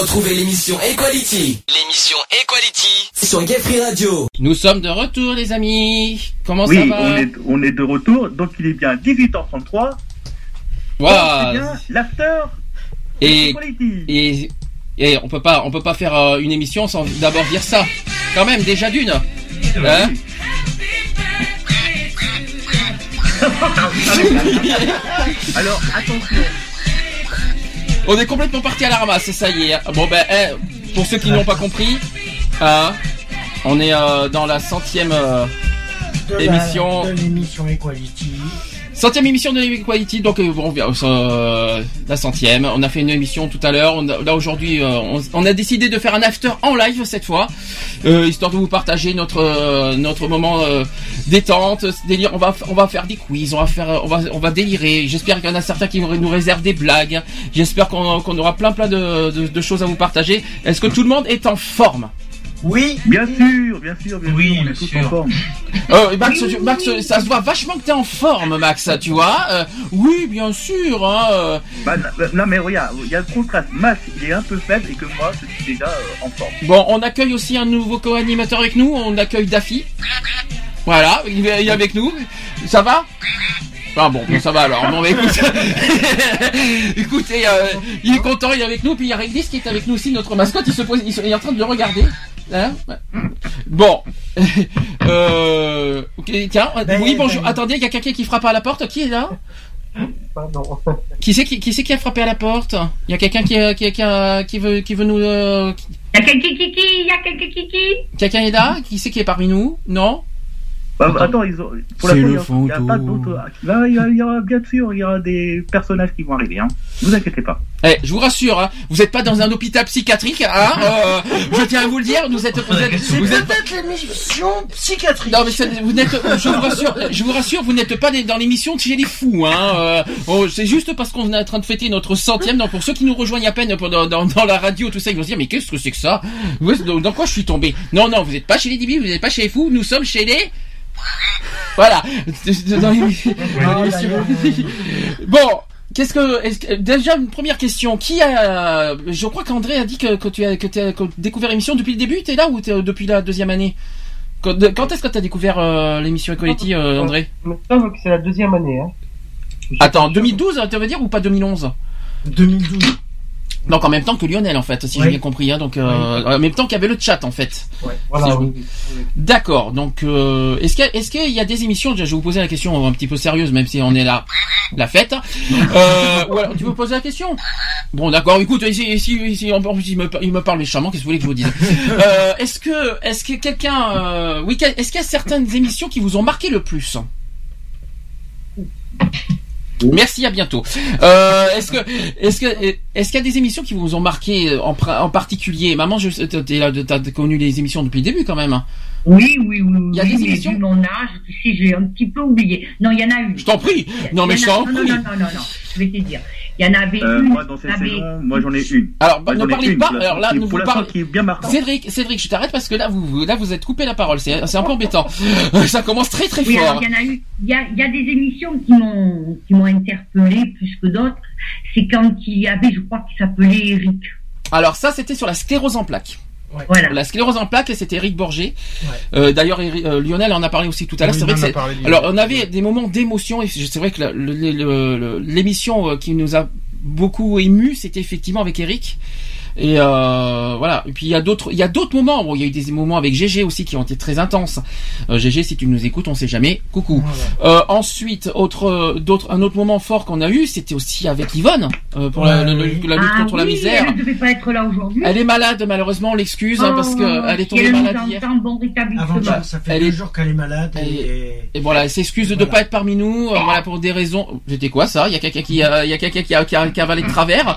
Retrouvez l'émission Equality. L'émission Equality sur Gay Free Radio. Nous sommes de retour, les amis. Comment oui, ça va on est, on est de retour, donc il est bien 18h33. Waouh. C'est bien l'after Et, Equality. et, et on peut pas, on peut pas faire euh, une émission sans d'abord dire ça. Quand même, déjà d'une. Hein Alors, attention. On est complètement parti à la ramasse, ça y est. Bon ben, eh, pour ceux qui n'ont pas compris, hein, on est euh, dans la centième euh, De la- émission. de l'émission Equality. Centième émission de Equality, donc euh, bon, euh, la centième. On a fait une émission tout à l'heure. Là aujourd'hui, euh, on, a décidé de faire un after en live cette fois, euh, histoire de vous partager notre euh, notre moment détente, délire. On va on va faire des quiz, on va faire on va on va délirer. J'espère qu'il y en a certains qui nous réservent des blagues. J'espère qu'on qu'on aura plein plein de, de, de choses à vous partager. Est-ce que tout le monde est en forme? Oui. Bien sûr, bien sûr, bien Oui, sûr, on bien est tous sûr. en forme. Euh, Max, tu- Max, ça se voit vachement que t'es en forme, Max, tu vois. Euh, oui, bien sûr. Hein, euh. Bah, non, mais regarde, il y a le contraste. Max, il est un peu faible et que moi, je suis déjà euh, en forme. Bon, on accueille aussi un nouveau co-animateur avec nous. On accueille Daffy. Voilà, il est avec nous. Ça va? Ah bon, bon, ça va alors. Bon, bah, écoute, écoutez, euh, il est content, il est avec nous. Puis il y a Réglisse qui est avec nous aussi, notre mascotte. Il se pose, il, se- il est en train de le regarder. Hein bon, euh, ok, tiens, Ben, oui bonjour. ben. Attendez, il y a quelqu'un qui frappe à la porte. Qui est là Pardon. Qui c'est qui, qui c'est qui a frappé à la porte Il y a quelqu'un qui, qui, qui, veut qui veut nous euh, qui- Il y a quelqu'un qui qui, il y a quelqu'un qui qui. quelqu'un est là Qui c'est qui est parmi nous Non Bah, attends, ils ont, pour C'est la le il n'y a, pas fantôme. d'autres. Bah, il y, a- il y aura, bien sûr, il y aura des personnages qui vont arriver, hein. Ne vous inquiétez pas. Eh, je vous rassure, hein, vous n'êtes pas dans un hôpital psychiatrique, hein euh, Je tiens à vous le dire, vous êtes, vous êtes, C'est vous êtes peut-être l'émission psychiatrique. non mais vous n'êtes, je vous rassure, je vous rassure, vous n'êtes pas dans l'émission de chez les fous, hein. euh, oh, c'est juste parce qu'on est en train de fêter notre centième. Donc pour ceux qui nous rejoignent à peine pendant- dans, dans la radio, tout ça, ils vont se dire mais qu'est-ce que c'est que ça? Dans, dans quoi je suis tombé? Non non, vous n'êtes pas chez les Dibi, vous n'êtes pas chez les fous, nous sommes chez les voilà. Dans Bon, qu'est-ce que, est-ce que- déjà une première question. Qui a, je crois qu'André a dit que, que tu as, que tu as découvert l'émission depuis le début. T'es là ou t'es euh, depuis la deuxième année? Quand, de- quand est-ce que t'as découvert euh, l'émission Equality, euh, André? Il me semble que c'est la deuxième année. Hein. Attends, 2012, tu veux dire ou pas 2011 2012. Donc en même temps que Lionel en fait, si j'ai Oui. bien compris. Hein, donc euh, en même temps qu'il y avait le chat en fait. Ouais. Voilà, Si oui. D'accord. Donc, euh, est-ce qu'il y, a- est-ce qu'il y a des émissions Je vais vous poser la question un petit peu sérieuse, même si on est là, la fête. Euh, ou alors, tu veux poser la question? Bon, d'accord. Écoute, ici, ici, ici, en plus, il me, il me parle méchamment. Qu'est-ce que vous voulez que je vous dise? Euh, Est-ce que, est-ce que quelqu'un, euh, oui, est-ce qu'il y a certaines émissions qui vous ont marqué le plus? Merci, à bientôt. Euh, est-ce que, est-ce que, est-ce qu'il y a des émissions qui vous ont marqué en, pra- en particulier? Maman, je, t'as connu les émissions depuis le début quand même. Oui, oui, oui. Il y a oui, des émissions vu mon âge, si j'ai un petit peu oublié. Non, il y en a une. Je t'en prie. Non, mais je t'en non, non, prie. non, non, non, non. Je vais te dire. Il y en avait Euh, une. moi, dans cette avait- saison, moi, j'en ai une. Alors, bah, ne parlez pas. pour Alors là, ne vous pour l'instant, parlez. qui est bien marquant. Cédric, Cédric, je t'arrête parce que là, vous, là, vous êtes coupé la parole. C'est, c'est un peu embêtant. Ça commence très, très Oui, fort. alors il y en a eu. Il y a, il y a des émissions qui m'ont, qui m'ont interpellé plus que d'autres. C'est quand il y avait, je crois, qui s'appelait Eric. Alors ça, c'était sur la sclérose en plaques. Voilà. La sclérose en plaques, c'était Eric Borgé. Ouais. Euh, d'ailleurs, euh, Lionel en a parlé aussi tout à l'heure. Oui, c'est vrai que parlé. Alors, on avait des moments d'émotion et c'est vrai que l'émission euh, qui nous a beaucoup ému, c'était effectivement avec Eric. Et euh, voilà. Et puis il y a d'autres, il y a d'autres moments. Bon, il y a eu des moments avec GG aussi qui ont été très intenses. Euh, GG, si tu nous écoutes, on sait jamais. Coucou. Euh, ensuite, autre, euh, d'autres, un autre moment fort qu'on a eu, c'était aussi avec Yvonne euh, pour la, Ouais, le- le- oui. la lutte ah, contre la misère. Elle ne devait pas être là aujourd'hui. Elle est malade, malheureusement, on l'excuse hein, parce Oh, qu'elle est tombée elle malade hier. bon. Avant ça, ça fait Elle deux est- jours qu'elle est malade Elle et, Et voilà, elle s'excuse de ne Voilà. pas être parmi nous, euh, voilà pour des raisons. C'était quoi ça? Il y a quelqu'un qui, a- il y a quelqu'un qui a, qui a, qui a avalé de travers.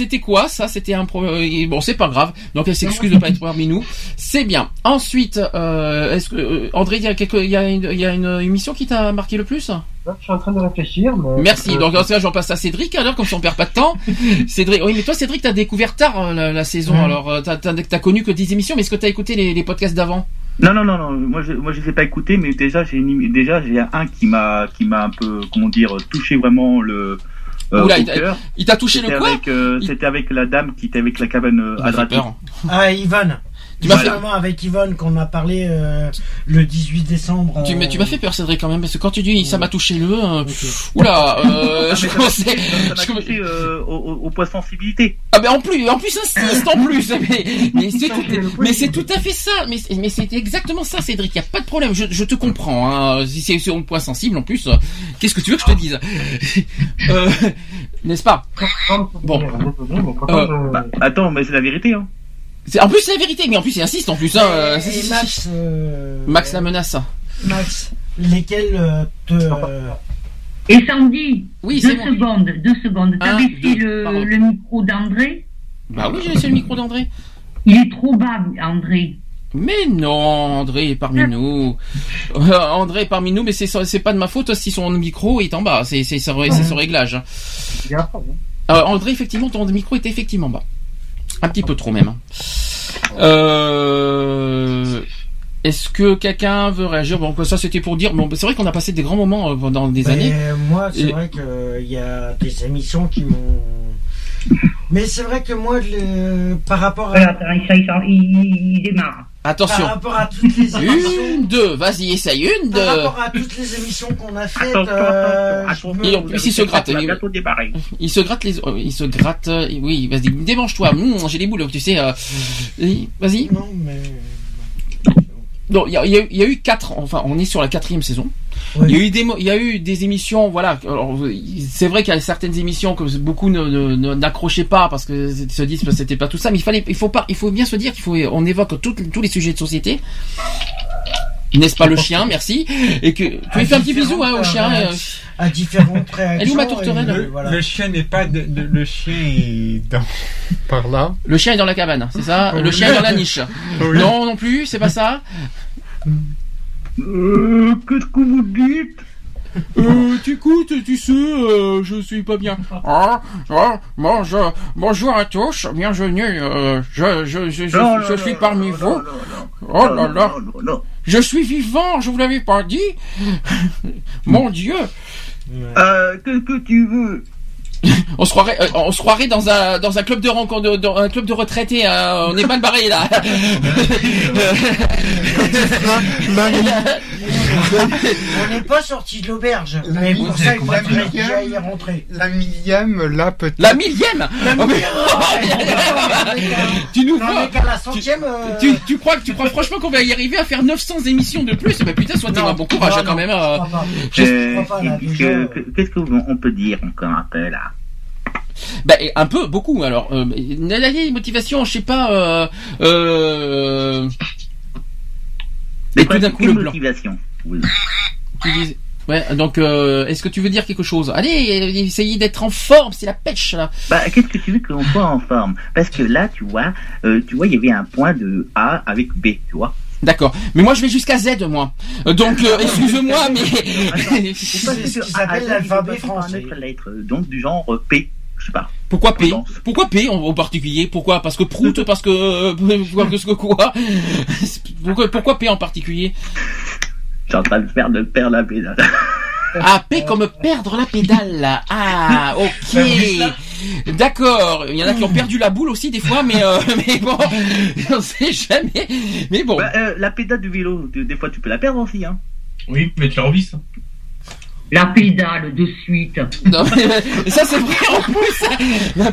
C'était quoi ça? C'était un pro... euh, bon, c'est pas grave. Donc elle s'excuse de pas être parmi nous. C'est bien. Ensuite, euh, est-ce que euh, André, il y a quelque, il y a une, il y a une émission qui t'a marqué le plus? Je suis en train de réfléchir. Mais... Merci. Euh, Donc dans ce cas, j'en passe à Cédric alors, comme ça on perd pas de temps. Cédric, oui, mais toi Cédric, t'as découvert tard la, la saison. Alors t'as t'as- connu que 10 émissions, mais est-ce que t'as écouté les, les podcasts d'avant? Non, non, non, non. Moi, je, moi, je les ai pas écoutés, mais déjà, j'ai une- déjà, j'ai un qui m'a, qui m'a un peu, comment dire, touché vraiment le, euh, Oula, il t'a- touché C'était le quoi avec, euh, Il- c'était avec la dame qui était avec la cabane euh, à peur. Ah, Yvonne. Tu m'as fait- avec Yvonne qu'on a parlé euh, le 18 décembre. Tu, euh, mais tu m'as fait peur, Cédric, quand même, parce que quand tu dis ça m'a touché le. euh. Oula, euh, Ah, je mais ça m'a commençais. touché, euh, au, point sensibilité. Ah ben en plus, en plus insiste en plus. Mais, mais c'est tout, mais c'est tout à fait ça. Mais, c'est- mais c'est exactement ça, Cédric. Y a pas de problème. Je, je te comprends. Hein. Si c'est sur un point sensible, en plus, euh, qu'est-ce que tu veux que je te dise? Euh, N'est-ce pas? Bon. Euh, Bah, attends, mais c'est la vérité, hein. C'est- En plus, c'est la vérité. Mais en plus, il insiste en plus. Hein. euh, Et Max. euh, Max la menace. Max, lesquels euh, te. Et Sandy, Oui, deux c'est bon. secondes, deux secondes. T'as Un, baissé le, le micro d'André Bah oui, j'ai laissé le micro d'André. Il est trop bas, André. Mais non, André est parmi nous. Euh, André est parmi nous, mais c'est pas de ma faute si son micro est en bas. C'est son son réglage. hein. Euh, André, effectivement, ton micro est effectivement bas. Un petit peu trop même. hein. Euh... Est-ce que quelqu'un veut réagir? Bon, ça c'était pour dire. Bon, c'est vrai qu'on a passé des grands moments euh, pendant des Mais années. moi, c'est vrai qu'il y a des émissions qui m'ont. Mais c'est vrai que moi, le... par rapport Voilà, à. attends, il, il, il- il démarre. Par Attention. rapport à toutes les émissions. Une, deux, vas-y, essaye une, Par deux. rapport à toutes les émissions qu'on a faites. Attention, euh, attention, Et en plus, il se gratte. Il- bientôt démarrer. Il se gratte les, euh, il se gratte. euh, Oui, vas-y, démange-toi. Mmh, J'ai des boules, tu sais. euh, Vas-y. Non, mais. Non, il y a, il y a eu- il y a eu quatre. Enfin, on est sur la quatrième saison. Oui. Il y a eu des, mo- il y a eu des émissions, voilà. C'est vrai qu'il y a certaines émissions que beaucoup ne- n'accrochaient pas parce que se disent que c'était pas tout ça. Mais il fallait, il faut pas, il faut bien se dire qu'il faut, on évoque tous les sujets de société. N'est-ce pas le chien, merci. Et que tu lui fais un petit bisou hein, au chien. euh, À différentes réactions. Elle est où ma tourterelle et, Le, voilà. le chien n'est pas de, de- le chien est dans par là. le chien est dans la cabane, c'est ça. Le Oui. chien est dans la niche. Oui. Non, non plus, c'est pas ça. Euh, qu'est-ce que vous dites Euh, t'écoutes, tu sais, euh, je suis pas bien. Ah, ah, bonjour, bonjour à tous, bienvenue, euh, je, je, je, je, Non, je non, suis non, parmi non, vous. non, non, Oh non, là là, non, non, non. Je suis vivant, je vous l'avais pas dit. Mon Dieu, Euh, qu'est-ce que tu veux? on se croirait, euh, on se croirait dans un dans un club de rencontre, dans un club de retraités. hein, on est mal barré là. On n'est pas sorti de l'auberge. La Mais pour ça, il faudrait millième- déjà y rentrer. La millième, là peut-être. La millième. Oh, mais- tu nous Non, vois. mais qu'à la centième. euh, Tu, tu crois que tu crois franchement qu'on va y arriver à faire 900 émissions de plus? Bah putain, soit non, bon courage non, hein, quand non, même. je euh. euh, Qu'est-ce qu'on peut dire encore un peu là? Bah un peu, beaucoup. Alors, euh, une motivation, je sais pas. Euh, euh, Et tout d'un coup, le blanc. motivation Oui. tu dis- Ouais, donc euh, est-ce que tu veux dire quelque chose Allez, essayez d'être en forme, c'est la pêche là. Bah, qu'est-ce que tu veux qu'on soit en forme Parce que là, tu vois, euh, tu vois, il y avait un point de A avec B, tu vois. D'accord. Mais moi je vais jusqu'à Z moi. Euh, Donc euh, excuse-moi mais Attends, C'est ce qui s'appelle l'alphabet français. Lettre, lettre, donc du genre euh, P, je sais pas. pourquoi P? Pourquoi P en, en particulier? Pourquoi? Parce que prout Parce que euh, pourquoi parce que quoi? Pourquoi, pourquoi P en particulier? Je suis en train de faire de perdre la pédale. Ah, P comme perdre la pédale. Ah, ok. D'accord. Il y en a qui ont perdu la boule aussi des fois, mais euh, mais bon, on sait jamais. Mais bon. Bah, euh, la pédale du vélo, des fois tu peux la perdre aussi, hein. Oui, mais tu la revis, ça. La pédale de suite. Non, mais ça c'est vrai en plus. La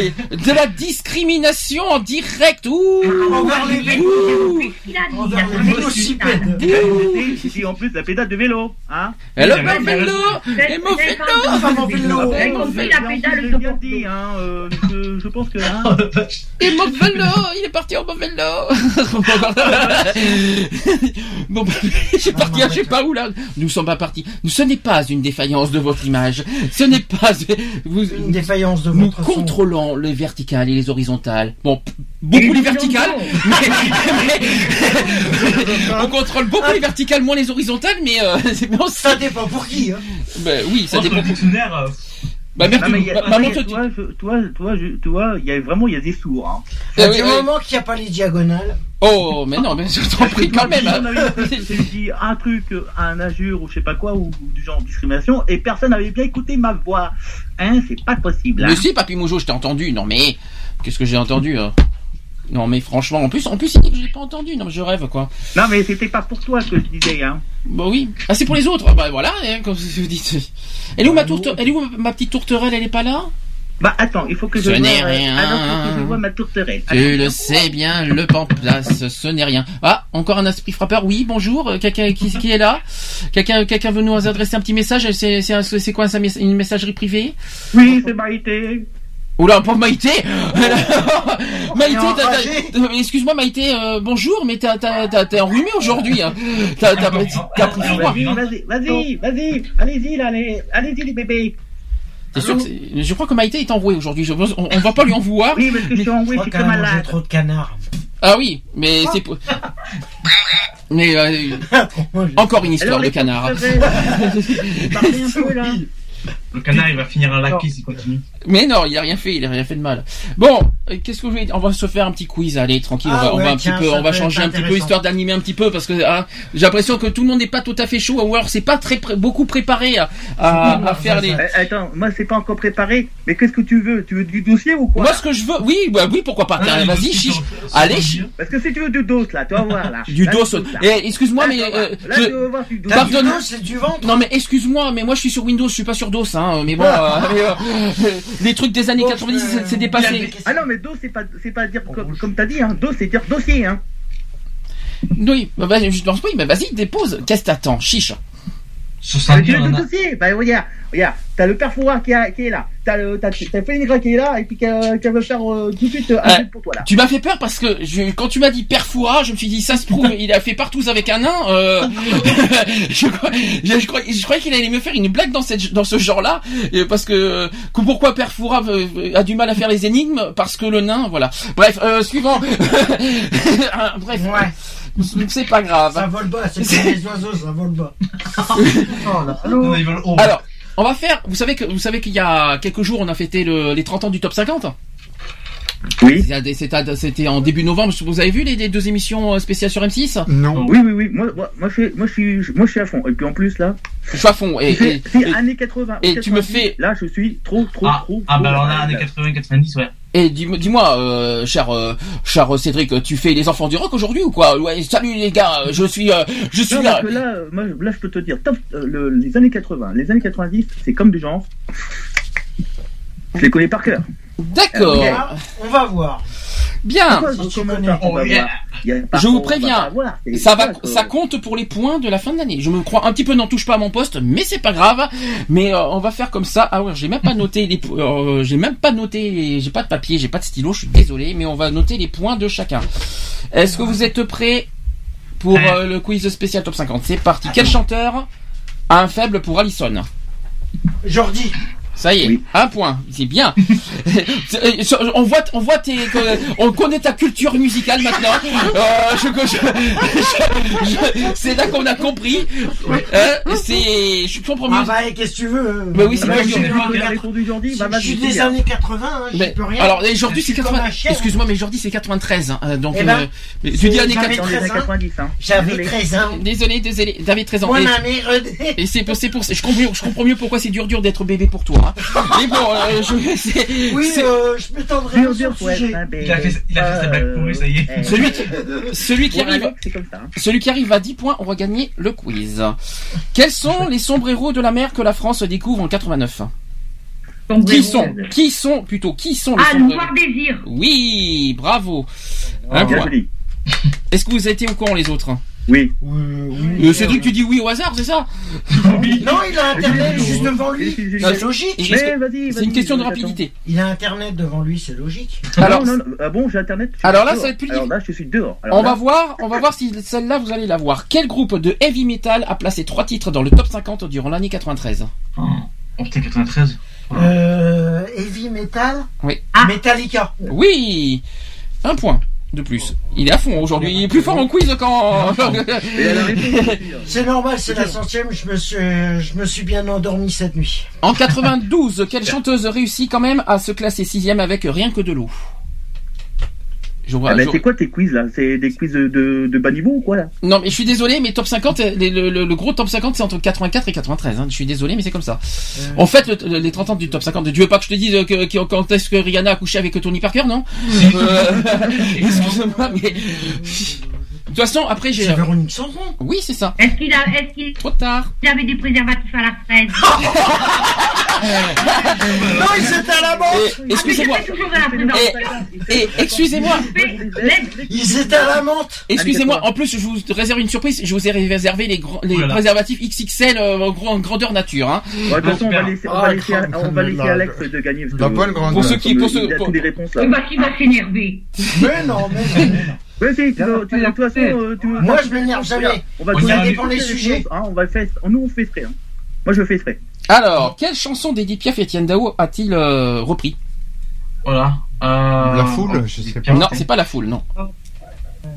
et de la discrimination en direct. Ouh. Envers les vélos. Ouh. Il a dit, Envers il a les dit, vélocipèdes. Et puis en plus la pédale de vélo, hein. Et le vélo. Et mon vélo. Enfin, mon vélo. Avez compris la pédale de dit, hein. euh, je, je pense que. hein, Et mon vélo. Il est parti en mon vélo. bon, bah, j'ai parti, je sais pas où là. Nous sommes pas partis. Nous, ce n'est pas une défaillance de votre image. Ce n'est pas vous. Une défaillance de Nous votre son. contrôlons les verticales et les horizontales. Bon, beaucoup les verticales, mais, mais- on contrôle beaucoup les verticales, moins les horizontales, mais, euh, mais on Ça dépend pour qui. Hein. Ben oui, ça Entre dépend. le dictionnaire, euh, Bah merde, Non, mais il y a- bah, mais toi, toi, toi, vois, il y a vraiment, il y a des sourds, hein. Oui, du oui. moment qu'il n'y a pas les diagonales. Oh, mais non, mais je t'en prie quand même. hein. J'ai dit un truc, un injure ou je sais pas quoi, ou, du genre discrimination, et personne n'avait bien écouté ma voix. Hein, c'est pas possible. Hein. Mais si, Papy Moujo, je t'ai entendu. Non, mais qu'est-ce que j'ai entendu hein? Non, mais franchement, en plus, en plus, j'ai pas entendu. Non, mais je rêve quoi. Non, mais c'était pas pour toi que je disais. Hein. Bah oui. Ah, c'est pour les autres. Bah voilà, hein, comme vous dites. Elle est où ma tourte Elle est où ma petite tourterelle? Elle est pas là? Bah attends, il faut que je Ce vois. n'est euh, rien. ah non, faut que je vois ma tourterelle. Tu le sais bien, le pamplace, ce n'est rien. Ah, encore un esprit frappeur. Oui, bonjour. euh, Quelqu'un qui, qui est là Quelqu'un, quelqu'un veut nous adresser un petit message C'est, c'est, un- c'est quoi une messagerie privée Oui, c'est Maïté. Oula, pauvre Maïté Maïté, excuse-moi Maïté, euh, bonjour, mais t'es enrhumé aujourd'hui. Hein. T'as, pris froid. Vas-y, vas-y, vas-y, vas-y, allez-y là, allez, allez-y les bébés. T'es sûr que c'est- je crois que Maïté est enrouée aujourd'hui. On, on va pas lui en vouloir. Oui, parce que je suis Je suis malade. trop de canards. Ah oui, mais c'est pour... Mais euh, encore une histoire Alors, de canard. Parlez un peu là. Le canard, il va finir un laquis s'il continue. Mais non, il a rien fait, il a rien fait de mal. Bon, euh, qu'est-ce que je vais On va se faire un petit quiz, allez, tranquille, on Ah va, on va un tiens, petit peu, on va changer un petit peu histoire d'animer un petit peu parce que hein, j'ai l'impression que tout le monde n'est pas tout à fait chaud ou alors c'est pas très pré- beaucoup préparé à, à, à faire les. Eh, Attends, moi c'est pas encore préparé, mais qu'est-ce que tu veux? Tu veux du dossier ou quoi? Moi, ce que je veux, oui, bah, oui, pourquoi pas. Tiens, Vas-y, chiche. Allez, Parce que si tu veux du dos là, tu vas voir là. du dos. Eh, excuse-moi, mais euh, Là, je- du dos. Pardonne. Non mais excuse-moi, mais moi je suis sur Windows, je suis pas sur DOS, hein. Mais bon, euh, mais, euh, les trucs des années Bon, 90, euh, c'est- dépassé. Ah non, mais dos c'est pas, c'est pas dire comme, comme t'as dit, hein. Dos c'est dire dossier, hein. Oui, bah, vas-y, je pense oui, mais vas-y, dépose. Qu'est-ce que t'attends, chiche. Sur ça, tu veux on du a... dossier Bah regarde, regarde, t'as le père Fouras qui, a- qui est là, t'as le, t'as, t'as Féligra qui est là, et puis qui veut faire euh, tout de suite euh, un pour toi là. Tu m'as fait peur parce que je, quand tu m'as dit Perfoura, je me suis dit ça se trouve il a fait partout avec un nain. Euh, je, crois- je, je croyais, je croyais qu'il allait me faire une blague dans cette dans ce genre-là euh, parce que, que pourquoi Perfoura veut- veut- a du mal à faire les énigmes? Parce que le nain voilà. Bref, euh, suivant. Ah, Bref, Ouais, c'est pas grave. ça vole bas, c'est comme les oiseaux, ça vole bas. Oh là, Ils oh. Alors, on va faire. Vous savez que vous savez qu'il y a quelques jours on a fêté le- les 30 ans du top 50. Oui. C'était- en début novembre. Vous avez vu les, les deux émissions euh, spéciales sur M6 Non. Oui, oui, oui, moi, moi, moi, je, suis- moi, je suis, moi je suis à fond. Et puis en plus là, Je suis à fond. Et, années 80. et tu me 90, fais- Là, je suis trop, trop, Ah, trop. ah trop bah alors là, années 80-90, ouais. Et dis- dis-moi, euh, cher, euh, cher Cédric, tu fais les enfants du rock aujourd'hui ou quoi? Ouais, salut les gars, je suis, euh, je suis Non, là. là, euh, moi, là, je peux te dire, top, euh, le- les années 80, les années 90, c'est comme des gens. Je les connais par cœur. D'accord, on va voir. bien. Je vous préviens, Ça va, c'est ça compte pour les points de la fin de l'année. Je me crois un petit peu n'en touche pas à mon poste, mais c'est pas grave. Mais euh, on va faire comme ça. Ah ouais, j'ai même pas noté les, euh, j'ai même pas noté, les- j'ai pas de papier, j'ai pas de stylo, je suis désolé, mais on va noter les points de chacun. Est-ce que vous êtes prêts pour euh, le quiz spécial top 50 C'est parti. Quel chanteur a un faible pour Allison Jordi, Ça y est, Oui. un point, c'est bien. Euh, on voit, on voit tes, on connaît ta culture musicale maintenant. Euh, je- je- je- je- c'est là qu'on a compris. Euh, c'est, je comprends mieux. ah bah, qu'est-ce que tu veux Bah oui, c'est Ah bah, je suis bah, Je suis des hein. années 80, hein, Mais- peux rien. alors aujourd'hui Je c'est suis comme 80. un chien. Excuse-moi, mais aujourd'hui c'est 93. hein, euh, donc Eh ben, euh, tu dis années j'avais 80. Dans les années 13 ans. 90, hein. J'avais Désolé. 13 ans. Désolé, désolé. T'avais 13 ans. Moi, Et- ma mère, euh, Et c'est pour, c'est pour, je comprends, mieux- je comprends mieux pourquoi c'est dur, dur d'être bébé pour toi. Hein. Mais bon, euh, je, c'est, Oui, euh, je m'étendrai sur le sujet. bébé. Il a fait- il a fait sa blague pourrie, ça y est. Euh, celui qui, celui qui arrive, comme ça. hein. Celui qui arrive à 10 points aura gagné le quiz. Quels sont les sombreros de la mer que la France découvre en 89 Sombrero. Qui sont Qui sont plutôt Qui sont les Ah, sombreros? Noir désir. Oui, bravo. Un point. Est-ce que vous avez été au courant les autres? Oui. Euh, Cédric, tu dis oui au hasard, c'est ça Non, il a Internet juste devant lui. Oui, Non, C'est logique. C'est une question de rapidité. Il a Internet devant lui, c'est logique. Alors, non, non, non, ah bon, j'ai internet. Alors là, dehors. ça va être plus Alors là, je suis dehors. Alors on là, va voir, on va voir si celle-là vous allez la voir. Quel groupe de heavy metal a placé trois titres dans le top 50 durant l'année 93 Oh, oh, putain, 93. Euh, heavy metal Oui. Metallica. Oui, un point de plus. Il est à fond aujourd'hui. Il est plus fort en quiz qu'en. Hein. C'est normal, c'est la centième, je me suis, je me suis bien endormi cette nuit. En 92, quelle chanteuse réussit quand même à se classer sixième avec rien que de l'eau? Je vois- Ah ben, je- c'est quoi tes quiz là? C'est des quiz de, de, de bas niveau ou quoi là? Non, mais je suis désolé, mais top 50, euh, les- le, le- le gros top 50, c'est entre 84 et 93. Hein. Je suis désolé, mais c'est comme ça. En fait, le- le- les 30 ans du top 50, tu veux pas que je te dise euh, que, que- quand est-ce que Rihanna a couché avec Tony Parker, non? Euh, Excuse-moi, mais... De toute façon, après, j'ai... C'est Véronique Sanson. Oui, c'est ça. Est-ce qu'il a, est-ce qu'il Trop tard. avait des préservatifs à la fraise Non, ils étaient à la menthe. Excusez-moi. Ah, mais. Et excusez-moi. Ils étaient à la menthe. Excusez-moi, en plus, je vous réserve une surprise. Je vous ai réservé les, les Voilà. préservatifs XXL euh, en gros- en grandeur nature. Hein. Ouais, De toute façon, on va super. laisser, on Ah, va laisser, on va laisser Alex de gagner. La bonne grande- Pour ceux qui- pour ceux- Il ben, qui va s'énerver Mais non, mais non, mais non. Ouais, si, tu veux- tu- de toute façon, tu veux- Moi, je m'énerve jamais. On va toutes dépend des les sujets. hein, on va faire, nous on fait exprès. Hein. Moi je fais exprès. Alors, quelle chanson d'Edith Piaf et Etienne Dao a-t-il euh, repris? Voilà. Euh, La foule, je sais pas. Non, c'est pas la foule, non.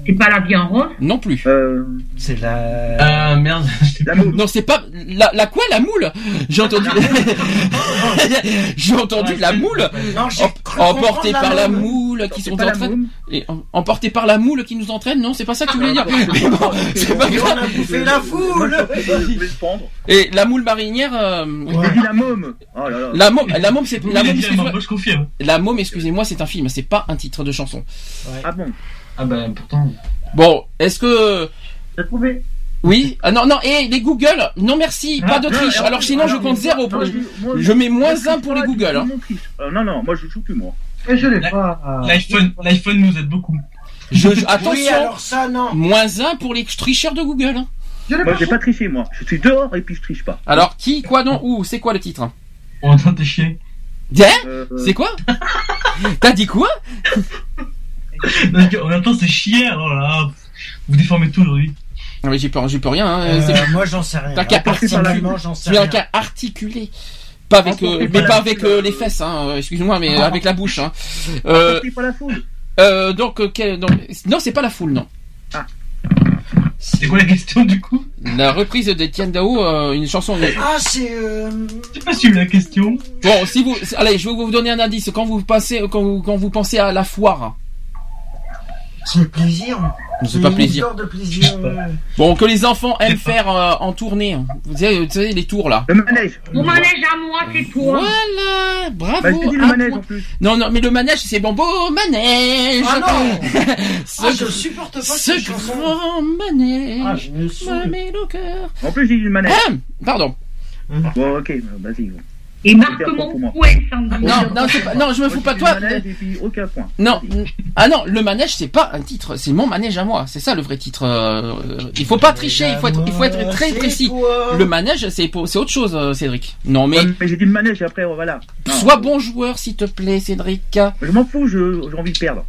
C'est pas la vie en rose Non plus. Euh, C'est la. Euh, merde. la moule. Non, c'est pas la, la quoi la moule? J'ai entendu. J'ai entendu la moule Non, emportée par la moule qui sont et em- emportée par la moule qui nous entraîne. Non, c'est pas ça que tu voulais dire. Ah, Mais bon, c'est pas Et on grave. a bouffé la foule. Et la moule marinière. euh, dit la môme. Oh là là. La môme, la môme, c'est. La môme, excusez-moi, c'est un film, c'est pas un titre de chanson. Ah bon Ah bah pourtant. Bon, est-ce que T'as trouvé oui? Ah non, non. Et les Google, non merci, pas de Non, triche. Alors sinon, je compte zéro. pour- moi, moi, Je mets moins je un pour les pas, Google. hein. Euh, non, non, moi je joue plus moi. Et je l'ai La- pas. L'iPhone, l'iPhone nous aide beaucoup. Je, je- Oui, attention, alors ça, non. moins un pour les tricheurs de Google. hein. Je l'ai Moi pas. j'ai pas triché moi. Je suis dehors et puis je triche pas. Alors qui, quoi, non, où C'est quoi le titre On est en train de te chier. Hein? Euh, C'est quoi? T'as dit quoi? Non, En même temps, c'est chier. Oh là. Vous déformez tout aujourd'hui. Non mais j'y peux, j'y peux rien. Hein. Euh, c'est- moi, j'en sais rien. T'as qu'à Personnellement, j'en sais Tu as rien. qu'à articuler. Pas avec, euh, mais pas avec euh, les fesses, hein. euh, Excuse-moi, mais avec la bouche. Hein. Euh, c'est pas la foule. euh, donc, quel- donc, non, c'est pas la foule, non. C'est quoi la question du coup? La reprise d'Etienne Dao, euh, une chanson. Ah, c'est. euh, J'ai pas suivi la question. Bon, si vous, allez, je vais vous donner un indice. Quand vous passez, quand vous, quand vous pensez à la foire, C'est le plaisir. c'est pas plaisir. de plaisir. Bon, que les enfants aiment faire euh, en tournée. Vous savez, vous savez, les tours là. Le manège. Mon manège à moi, c'est toi. Voilà, bravo. Bah, je t'ai dit le un manège point. en plus. Non, non, mais le manège, c'est bon, beau manège. Ah non ce, Ah, je supporte pas ce cette chanson. grand manège Ah, je me met le cœur. En plus j'ai dit le manège. Ah, pardon. Bon ok, vas-y. Et marque mon poing, Sandrine. Non, non, c'est pas, non, je me fous pas de toi. le manège et puis aucun point. Non, ah non, le manège c'est pas un titre, c'est mon manège à moi, c'est ça le vrai titre. euh, il faut pas tricher, il faut être, il faut être très précis. toi. Le manège c'est pour- c'est autre chose, euh, Cédric. Non mais Mais j'ai dit le manège et après euh, voilà. Sois bon joueur s'il te plaît, Cédric. Je m'en fous, je- j'ai envie de perdre.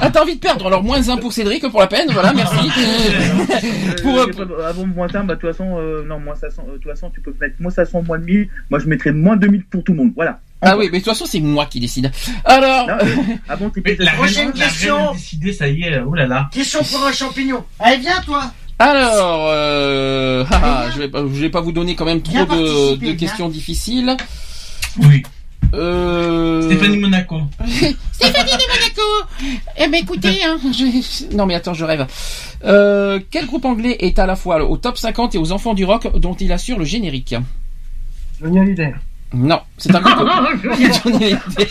Ah t'as envie de perdre, alors moins un pour Cédric pour la peine, voilà, merci. Pour, Euh, euh, j'ai pas- avant moins 1, bah, de toute façon, euh, non, moins 500, euh, de toute façon, tu peux mettre moins 500, moins 1000. Moi, je mettrais moins 2000 pour tout le monde. Voilà. Ah oui, mais de toute façon c'est moi qui décide. Alors, Non, ah bon, t'es Mais la Prochaine question. décidé, ça y est. Oh là là. Question pour un champignon. Allez, viens, toi. alors, euh, haha, je vais pas, je vais pas vous donner quand même trop de, de questions difficiles. Oui. Euh... Stéphanie Monaco. Stéphanie de Monaco Eh ben écoutez, hein, je- non mais attends, je rêve. Euh, quel groupe anglais est à la fois au top 50 et aux enfants du rock dont il assure le générique Johnny Hallyday. Non, c'est un groupe... Johnny Hallyday. C'est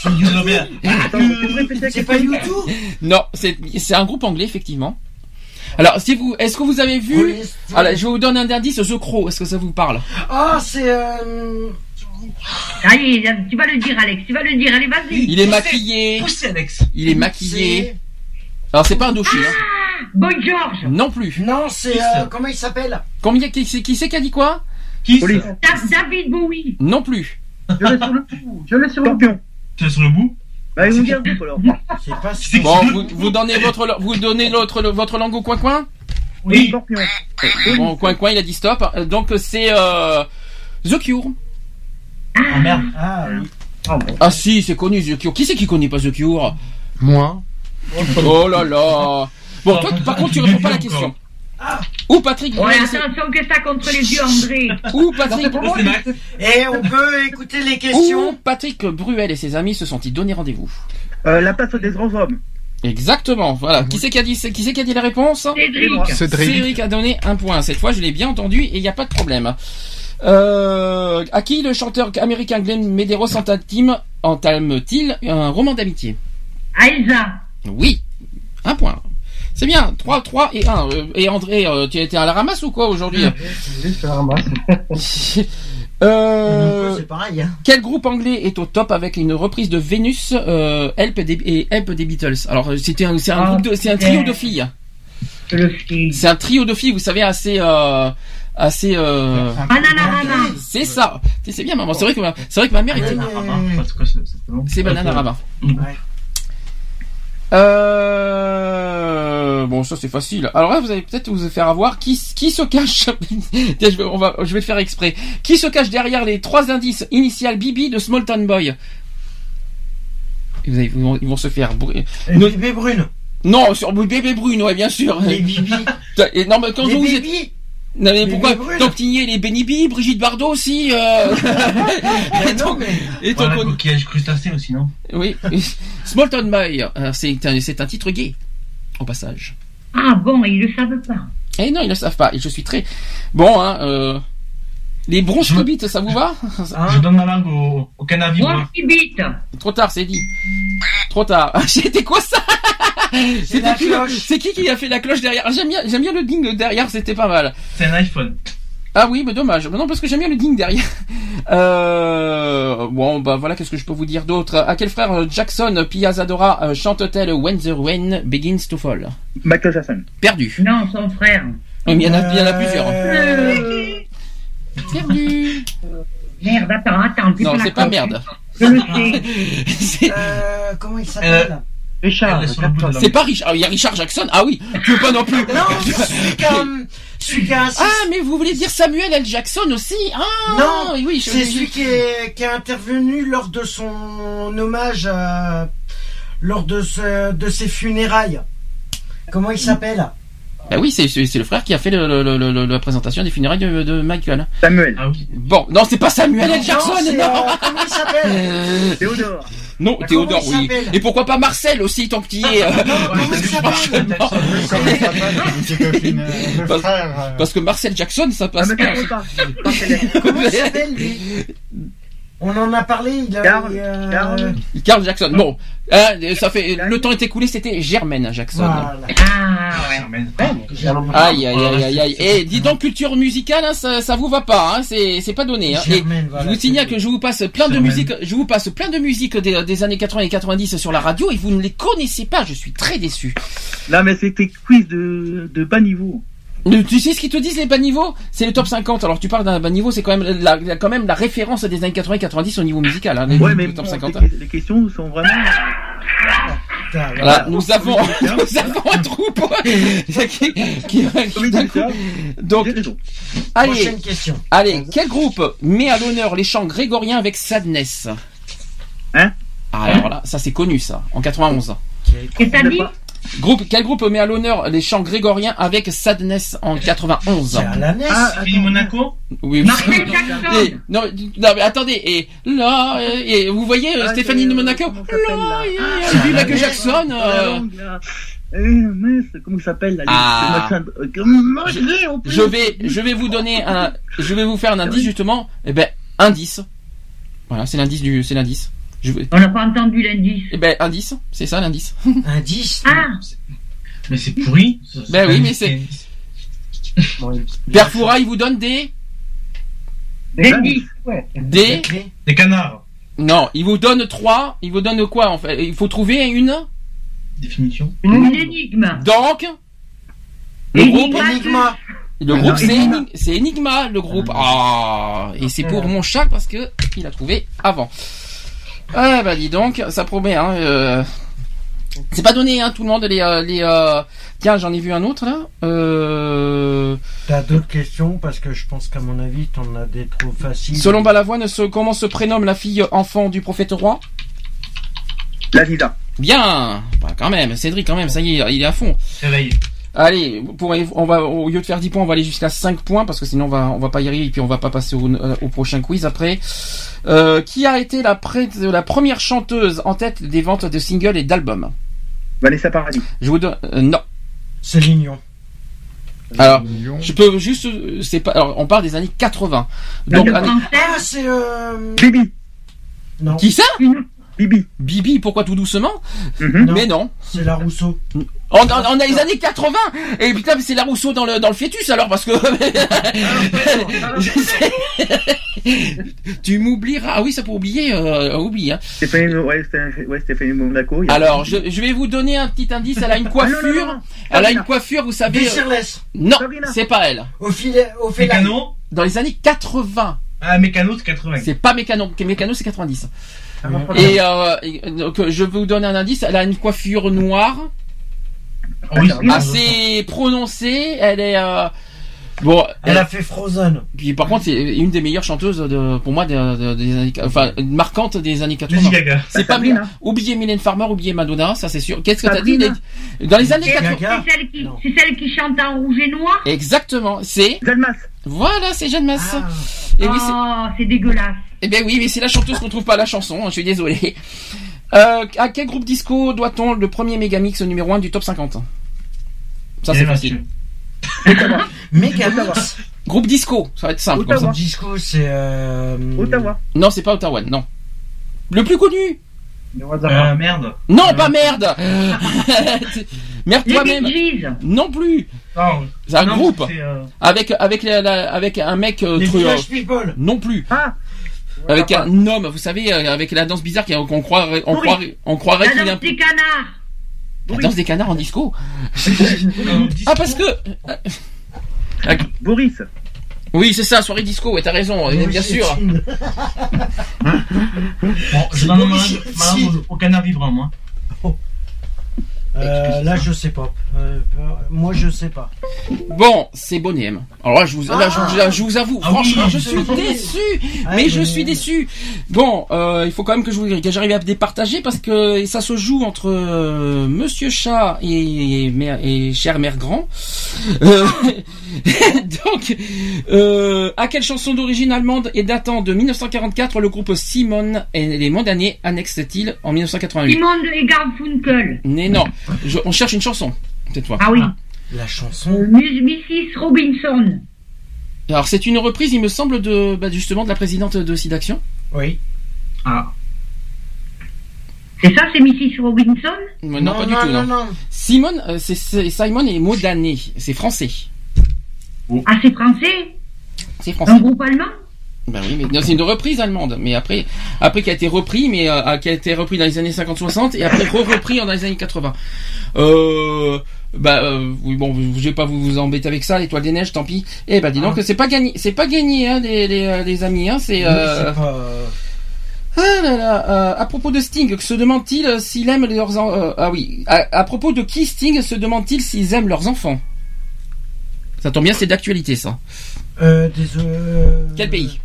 question pas YouTube non, c'est c'est un groupe anglais effectivement. Alors, si vous, est-ce que vous avez vu Oui, Alors, je vous donne un indice, The Crow. Est-ce que ça vous parle? Ah, c'est. euh, Y est, tu vas le dire, Alex. Tu vas le dire. Allez, vas-y. Il est maquillé. Poussez Alex. Il est maquillé. Alors, c'est pas un douchi, hein. Boy George. Non plus. Non, c'est. Euh, comment il s'appelle? Combien qui c'est qui, c'est qui a dit quoi? Qui Police. ça Da- David Bowie. Non plus. Je l'ai sur le coup. Je l'ai sur le. Scorpion. Tu es sur le bout? Bah, ils alors. C'est pas. C'est Bon, vous, vous donnez votre vous donnez l'autre votre langue au coin coin. Oui. Scorpion. Bon, coin coin, il a dit stop. Euh, Donc c'est euh, The Cure. Ah merde. Ah, oui. Ah bon. Ah si, c'est connu The Cure. Qui c'est qui connaît pas The Cure? Moi Oh là là. Bon, toi, par contre, tu réponds pas à la question. Ou Patrick Ouais, Bruel, attention que ça contre les yeux, André. ou Patrick, Max. Et on peut écouter les ou questions Patrick Bruel et ses amis se sont-ils donné rendez-vous? Euh, la place des grands hommes. Exactement. Voilà. Qui c'est qui a dit qui c'est qui a dit la réponse? Cédric. Cédric. Cédric a donné un point. Cette fois, je l'ai bien entendu et il n'y a pas de problème. Euh, à qui le chanteur américain Glenn Medeiros entame- entame-t-il un roman d'amitié À Elsa. Oui, un point. C'est bien, 3, 3 et 1. Euh, et André, euh, tu étais à la ramasse ou quoi aujourd'hui Oui, je la ramasse. euh, C'est pareil, hein. Quel groupe anglais est au top avec une reprise de Vénus, euh, Help des, et Help des Beatles? Alors c'était un, c'est un Ah, un trio de filles. C'est un trio de filles, vous savez, assez, euh, assez. Euh... C'est ça. C'est bien, maman. C'est vrai que ma, c'est vrai que ma mère était. Ah, parce que c'est Bananarama. Ouais. Euh... Bon, ça c'est facile. Alors là, vous allez peut-être vous faire avoir. Qui, qui se cache Tiens, je vais, on va, je vais le faire exprès. Qui se cache derrière les trois indices initiales Bibi de Small Town Boy? Vous allez- ils, vont, ils vont se faire brûler. Bébés brunes. Non, sur bébé brune, ouais, bien sûr. Les bibis. Et non, mais quand Les vous êtes... Non, mais Les pourquoi. Temptigné, les Benibi, Brigitte Bardot aussi euh... Et non, donc, mais- et donc, Voilà, coquillage crustacé aussi, non? Oui, Small Town Boy, euh, c'est un, titre gay, au passage. Ah bon, ils le savent pas. Eh non, ils le savent pas. Et je suis très bon. Hein, euh... Les bronchobites, ça vous va? Hein Je donne ma langue au, au cannabis. Bite. Trop tard, c'est dit. Trop tard. C'était quoi ça C'était cloche. C'est qui qui a fait la cloche derrière Ah, J'aime bien, j'aime bien le ding derrière. C'était pas mal. C'est un iPhone. Ah oui, mais dommage. Non, parce que j'aime bien le ding derrière. Euh... Bon, bah voilà, qu'est-ce que je peux vous dire d'autre? À quel frère euh, Jackson Piazzadora euh, chante-t-elle When the Rain Begins to Fall? Michael Jackson. Perdu. Non, son frère. Il y en a, il y en a plusieurs. Euh, Perdu. Merde, attends, attends. Non, la c'est pas cloche. merde. Je le sais. C'est- euh, comment il s'appelle Richard, C'est pas Richard. ah, Il y a Richard Jackson. Ah oui. Tu veux pas non plus. Non, celui qui a, celui qui a assisté- Ah, mais vous voulez dire Samuel L. Jackson aussi? Ah Non, oui, je- c'est celui qui est, qui est intervenu lors de son hommage à, lors de ce, de ses funérailles. Comment il s'appelle? Bah oui, c'est c'est c'est le frère qui a fait le, le- le- le- la présentation des funérailles de, de Michael. Samuel. Ah oui. Bon, non, c'est pas Samuel L. Jackson. Non, euh, comment il s'appelle? Euh, Théodore. non Bah, Théodore, oui. Et pourquoi pas Marcel aussi, tant qu'il y est. euh, Parce- que Marcel Jackson, ça Ah, passe mais pas. célèbre. Comment il s'appelle lui? On en a parlé, il a. Karl, euh, Karl. Carl Jackson. Bon, hein, ça fait le temps est écoulé. C'était Germaine Jackson. Voilà. Ah, ouais. Germaine. Aïe aïe aïe aïe aïe. Et dis donc culture musicale, hein, ça, ça vous va pas, hein, c'est c'est pas donné. Hein. Germaine, voilà, je vous signale que je vous passe plein de musique, je vous passe plein de musique des, des années 80 et 90 sur la radio et vous ne les connaissez pas. Je suis très déçu. Là, mais c'était quiz de, de bas niveau. Euh, Tu sais ce qu'ils te disent les bas niveaux? C'est le top 50. Alors tu parles d'un bas niveau, c'est quand même la, la- quand même la référence des années 80 et 90 au niveau musical. Hein, le mais top bon, 50. les, les questions sont vraiment. Voilà, voilà. nous avons, nous avons un troupeau qui, qui, Oui, d'un coup- donc, allez, Prochaine question. allez, quel groupe met à l'honneur les chants grégoriens avec Sadness? Hein? Ah, alors là, ça c'est connu ça, en 91. Qu'est-ce que t'as dit Groupe, quel groupe met à l'honneur les chants grégoriens avec Sadness en 91 C'est à la NES. Ah, C'est Philippe Monaco? Oui, oui. Et- Jackson. non, non, mais attendez, et là, euh, et vous voyez euh, Ah, Stéphanie c'est, de euh, Monaco? comment ça s'appelle, là Là, et- Ah, et puis la Michael merde. Jackson. La euh, langue, là. Eh, mince, comment il s'appelle là Ah. euh, comment je l'ai, en plus je vais, je vais vous donner un, je vais vous faire un indice justement. Eh ben, indice. Voilà, c'est l'indice du, c'est l'indice. Je On n'a pas entendu l'indice. Eh ben, indice, c'est ça l'indice. Un 10. Ah, Mais c'est pourri. Ça- Ben oui, mais c'est- Père Foura, il vous donne des, des, Des canards. non, il vous donne trois. Il vous donne quoi en fait? Il faut trouver une. Définition. Une énigme. Donc, le groupe, Énigme. Enigma. le Ah, groupe, c'est Enigma. Enig- c'est Enigma, le groupe. Ah, et c'est pour mon chat parce que il a trouvé avant. Ah bah dis donc, ça promet. Hein, euh, C'est pas donné, hein, tout le monde les, euh, les. euh, Tiens, j'en ai vu un autre là. Euh... T'as d'autres questions? Parce que je pense qu'à mon avis t'en as des trop faciles. Selon Balavoine, se- comment se prénomme la fille enfant du prophète roi? La Nida. Bien, bah, quand même, Cédric, quand même, ça y est, il est à fond. Allez, pour, on va, au lieu de faire 10 points, on va aller jusqu'à 5 points parce que sinon on va, on va pas y arriver et puis on va pas passer au, euh, au prochain quiz après. Euh, qui a été la, première chanteuse en tête des ventes de singles et d'albums? Vanessa Paradis. Je vous donne. euh, non. C'est l'union. Alors, je peux juste. C'est pas. Alors, on parle des années 80. Donc, Ah, c'est. Euh... Bibi. Non. qui ça? Bibi. Bibi, pourquoi tout doucement Mhm. Non. Mais non. C'est la Rousseau. On, on- on a les années 80 et putain mais c'est la Rousseau dans le dans le fœtus alors parce que sais. tu m'oublieras ah oui ça pour oublier euh, oublie hein. Stéphanie, ouais, Stéphanie, ouais, Stéphanie Monaco. alors je, je vais vous donner un petit indice elle a une Ah, non, non, coiffure non, non. elle a une coiffure vous savez euh, non c'est pas elle Au filet. Au filet. Mécano dans les années 80 Ah, Mécano, c'est 80. c'est pas mécano mécano c'est 90 Ah, non, pas et, euh, et, donc je vais vous donner un indice. Elle a une coiffure noire. Oui, assez prononcée. Elle est euh, bon Elle a fait Frozen. Puis par contre, c'est une des meilleures chanteuses de, pour moi, de- de- des années, enfin, marquante des années 80. Lady Gaga. C'est pas Sabrina. oublier Mylène Farmer, oublier Madonna, ça c'est sûr. Qu'est-ce que t'as dit les- Dans les années C'est 80. Gaga. c'est celle, qui- Non. c'est celle qui chante en rouge et noir? Exactement, c'est Zalmas. voilà, c'est Jeanne Masse. Ah. Et oui, c'est- Oh, c'est dégueulasse. eh ben oui, mais c'est la chanteuse qu'on trouve pas la chanson. hein, je suis désolé. Euh, à quel groupe disco doit-on le premier mégamix numéro 1 du top 50 Ça c'est Bien, facile. Megamix. Groupe disco, ça va être simple. comme Ottawa. ça. Disco, c'est. Euh... Ottawa. Non, c'est pas Ottawa, non. Le plus connu Euh, merde. Non, Euh, pas merde Merde toi-même. Non plus Non, C'est un non, groupe c'est, euh, avec avec la- la- avec un mec Les truc, Village People. non plus Ah. avec un homme vous savez avec la danse bizarre qu'on croirait on Oui. croirait on croirait La qu'il est un des canards. La danse des canards en disco. Euh, ah parce que Boris. oui c'est ça soirée disco ouais t'as raison euh, Oui, bien sûr. une- Bon, je au, au canard vivant, moi. Euh, là, je sais pas. Euh, moi, je sais pas. bon c'est Bonnet M alors là je vous là, je, je- je vous avoue Ah franchement oui, je suis déçu Ah, mais je mais- suis déçu. Bon, euh, il faut quand même que je vous- que j'arrive à départager parce que ça se joue entre euh, Monsieur Chat et, et, Mère- et Cher Mère Grand. Euh, donc, euh, à quelle chanson d'origine allemande et datant de 1944 le groupe Simone et les Mondanés annexe-t-il en 1988 Simone et Garfunkel. Mais non, je- on cherche une chanson cette fois. Ah oui. La chanson. Euh, Miss- Mrs. Robinson. Alors c'est une reprise, il me semble, de bah, justement de la présidente de Sidaction. Oui. Ah. C'est ça, c'est Mrs. Robinson? Non, non, pas du tout. non, Non. non. Simone, euh, c'est Simon et Modané, c'est français. Ah, c'est français? C'est Un français. groupe allemand? Ben oui, mais non, c'est une reprise allemande, mais après, après qui a été repris, mais euh, qui a été repris dans les années 50-60 et après re-repris dans les années 80. Euh, bah euh, oui, bon, je vais pas vous, vous embêter avec ça, l'étoile des neiges, tant pis. Eh ben dis donc, Ah. c'est pas gagné, c'est pas gagné, hein, les, les, euh, les amis, hein, c'est. Euh... pas, euh, Ah là là, euh, à propos de Sting, se demande-t-il euh, s'il aime leurs en- euh, ah oui, à, à propos de qui Sting se demande-t-il s'ils aiment leurs enfants? Ça tombe bien, c'est d'actualité ça. euh, des, euh, Quel pays?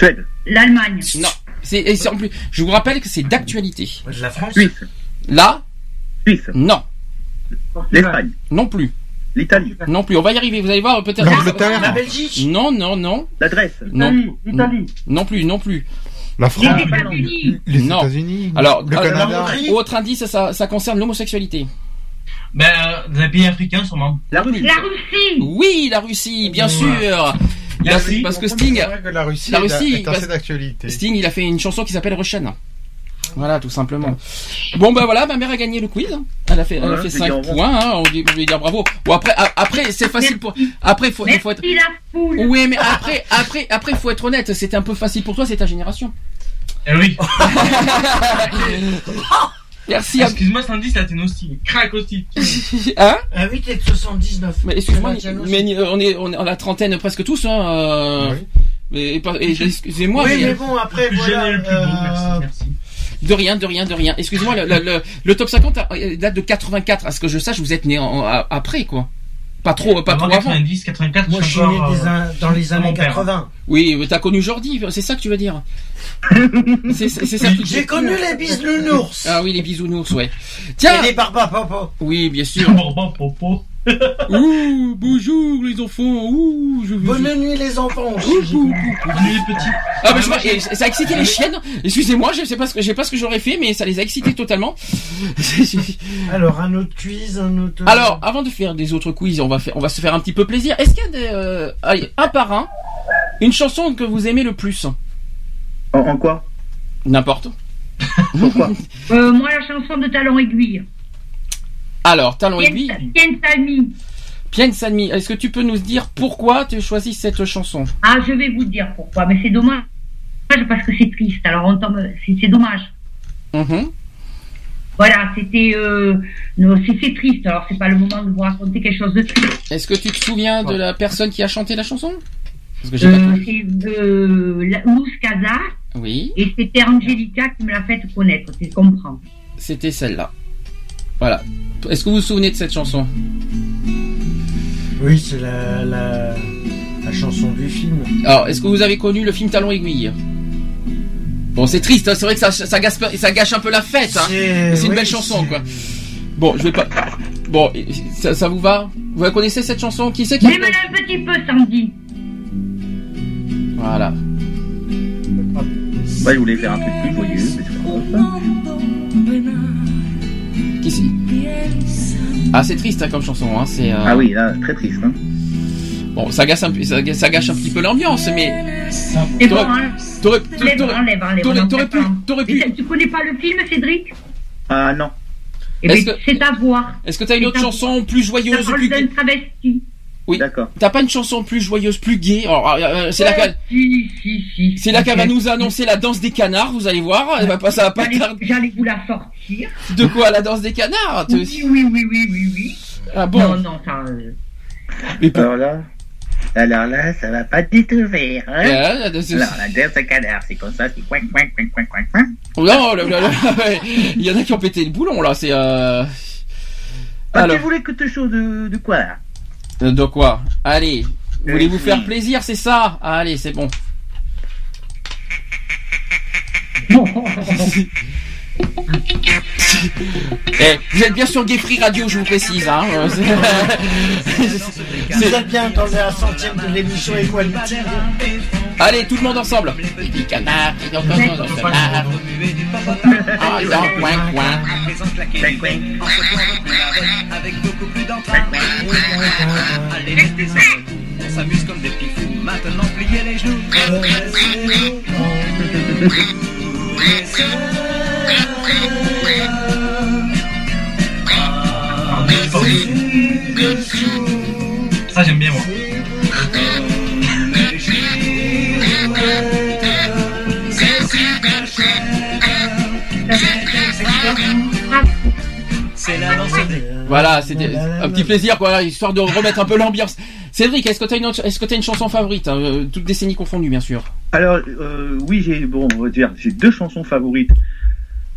Suède. L'Allemagne. Non, c'est en plus. Je vous rappelle que c'est d'actualité. La France. Suisse. Là, Suisse. non, L'Espagne. non plus, L'Italie. non plus. On va y arriver. Vous allez voir peut-être. L'Angleterre. La Belgique. Non, non, non, La Grèce. non, L'Italie. non plus, non plus. La Les France. États-Unis. Les Non. États-Unis. Alors, le euh, Canada. Hongrie. Autre indice, ça, ça concerne l'homosexualité. Ben, euh, dans les pays africains, sûrement. La Russie. La Russie. Oui, la Russie, bien Ouais. sûr. Il a- Merci. parce que Sting, vrai que la Russie, la est- Russie, est parce- assez d'actualité. Sting, il a fait une chanson qui s'appelle Russian. Voilà, tout simplement. Bon, ben voilà, ma mère a gagné le quiz. Elle a fait, elle a fait je 5 vais dire au revoir. points, hein, on dit- on lui dire bravo. Bon, après, a- après, c'est facile pour, après, faut, il faut être, Merci la foule. oui, mais après, après, après, faut être honnête, c'était un peu facile pour toi, c'est ta génération. Eh oui. Merci à, Excuse-moi, Sandy, ça t'est aussi. Crac aussi. hein? Ah oui, t'es de 79. Mais excuse-moi, mais euh, on est, on est en la trentaine presque tous, hein, euh, Oui. mais, et excusez-moi, oui, mais- mais bon, après, Le plus voilà. le plus beau, merci, euh, merci. de rien, de rien, de rien. Excusez-moi, le, le, le, le top 50 euh, date de 84. À ce que je sache, vous êtes né en, en- a- après, quoi. Pas trop, pas Avant trop avant. 90, 84, Moi, je suis né euh, an- dans les années père. 80. Oui, mais t'as connu Jordi, c'est ça que tu veux dire C'est ça J'ai connu les bisounours. Ah oui, les bisounours, ouais. Et Tiens les barbapopo. Oui, bien sûr. Ouh, bonjour les enfants. Ouh, je Bonne nuit les enfants. Bonne nuit les petits. Ah bah je vois, et ça a excité les chiennes. Excusez-moi, je sais pas ce que j'ai pas ce que j'aurais fait, mais ça les a excités totalement. Alors un autre quiz, un autre. Alors, avant de faire des autres quiz, on va faire, on va se faire un petit peu plaisir. Est-ce qu'il y a des, euh, allez, un par un, une chanson que vous aimez le plus En, en quoi? N'importe. Pourquoi? Euh, moi, la chanson de Talon Aiguille. Alors, talon aiguille. Tienne Sami. Pienne Sanmi, est-ce que tu peux nous dire pourquoi tu choisis cette chanson? Ah, je vais vous dire pourquoi, mais c'est dommage parce que c'est triste. Alors, on tombe, c'est c'est dommage. Mhm. Voilà, c'était, euh, non, c'est c'est triste. Alors, c'est pas le moment de vous raconter quelque chose de triste. Est-ce que tu te souviens de la personne qui a chanté la chanson? Euh, c'est euh, la- Luz Casa Oui, et c'était Angelica qui me l'a fait connaître. Tu comprends c'était celle-là. Voilà. Est-ce que vous vous souvenez de cette chanson? Oui, c'est la, la la chanson du film. Alors, est-ce que vous avez connu le film Talon Aiguille? Bon, c'est triste, hein, c'est vrai que ça, ça, gâche, ça gâche un peu la fête. Hein. C'est une oui, belle chanson, quoi. Bon, je vais pas. Bon, ça, ça vous va? Vous la connaissez cette chanson? Qui c'est qui a- Même un petit peu, Sandy. Voilà. Bah, je voulais faire un truc plus joyeux, mais Ah, c'est triste hein, comme chanson. Hein. C'est. euh, Ah oui, là, très triste. Hein. Bon, ça gâche un, ça, ça gâche un petit peu l'ambiance, mais. C'est bon, T'aurais- hein pu, t'aurais. Tu connais pas le film, Cédric? Ah non. Eh Est-ce que- c'est à voir. Est-ce que t'as une autre un- chanson plus Ça joyeuse, parle plus d'un gaie travesti. Oui. D'accord. T'as pas une chanson plus joyeuse, plus gaie euh, euh, C'est là qu'elle, Si, si, si. c'est là qu'elle va nous annoncer la danse des canards. Vous allez voir. Elle va pas, ça va pas J'allais- vous la sortir. De quoi la danse des canards Te- Oui, oui, oui, oui, oui, oui. Ah bon Non, non, ça. euh, Mais pour- Alors là, alors là, ça va pas du tout faire. Hein Ah, la Alors, la danse de canard, c'est comme ça, c'est coin, coin, coin, coin, coin, coin. Oh Non, là, là, là, ouais. il y en a qui ont pété le boulon là. C'est. Euh... Ah, Alors. tu voulais que te chose de, de quoi là? Euh, De quoi Allez, Euh, voulez-vous oui. faire plaisir, c'est ça Allez, c'est bon. Eh, vous êtes bien sur Gay Free Radio, je vous précise. Hein. euh, Vous êtes bien dans la centième de l'émission Equality. Allez, tout le monde ensemble. Ah, ils ont coin, coin. Avec beaucoup plus. Allez, mettez ça. On s'amuse comme des petits fous. Maintenant, pliez les genoux. Ça, j'aime bien, moi. C'est la danse des. Voilà, c'était un petit plaisir, quoi, histoire de remettre un peu l'ambiance. Cédric, est-ce que t'as une, autre- est-ce que t'as une chanson favorite, hein, euh, toutes décennies confondues, bien sûr. Alors, euh, oui, j'ai bon, on va dire, j'ai deux chansons favorites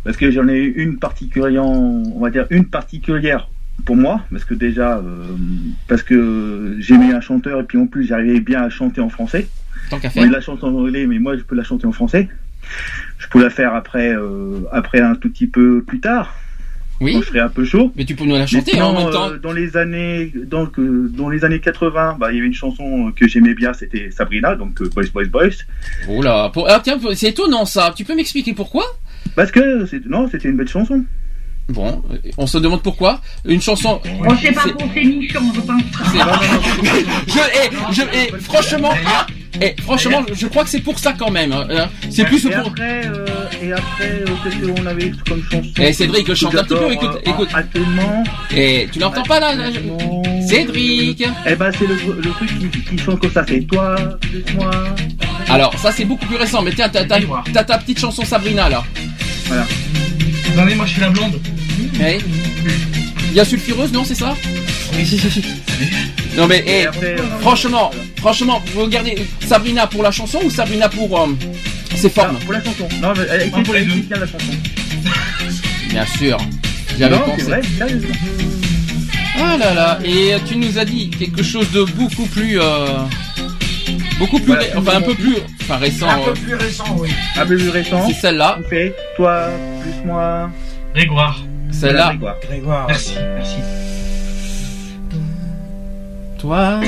parce que j'en ai une particulière, on va dire une particulière pour moi, parce que déjà, euh, parce que j'aimais un chanteur et puis en plus j'arrivais bien à chanter en français. Tant qu'à faire. la chante en anglais, mais moi je peux la chanter en français. Je peux la faire après, euh, après un tout petit peu plus tard, Oui, quand je un peu chaud. mais tu peux nous la chanter hein, en même temps. euh, dans les années, donc euh, dans les années 80, bah, il y avait une chanson que j'aimais bien, c'était Sabrina, donc euh, Boys Boys Boys. Oh là, pour... ah, tiens, c'est étonnant ça. Tu peux m'expliquer pourquoi? Parce que non, c'était une belle chanson. Bon, on se demande pourquoi. Une chanson. On sait pas C'est- pour ces nichons, je pense. je, eh, je, eh, franchement, ah, eh, franchement, je crois que c'est pour ça quand même. hein. C'est plus et pour. après, euh, et après, euh, qu'est-ce qu'on avait comme chanson Eh, Cédric, que chante un petit peu, écoute, euh, écoute. Actuellement. Eh, tu l'entends pas là, là, je- actuellement- Cédric. Eh ben, c'est le, le truc qui, qui chante comme ça, c'est toi, plus moi. Alors, ça c'est beaucoup plus récent. Mais tiens, t'as t'as- t'as ta petite chanson Sabrina là. Attendez, moi, je suis la blonde. Il y a sulfureuse, non, c'est ça Non mais, eh, Et après, euh, franchement, franchement, vous regardez Sabrina pour la chanson ou Sabrina pour euh, ses ah, formes pour la chanson. Non, mais elle Ah, pour les deux. la chanson. Bien sûr. J'avais Non, pensé. vrai. Ah là là, et tu nous as dit quelque chose de beaucoup plus, euh, beaucoup plus, Voilà. ré- enfin un peu plus, enfin récent. Un peu euh, plus récent, oui. Un peu plus récent. c'est celle-là, fait toi, plus moi. Grégoire. celle-là. Grégoire. Grégoire. Merci, merci. Toi,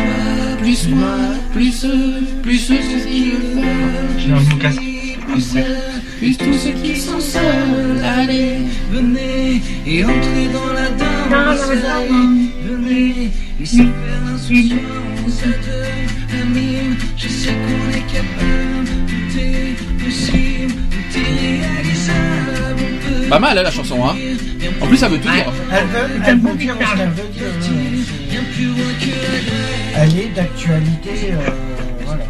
plus moi, plus eux, plus ceux qui le casque. plus eux, plus tous ceux qui sont seuls. Allez, Venez et entrez dans la danse. Venez faire. Je sais qu'on est capable, tout est possible, tout est réalisable. On peut pas mal hein, la chanson, hein. En plus, ça veut tout dire. Elle veut, elle veut dire ce qu'elle veut dire. bien plus loin que la gueule. Elle est d'actualité, euh, voilà.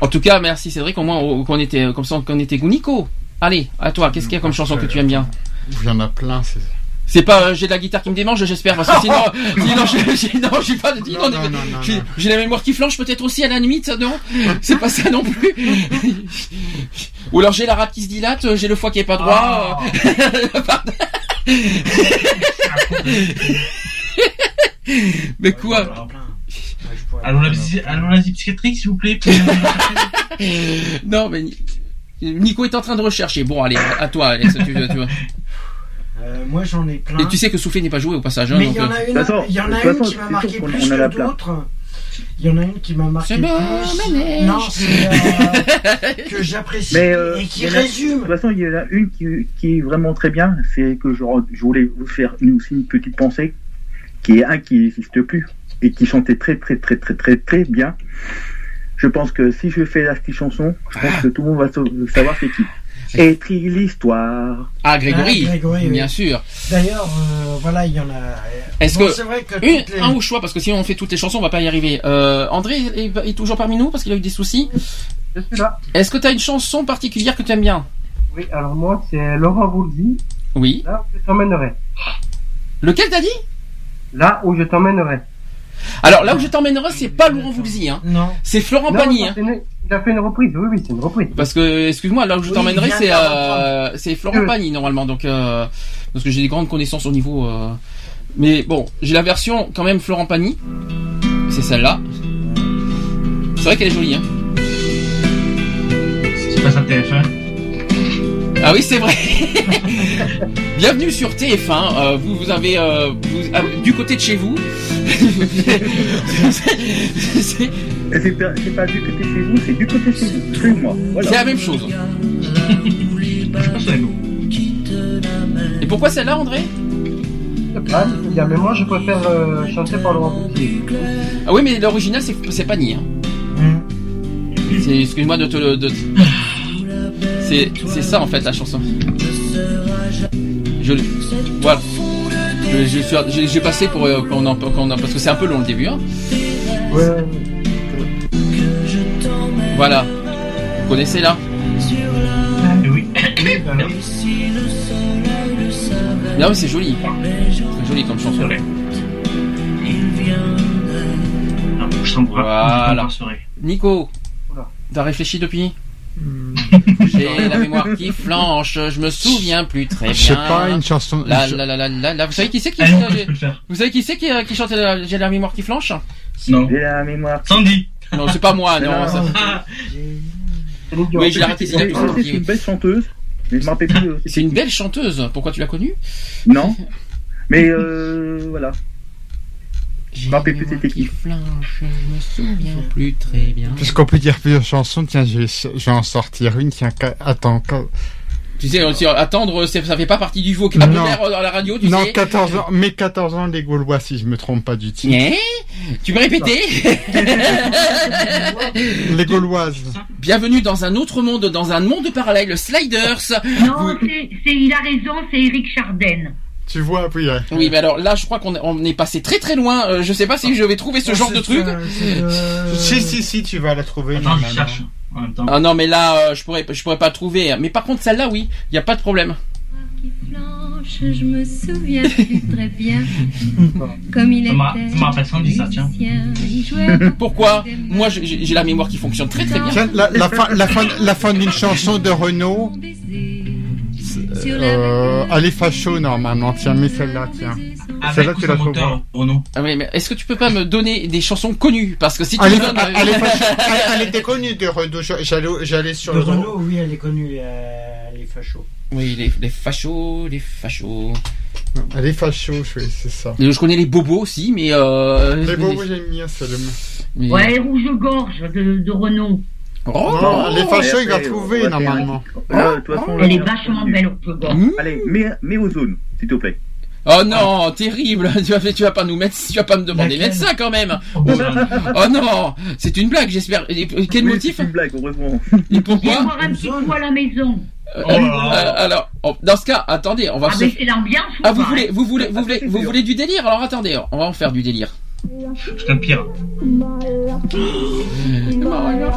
En tout cas, merci Cédric, au moins on- qu'on était comme ça, qu'on était. Nico, allez, à toi, qu'est-ce qu'il y a comme chanson que tu aimes bien Il y en a plein. c'est- C'est pas euh, j'ai de la guitare qui me démange, j'espère, parce que sinon, sinon, j'ai- j'ai- non, j'ai pas, Non, non, non, non, j'ai la mémoire qui flanche peut-être aussi à la limite, non? C'est pas ça non plus. Ou alors j'ai la rate qui se dilate, euh, j'ai le foie qui est pas droit. euh, pardon. Mais quoi Allons la, psy- allons la psychiatrique, s'il vous plaît. pour- Non, mais Nico est en train de rechercher. Bon, allez, à toi, Alex, tu, tu vois. Euh, moi j'en ai plein. Et tu sais que Soufflé n'est pas joué au passage. hein, Mais donc, il y en a euh, une, De toute façon- il y en a une qui m'a marqué plus que d'autres. Il y en a une qui m'a marqué plus. manège. Non, c'est euh, que j'apprécie euh, et qui résume. De toute façon, il y en a une qui, qui est vraiment très bien. C'est que je, je voulais vous faire une, aussi une petite pensée, qui est un qui n'existe plus et qui chantait très très très très très très bien. Je pense que si je fais la petite chanson, je pense que tout le monde va sa- savoir c'est qui. Écrit l'histoire. Ah, Grégory, Ah, Grégory, oui. bien sûr. D'ailleurs, euh, voilà, il y en a. Est-ce Bon, que c'est vrai que une, toutes les- un au choix parce que si on fait toutes les chansons, on va pas y arriver. Euh, André est, est toujours parmi nous parce qu'il a eu des soucis. Je suis là. Est-ce que tu as une chanson particulière que tu aimes bien? Oui, alors moi, c'est Laurent Voulzy. Oui. Là où je t'emmènerai. Lequel t'as dit? Là où je t'emmènerai. Alors là où je t'emmènerai, c'est pas Laurent Voulzy, hein. Non. C'est Florent Non, Pagny, hein. Il a fait une reprise, oui, oui, c'est une reprise. Parce que, excuse-moi, là où je Oui, t'emmènerai, c'est euh, c'est Florent. Pagny normalement, donc euh, parce que j'ai des grandes connaissances au niveau. euh, mais bon, j'ai la version quand même Florent Pagny. C'est celle-là. C'est vrai qu'elle est jolie, hein. C'est pas ça TF1. Ah oui, c'est vrai. Bienvenue sur TF1. euh, vous, vous avez euh, vous- ah, du côté de chez vous. c'est pas, du côté chez vous, c'est du côté chez vous. Chez moi. Voilà. c'est la même chose. Je pense nous. Et pourquoi celle-là, André? Ah, c'est bien, mais moi, je préfère euh, chanter par Laurent. Ah oui, mais l'original c'est Pagny. Hein. C'est excuse-moi de te le. de- C'est c'est ça en fait la chanson. Je voilà. Je, je suis j'ai j'ai passé pour euh, qu'on en, qu'on en- parce que c'est un peu long le début. Hein. Ouais. Voilà. Vous connaissez là? Eh oui. Non mais c'est joli. C'est joli comme chanson. Ah, je. Voilà. Je. Nico, t'as réfléchi depuis? J'ai la mémoire qui flanche, je me souviens plus très bien. Je sais pas, une chanson. La, la, la, la, la. Vous savez qui c'est qui, vous savez qui c'est qui, euh, qui chante la- J'ai la mémoire qui flanche Non. J'ai la mémoire. Sandy. Non, c'est pas moi, non. Oui, j'ai arrêté. C'est une belle chanteuse, mais je me rappelle plus. euh, C'est une belle chanteuse. Pourquoi tu l'as connue? Non. Mais euh, voilà. Qui. flanche, je me souviens plus très bien. Puisqu'on peut dire plusieurs chansons, tiens, je vais, je vais en sortir une. Tiens, attends, Tu sais, aussi, attendre, c'est- ça fait pas partie du vocabulaire dans la radio, tu non, sais. 14 ans, mais 14 ans, les Gaulois, si je me trompe pas du titre. Eh tu peux répéter Les Gauloises. Bienvenue dans un autre monde, dans un monde parallèle, Sliders. Non, Vous- c'est- il a raison, c'est Eric Chardin. Tu vois, oui. ouais. Oui, mais alors là, je crois qu'on est, on est passé très très loin. Euh, je sais pas si je vais trouver ce Oh, genre de truc. euh, Si, si, si, tu vas la trouver. Attends, je cherche. En même temps. Ah non, mais là, euh, je pourrais, je pourrais pas trouver. Mais par contre, celle-là, oui, il y a pas de problème. qui je me souviens plus très bien. Comme il Ça m'a- était. Sandy, ça, tiens. Pourquoi Moi, j'ai la mémoire qui fonctionne très très bien. Tiens, la, la fin, la fin, la fin d'une chanson de Renault, euh, elle est facho normalement. Tiens, mais celle-là, tiens. Celle-là, tu la trouveras. Renaud. Ah oui, mais est-ce que tu peux pas me donner des chansons connues? Parce que si tu Elle, me est- donnes, elle- elle est facho- elle- elle était connue de Renault. Je- J'allais, sur de le Renault, oui, elle est connue, euh, les fachos. Oui, les, les fachos, les fachos. Elle est facho, c'est ça. Et Je connais les bobos aussi, mais euh, Les bobos, j'aime bien ça. Le... Ouais, Rouge-Gorge de, de Renault. Oh, non, les fachos, Et il va trouver, va normalement. Là, de toute façon, Elle là, est vachement belle, Rouge-Gorge. Hmm Allez, mets, mets aux zones, s'il te plaît. Oh non, terrible. Tu vas, tu vas pas nous mettre, tu vas pas me demander mettre ça quand même. Oh, voilà. Oh non, c'est une blague, j'espère. Quel Oui, motif C'est une blague, heureusement. Et pourquoi un petit coup à la maison. Euh, Oh là là. euh, Alors, oh, dans ce cas, attendez, on va Ah, se. mais c'est l'ambiance ou Ah, vous voulez, hein vous voulez, vous voulez, vous voulez du délire Alors attendez, on va en faire du délire. Je te le pire.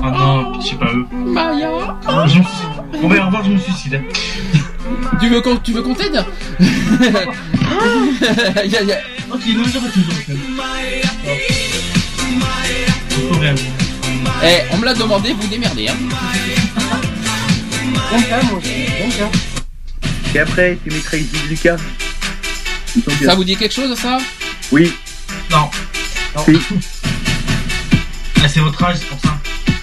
Ah non, je sais pas eux. Maya, Ah, je me suicide. On va y revoir, je me suicide. tu veux qu'on, tu veux qu'on t'aide? Y a- y a- Ok, non, j'aurais toujours fait. Eh, on me l'a demandé, vous démerdez. Hein. J'aime bien, moi aussi. J'aime bien. Et après, tu mettrais Lucas. Ça vous dit quelque chose ça? Oui. Non. Non. Si. Ah, c'est votre âge, c'est pour ça.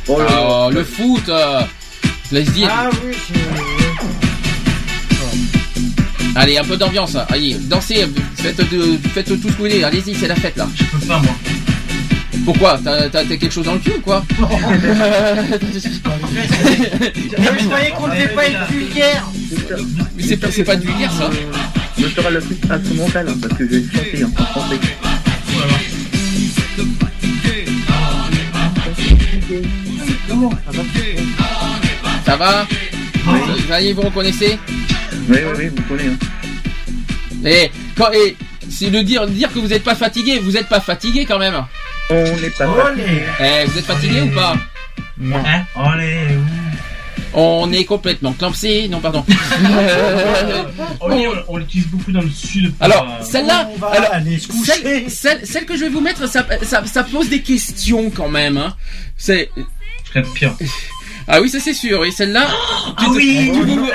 Oh là là. Oh, le foot. Euh, laisse dire. Ah oui, c'est... Allez, un peu d'ambiance. hein. Allez, dansez, faites, de, faites tout ce que vous voulez. Allez-y, c'est la fête là. Je peux pas, moi. Pourquoi? T'as quelque chose dans le cul ou quoi? Mais je croyais qu'on devait pas être vulgaire. Mais c'est pas, pas du vulgaire ça. Je ferai le truc instrumental, hein, parce que je vais chanter en français. Ça va Ça y est, vous reconnaissez Oui, oui, oui, vous connaissez. Hein. Et quand et c'est de dire dire que vous n'êtes pas fatigué, vous n'êtes pas fatigué quand même. On n'est pas. Eh, vous êtes fatigué ou pas? Hein? Allez, On est complètement clampsé. Non, pardon. on, on, on l'utilise beaucoup dans le sud. Alors, euh, celle-là, celle, celle, celle que je vais vous mettre, ça, ça, ça pose des questions quand même. Hein. C'est je serais pire. Ah oui, ça c'est sûr. Et celle-là, Ah oui, tu- vous-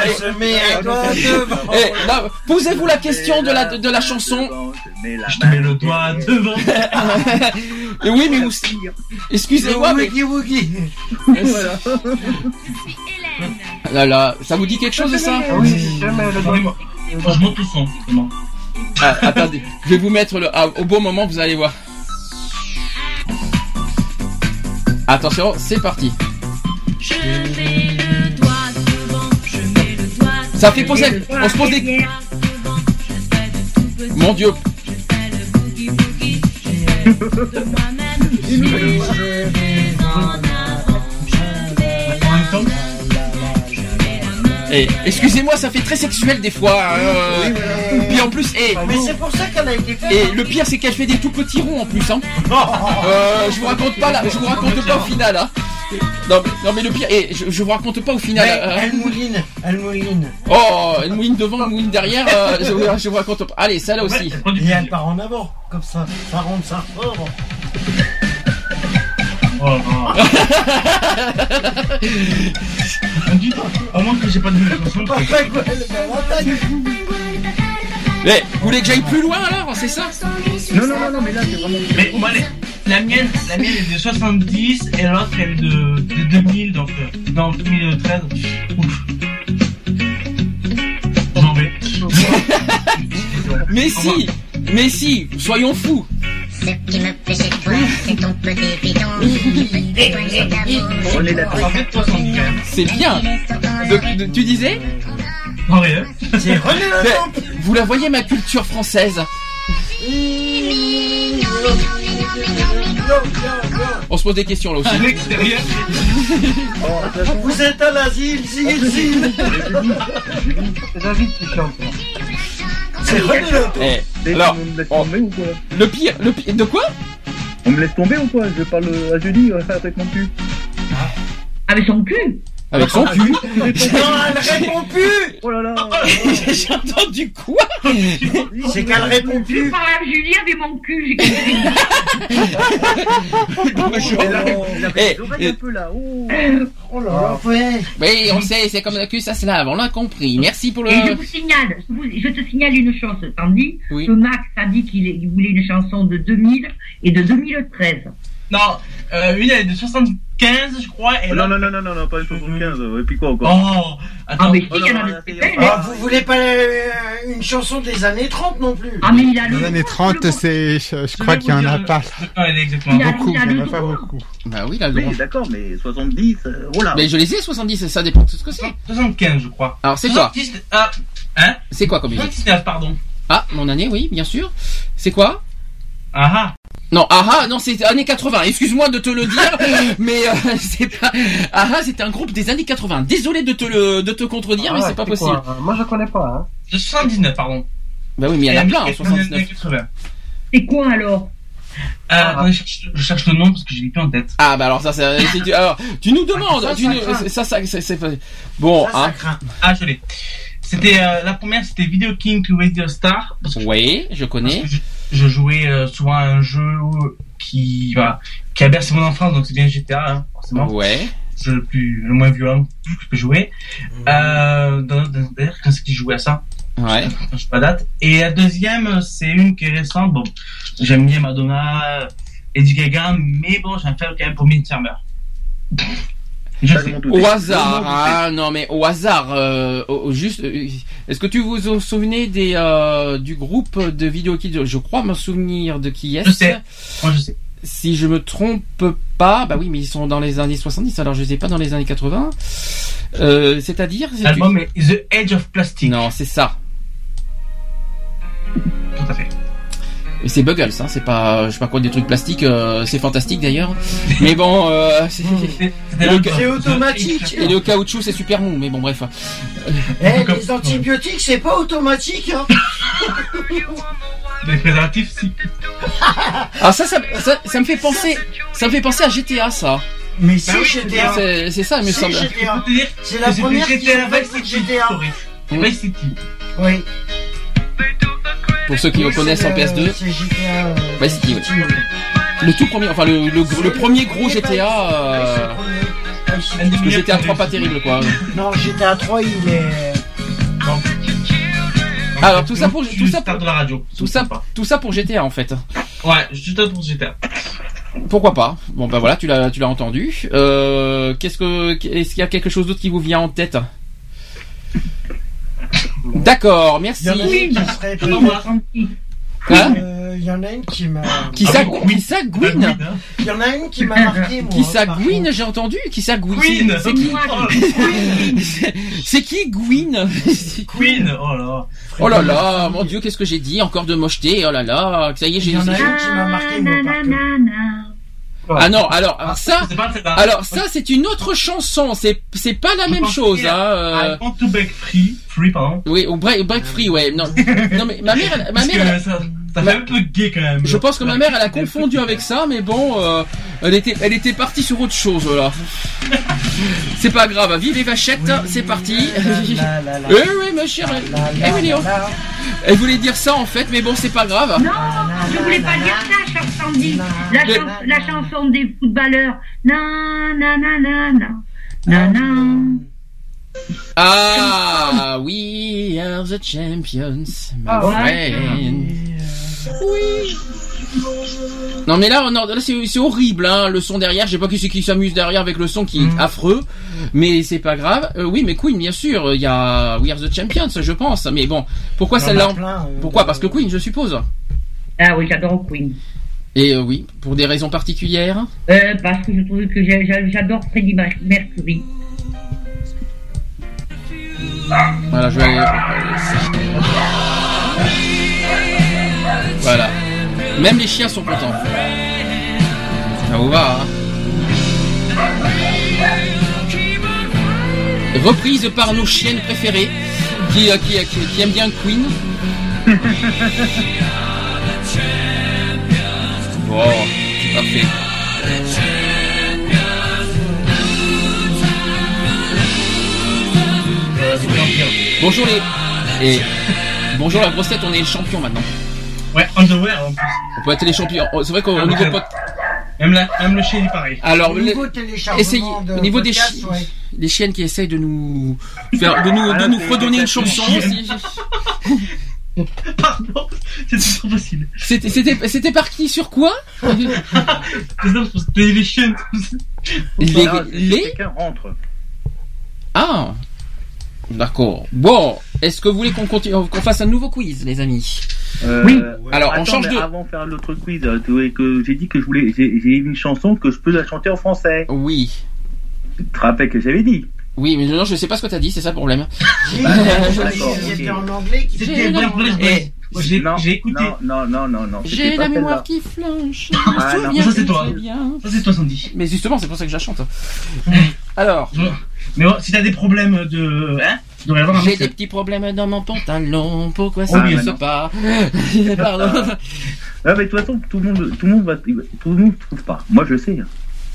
doigt devant. eh, là, posez-vous la question de la de la chanson. Je mets te le doigt devant. Et oui, mais vous, excusez-moi, mais. Voilà. là, là, ça vous dit quelque chose de ça? Ah oui, je mets le doigt. Attendez-moi. Je monte le son. Ah, Attendez, je vais vous mettre le ah, au bon moment, vous allez voir. Attention, c'est parti. Je mets le doigt devant, je mets le doigt Ça fait poser, on se pose des. Mon Dieu, temps, Eh, excusez-moi, ça fait très sexuel des fois. hein, euh, Puis en plus, eh, Mais c'est pour ça qu'elle a été faite. et le pire c'est qu'elle fait des tout petits ronds en plus. Hein. Euh, je vous raconte pas là, je vous raconte pas au final. Hein. Non, mais, non mais le pire, eh, je, je vous raconte pas au final. Mais euh, elle mouline, elle mouline. oh, une mouine devant, une mouine derrière. euh, je, vous- je vous raconte pas. Allez, celle-là aussi. elle Et elle part en avant, comme ça. Ça rentre, ça ressort. Oh, non. On dit, à moins que j'ai pas de chanson. Pas elle taille. Eh, vous voulez que j'aille plus loin alors, c'est ça? Non, non, non, non, mais là, c'est vraiment. Mais moi, les- la mienne, la mienne est de 70 et l'autre elle est de, de 2000, donc euh, non 2013. Ouf. J'en vais. Mais si, mais si, soyons fous. Ce qui me plaît chez toi, c'est ton petit bidon. On est d'accord. En fait, 70 quand même. C'est bien. De- tu disais Non, rien. C'est René. Vous la voyez ma culture française On se pose des questions là aussi. L'extérieur. Vous êtes à l'asile, zile, zile. C'est David qui chante. là. C'est René Lemon. Eh, mais alors, on me laisse tomber ou quoi le pire, le pire, de quoi On me laisse tomber ou quoi Je parle à jeudi euh, avec mon cul. Avec son cul. Avec son cul. Non, elle répond plus. Oh là là J'ai entendu quoi C'est qu'elle répond Je plus. parle à Julie avec mon cul, j'ai là, un peu là. Oh. Oh là là, ouais. Oui, on sait, c'est comme le cul, ça se lave, on l'a compris. Merci pour le... Et je vous signale, je je te signale une chose, Tandy, Oui. que Max a dit qu'il voulait une chanson de 2000 et de 2013. Non, euh, une elle est de 75, je crois, et Oh, non, non, non, non, non, non, pas une 75. euh, Et puis quoi encore Oh, Ah, mais a de très belles. Ah, vous voulez pas euh, une chanson des années 30 non plus Ah, mais il a le Les années 30, c'est, je, je crois qu'il y en a pas exactement. Beaucoup, il a il y en a pas beaucoup. Bah oui, il a le droit. Oui, d'accord, mais 70, euh, oh là. Mais je les ai 70, ça dépend de ce que c'est. 75, je crois. Alors c'est quoi 70, ah, hein C'est quoi comme musique 79, pardon. Ah, mon année, oui, bien sûr. C'est quoi Ah ah. Non, Aha, non, c'est années 80. Excuse-moi de te le dire, mais euh, c'est pas. Aha, c'était un groupe des années 80. Désolé de te le, de te contredire, mais Ah, c'est pas possible. quoi Moi, je connais pas. Hein. De 79, pardon. Bah oui, mais il y en a Et plein, en années 79. 80. C'est quoi alors? Ah, attendez, je cherche, je cherche le nom parce que je l'ai plus en tête. Ah bah alors ça, c'est, c'est- alors tu nous demandes, Ça, tu ça nous- ça, ça, c'est, c'est- bon, hein. Ah, je l'ai. C'était euh, la première, c'était Video King to Radio Star. Parce que- Oui, je connais. parce que je, jouais euh, souvent à un jeu qui va qui a bercé mon enfance, donc c'est bien GTA, hein, forcément. Ouais. C'est le plus le moins violent que je peux jouer. Euh, dans- dans- D'ailleurs, quand c'est que je jouais à ça? Ouais. Je sais pas date. Et la deuxième, c'est une qui est récente. Bon, j'aime bien Madonna, Eddie Gaga, mais bon, j'ai un faible quand même pour Farmer. Je sais. Au hasard, hein, non mais au hasard, euh, au- juste, euh, est-ce que tu vous vous souvenez des euh, du groupe de vidéo kids? Je crois me souvenir de qui est. Je sais. Moi, je sais. Si je me trompe pas, bah oui, mais ils sont dans les années 70, alors je sais pas dans les années 80. Euh, C'est-à-dire c'est- L'album est The Edge of Plastic. Non, c'est ça. Tout à fait. Et c'est Buggles, hein, c'est pas, je sais pas quoi, des trucs plastiques, euh, c'est fantastique d'ailleurs. Mais bon, euh, c'est et le ca- C'est automatique. Et le caoutchouc, c'est super mou, mais bon, bref. Eh, les antibiotiques, c'est pas automatique. Hein. Les préservatifs, si. Ah ça, ça, ça, ça me fait penser, ça me fait penser à GTA, ça. Mais si Bah oui, GTA. C'est c'est ça, il me semble. C'est la première GTA. C'est Vice City. Oui. Pour ceux qui le connaissent en C'est le- PS2. C'est GTA. euh, Vice City, oui. Le tout premier, enfin le, le, le premier gros GTA. Euh... Parce que GTA 3 pas terrible quoi. Non, GTA 3, il est. Alors tout ça pour tout ça pour de la radio. tout ça tout ça pour GTA en fait. Ouais, juste pour GTA. Pourquoi pas Bon bah voilà, tu l'as tu l'as entendu. Euh, qu'est-ce que est-ce qu'il y a quelque chose d'autre qui vous vient en tête? D'accord, merci. Il y en a une qui. Hein Euh, Il y en a une qui m'a. Qui ça Qui ça Gwyn Il y en a une qui m'a marqué, moi. Qui. J'ai entendu. Qui ça Gwyn Queen. C'est qui C'est- C'est qui Gwyn Queen, oh là. Oh là là, mon dieu, qu'est-ce que j'ai dit? Encore de mocheté. Oh là là, ça y est, j'ai. Il y en a une qui m'a marqué, moi, par contre. Ah non, alors, alors ça, alors ça c'est une autre chanson. C'est c'est pas la Je même chose. Hein, euh, I want to break free, free pardon. Oui, ou break, break free, ouais. Non, non mais ma mère, elle- ma mère. elle- ça, fait un peu gay quand même. Je pense que ma mère, elle a confondu avec ça, mais bon, euh, elle était, elle était partie sur autre chose là. C'est pas grave. Vive les vachettes, c'est parti. La, la, la. Eh oui, ma chère. Eh oui. Elle voulait dire ça en fait, mais bon, c'est pas grave. Non, je voulais pas dire ça, chanson dit. La, Mais- chan- la chanson des footballeurs. Na na na na na. Na na. Ah, we are the champions, my Ah, ouais. Oui. Non mais là, là c'est horrible, hein, le son derrière. Je sais pas qui c'est qui s'amuse derrière avec le son qui est affreux, mais c'est pas grave. Euh, oui, mais Queen, bien sûr, il y a We Are the Champions, je pense. Mais bon, pourquoi celle-là euh, Pourquoi? Parce que Queen, je suppose. Ah oui, j'adore Queen. Et euh, oui, pour des raisons particulières? Parce que je trouve que j'ai- j'ai- j'adore Freddie Mer- Mercury. Voilà, je vais aller. Voilà. Même les chiens sont contents. Ça vous va, hein Reprise par nos chiennes préférées qui, euh, qui, qui, qui aiment bien Queen. Bon, c'est parfait. Bonjour les. Et bonjour la grosse tête, on est les champions maintenant. Ouais, underwear en plus. On peut être les champions. Oh, C'est vrai qu'au Ah, au niveau pot- Même, la, même le chien il est pareil. Alors, Au le- niveau téléchargement essayez de au niveau des, chi- ouais. des chiennes qui essayent de nous faire, de nous, Ah, de là, nous fredonner une chanson. Pardon, c'est trop facile. C'était, c'était, c'était par qui sur quoi les les chiens. Les, Ah, les, Quelqu'un rentre. ah, D'accord. Bon, est-ce que vous voulez qu'on continue, qu'on fasse un nouveau quiz, les amis? Euh, Oui. Alors, on attends, change mais de. Avant de faire l'autre quiz, tu vois, que j'ai dit que je voulais, j'ai une chanson que je peux la chanter en français. Oui. Tu te rappelles que j'avais dit? Oui, mais non, je sais pas ce que t'as dit, c'est ça le problème. C'était ok. en anglais qui J'ai écouté. Non, non, non, non, non. J'ai la mémoire qui flanche. Ah, je me non. souviens Ça, c'est que toi. Ça, c'est toi, Sandy. Mais justement, c'est pour ça que je la chante. Alors, Mais oh, si t'as des problèmes de. Hein j'ai des petits problèmes dans mon pantalon. Pourquoi Oh, ça ne se pas Pardon. Ah, mais de toute façon, tout le monde, tout le monde va, tout le monde trouve pas. Moi, je sais. hein.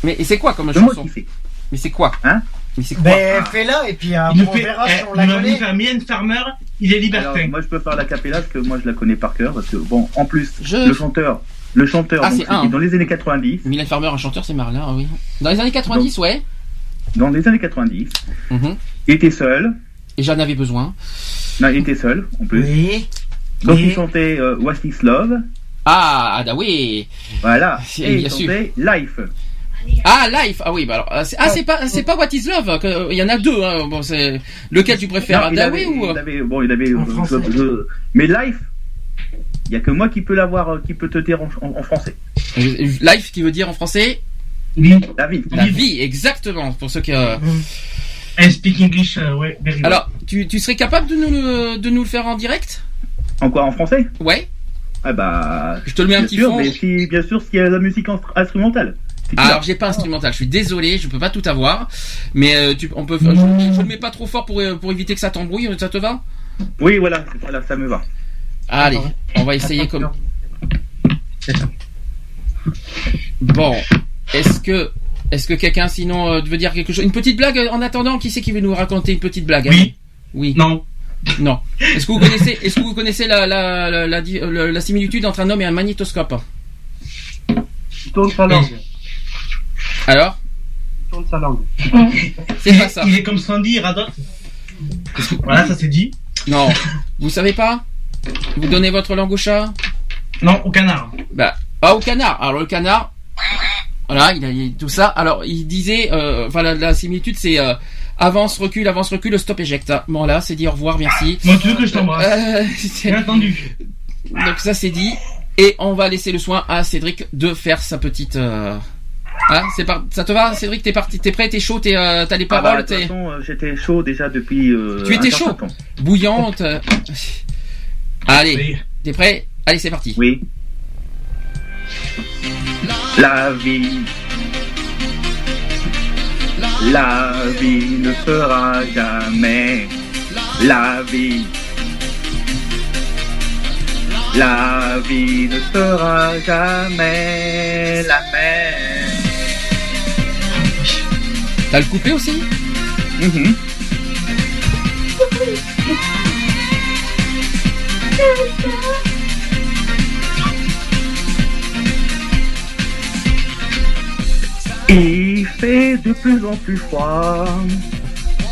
Mais c'est quoi comme C'est moi chanson qui sais. Mais c'est quoi Hein Mais c'est quoi Ben, fais-la et puis nous on fait. verra si eh, on Il la connaît. faire Mylène Farmer, il est Alors, libertin. moi, je peux faire la capella parce que moi, je la connais par cœur. Parce que, bon, en plus, Je- le chanteur, le chanteur, Ah, dans les années 90. Mylène Farmer, un chanteur, c'est Marlin, ah oui. Dans les années 90, ouais. Dans les années 90, Mhm. il était seul. Et j'en avais besoin. Non, il était seul, en plus. Oui. Donc, Oui. il chantait euh, What is Love. Ah, ah, oui. Voilà. Et il bien sûr. chantait Life. Ah, Life. Ah oui, bah alors, ah, c'est ah, pas, c'est pas What is Love. que- Il y en a deux. Hein. Bon, c'est lequel tu préfères, Non, avait, ou il avait- bon, il avait, En euh, mais Life, il y a que moi qui peux l'avoir, euh, qui peut te dire en, en- en français. Euh, Life qui veut dire en français Oui. La vie. la vie, exactement. Pour ceux qui. euh, I speak English, euh, ouais, very well. Alors, tu, tu serais capable de nous, le- de nous le faire en direct? En quoi En français? Ouais. Ah bah. Je te le mets un petit sûr, fond. mais si, bien sûr, s'il y a la musique instru- instrumentale. Alors j'ai pas instrumental, je suis désolé, je peux pas tout avoir, mais euh, tu, on peut, je, je le mets pas trop fort pour, euh, pour éviter que ça t'embrouille, ça te va? Oui, voilà, voilà, ça me va. Allez, on va essayer comme. Bon, est-ce que, est-ce que quelqu'un sinon euh, veut dire quelque chose? Une petite blague euh, en attendant Qui c'est qui veut nous raconter une petite blague hein Oui. Oui. Non. Non. Est-ce que vous connaissez, est-ce que vous connaissez la, la, la, la, la similitude entre un homme et un magnétoscope? Il tourne sa langue. Alors? Il tourne sa langue. C'est pas ça. Il est comme Sandy, il radote. Voilà, ça c'est dit. Non. Vous savez pas? Vous donnez votre langue au chat? Non, au canard. Bah, ah, au canard. Alors, le canard, voilà, il a tout ça. Alors, il disait, euh, enfin, la, la similitude, c'est euh, avance, recule, avance, recule, stop, éjecte. Bon, là, c'est dit au revoir, merci. Moi, tu veux que je t'embrasse Euh, c'est- Bien entendu. donc, ça, c'est dit. Et on va laisser le soin à Cédric de faire sa petite. Euh... Hein, c'est par... Ça te va, Cédric? T'es parti, t'es prêt, t'es chaud, t'es, euh, t'as les Ah bah, paroles, de toute t'es façon, euh, j'étais chaud déjà depuis. euh, Tu étais chaud temps. bouillante. Allez, Oui. t'es prêt? Allez, c'est parti. Oui. La vie. La vie ne sera jamais la vie. La vie ne sera jamais la même. T'as le coupé aussi? Mhm. Il fait de plus en plus froid.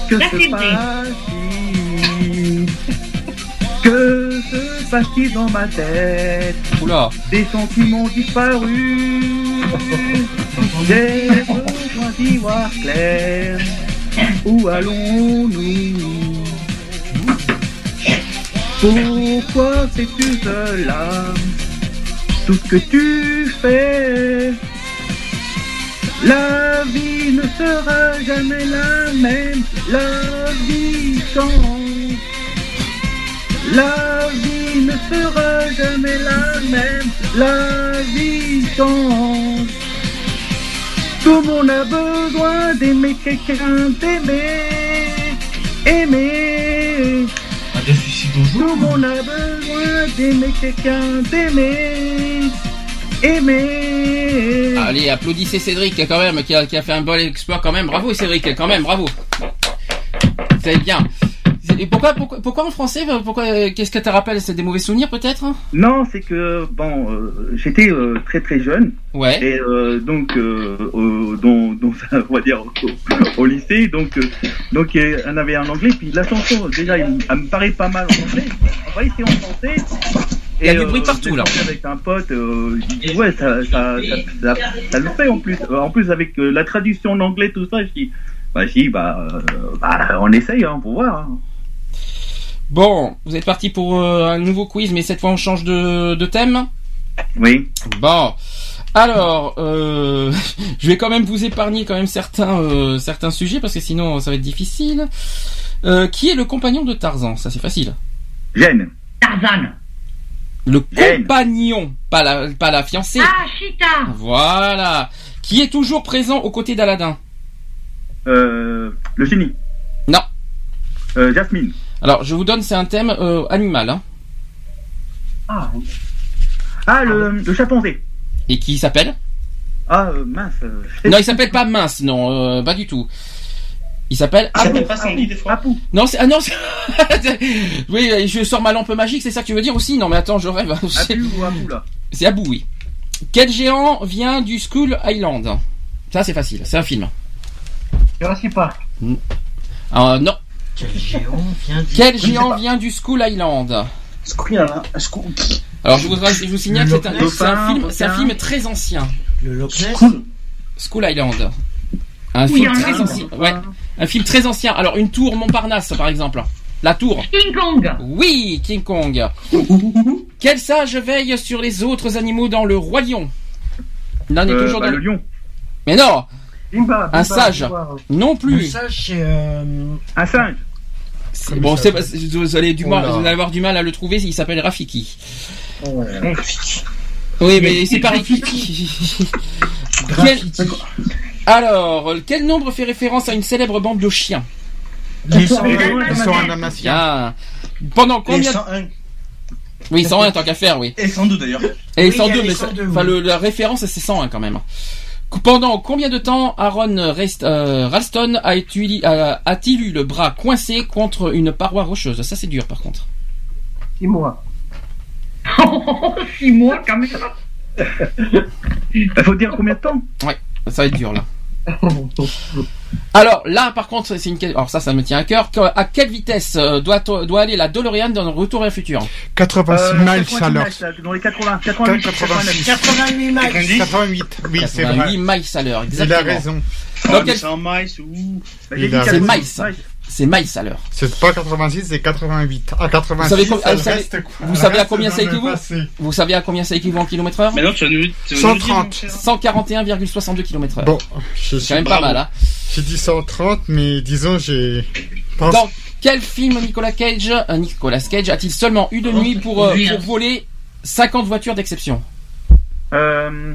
Que se passe-t-il? Que se passe-t-il dans ma tête? Oula. Des sentiments disparus. J'ai besoin d'y voir clair. Où allons-nous? Pourquoi fais-tu cela? Tout ce que tu fais la vie ne sera jamais la même, la vie change. La vie ne sera jamais la même, la vie change. Tout le monde a besoin d'aimer quelqu'un, d'aimer, aimer. Au Tout le monde a besoin d'aimer quelqu'un, d'aimer, aimer. Allez, applaudissez Cédric quand même, qui a, qui a fait un bon exploit quand même. Bravo Cédric, quand même, bravo. C'est bien. Et pourquoi, pourquoi, pourquoi en français Pourquoi euh, Qu'est-ce que tu rappelles C'est des mauvais souvenirs peut-être? Non, c'est que bon, euh, j'étais euh, très très jeune Ouais. et euh, donc euh, euh, dans, dans on va dire au, au lycée, donc euh, donc euh, on avait un anglais puis la chanson déjà elle, elle me paraît pas mal en anglais. On va essayer en français. Il y a Et, du bruit euh, partout, j'ai là. Avec un pote, euh, je dis ouais ça ça, ça, ça, ça le fait en plus. Euh, En plus avec euh, la traduction en anglais tout ça, je dis Bah si, bah, euh, bah, on essaye, hein, pour voir. hein. Bon, vous êtes parti pour euh, un nouveau quiz, mais cette fois on change de, de thème. Oui. Bon. Alors, euh, je vais quand même vous épargner quand même certains euh, certains sujets parce que sinon ça va être difficile. Euh, qui est le compagnon de Tarzan? Ça c'est facile. Gêne. Tarzan. Le compagnon, pas la pas la fiancée. Ah, Chita. Voilà. Qui est toujours présent aux côtés d'Aladin Euh, le génie. Non. Euh, Jasmine. Alors, je vous donne, c'est un thème euh, animal. Hein. Ah, ah le, le chimpanzé. Et qui s'appelle? Ah, euh, mince. euh, Non, il s'appelle pas Mince, non, euh, pas du tout. Il s'appelle s'appelle Abou. pas Sandy, des fois. Apou. Non, c'est ah non. c'est- oui, je sors ma lampe magique, c'est ça que tu veux dire aussi? Non, mais attends, je rêve. Apou ou Apou, là? C'est Abou, oui. Quel géant vient du Skull Island? Ça, c'est facile. C'est un film. Jurassic Park. Ah, non. Quel géant vient du... Quel géant pas. vient du Skull Island? Hein. Alors, je vous, je vous signale que c'est un, film, c'est un film très ancien. Le Loch Ness Squeal. Skull Island. Un Oui, film très ancien. Ouais. Un film très ancien. Alors, une tour Montparnasse, par exemple. La tour. King Kong. Oui, King Kong. Quel sage veille sur les autres animaux dans le roi lion Là, on est Euh, toujours bah, dans le lion. Mais non, Bimba, un sage. Bimba. Non plus. sage, c'est... Euh... Un singe. Bon, c'est pas- vous allez du Oh mal, là. vous allez avoir du mal à le trouver. Il s'appelle Rafiki. Ouais. Oui, mais c'est pas Rafiki. Quel- Alors, quel nombre fait référence à une célèbre bande de chiens Ils sont un amassien. Bien. Pendant combien 101. Oui, 101 tant qu'à faire, oui. Et 102 d'ailleurs. Et Oui, il y a 102, les mais ça- 102, enfin, le- la référence c'est 101 quand même. Pendant combien de temps Aaron Rest- euh, Ralston a- a-t-il eu le bras coincé contre une paroi rocheuse? Ça c'est dur par contre. Six mois. Six mois quand même. Il faut dire combien de temps? Ouais, ça va être dur là. Alors là par contre c'est une que- alors ça ça me tient à cœur. Que- À quelle vitesse euh, doit doit aller la DeLorean dans le Retour vers le futur? 86 Euh, miles 90 à l'heure. miles, là, Dans les 80, 88, 86. 88 miles. 88, oui, c'est 88 vrai. miles à l'heure. Il a Exactement. raison. Donc, elle- c'est en mice ou. Bah, Il j'ai dit a- C'est 90 miles. C'est miles à l'heure. C'est pas 86, c'est 88. À 86, Vous savez com- vous savez- reste quoi vous Ça savez à combien ça équivaut. Vous savez à combien ça équivaut en kilomètres heure Mais non, tu nous. tu vas nous 130. dire, mon cher. 141,62 km heure. Bon, je C'est quand même pas mal, hein. J'ai dit 130, mais disons, j'ai. pense- Dans quel film Nicolas Cage, euh, Nicolas Cage a-t-il seulement eu de nuit pour, euh, pour hein. voler 50 voitures d'exception? Euh,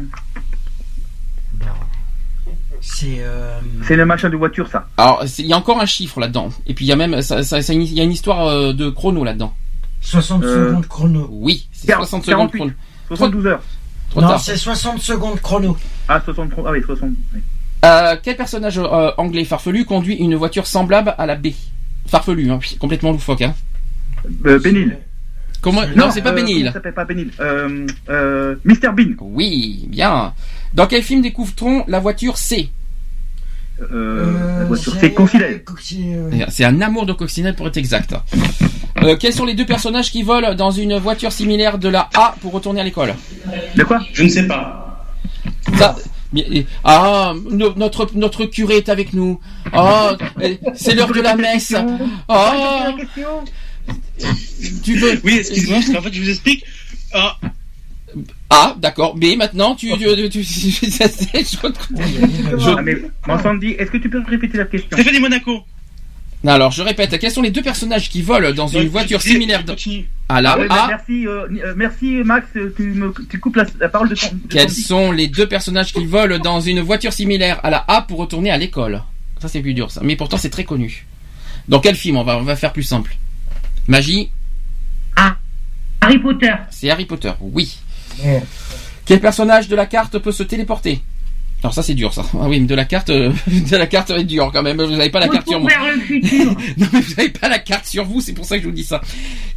C'est... Euh... le machin de voiture, ça. Alors, il y a encore un chiffre là-dedans. Et puis il y a même, ça, ça- ça- il y a une histoire euh, de chrono là-dedans. 60 Euh, secondes chrono. Oui, c'est 40, 60 secondes 48. chrono. 72 heures. Trop non, c'est 60 secondes chrono. Ah, 63. Ah oui, 60. oui. Euh, quel personnage euh, anglais farfelu conduit une voiture semblable à la B? Farfelu, hein, complètement loufoque. Hein. Euh, Benil. Comment Non, c'est pas euh, Benil. ça s'appelle pas Benil. Euh, euh, Mr Bean. Oui, bien. Dans quel film découvre-t-on la voiture C? Euh, la voiture, c'est Coccinelle. C'est un amour de coccinelle pour être exact. Euh, quels sont les deux personnages qui volent dans une voiture similaire de la A pour retourner à l'école? De quoi? Je ne sais pas. Ça, ah, no- notre notre curé est avec nous. Euh, c'est l'heure de la messe. Ah, tu veux Oui, excuse-moi, parce qu'en fait, je vous explique. Ah, Ah, d'accord. Mais maintenant, tu, tu, tu, tu- ça, je- je- Ah, mais, Sandy, est-ce que tu peux répéter la question Stéphanie Monaco. Non, alors, je répète. Quels sont les deux personnages qui volent dans une voiture similaire de- continue. à la Ah, bah, A merci, euh, euh, merci Max, euh, tu, me, tu coupes la, la parole de ton. de Quels Sandy. sont les deux personnages qui volent dans une voiture similaire à la A pour retourner à l'école Ça c'est plus dur ça, mais pourtant c'est très connu. Dans quel film on va, on va faire plus simple Magie, Harry Potter. c'est Harry Potter, oui. Quel personnage de la carte peut se téléporter? Alors ça c'est dur ça. Ah oui, mais de la carte, euh, de la carte être dur quand même. Vous n'avez pas la carte sur moi. vers le futur. non mais vous n'avez pas la carte sur vous, c'est pour ça que je vous dis ça.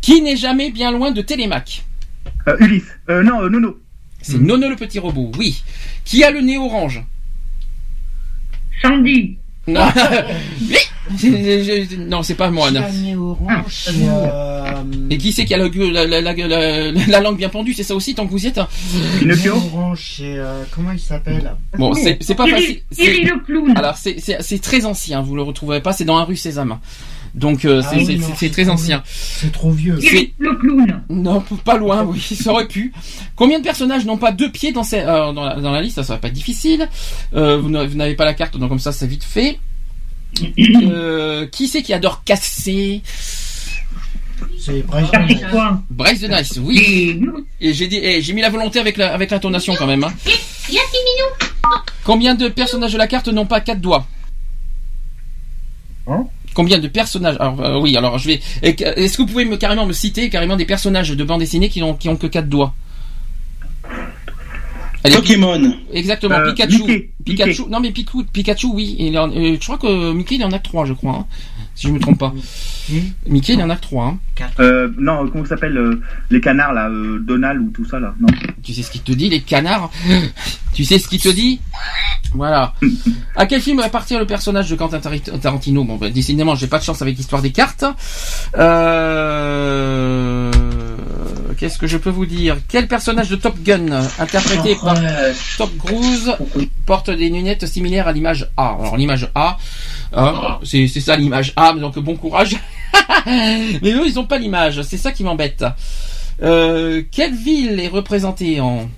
Qui n'est jamais bien loin de Télémac Euh, Ulysse. Euh, non, euh, Nono. C'est Nono le petit robot, oui. Qui a le nez orange? Sandy. Non. Oui, Non, c'est pas moine. Gianni Orange, euh, Et qui c'est qui a la, gueule- la, la, la, la- la langue bien pendue? C'est ça aussi, tant que vous y êtes hein Orange, c'est, euh, comment il s'appelle? Bon, c'est pas facile. Thierry le clown. Alors, c'est- très ancien, vous le retrouverez pas, c'est dans un rue Sésame. Donc, euh, Ah c'est oui, très ancien. C'est trop vieux. C'est- le clown. Non, pas loin, oui, ça aurait pu. Combien de personnages n'ont pas deux pieds dans, ces, euh, dans, la, dans la liste? Ça, va pas être difficile. Euh, vous n'avez pas la carte, donc comme ça, c'est vite fait. Euh, qui c'est qui adore casser C'est Bryce Dallas. quoi Bryce de Nice, oui. Et j'ai dit, eh, j'ai mis la volonté avec la, avec l'intonation quand même. hein. Combien de personnages de la carte n'ont pas quatre doigts Hein Combien de personnages Alors euh, oui, alors je vais. Est-ce que vous pouvez me carrément me citer carrément des personnages de bande dessinée qui ont qui ont que quatre doigts Allez, Pokémon. Exactement, Euh, Pikachu. Mickey, Pikachu. Mickey. Non mais Pikachu, Pikachu oui. Il en- euh, je crois que Mickey il en a que trois, je crois. hein, si je me trompe pas. Mickey il en a que trois. hein. Euh, non, comment ça s'appelle euh, Les canards, là, euh, Donald ou tout ça, là Non. Tu sais ce qu'il te dit, les canards? Tu sais ce qu'il te dit? Voilà. À quel film appartient le personnage de Quentin Tarantino? Bon, bah, décidément, j'ai pas de chance avec l'histoire des cartes. Euh... Qu'est-ce que je peux vous dire? Quel personnage de Top Gun, interprété par Top Cruise, porte des lunettes similaires à l'image A? Alors, l'image A, hein, c'est ça l'image A, donc bon courage. Mais eux, ils ont pas l'image, c'est ça qui m'embête. Euh, quelle ville est représentée en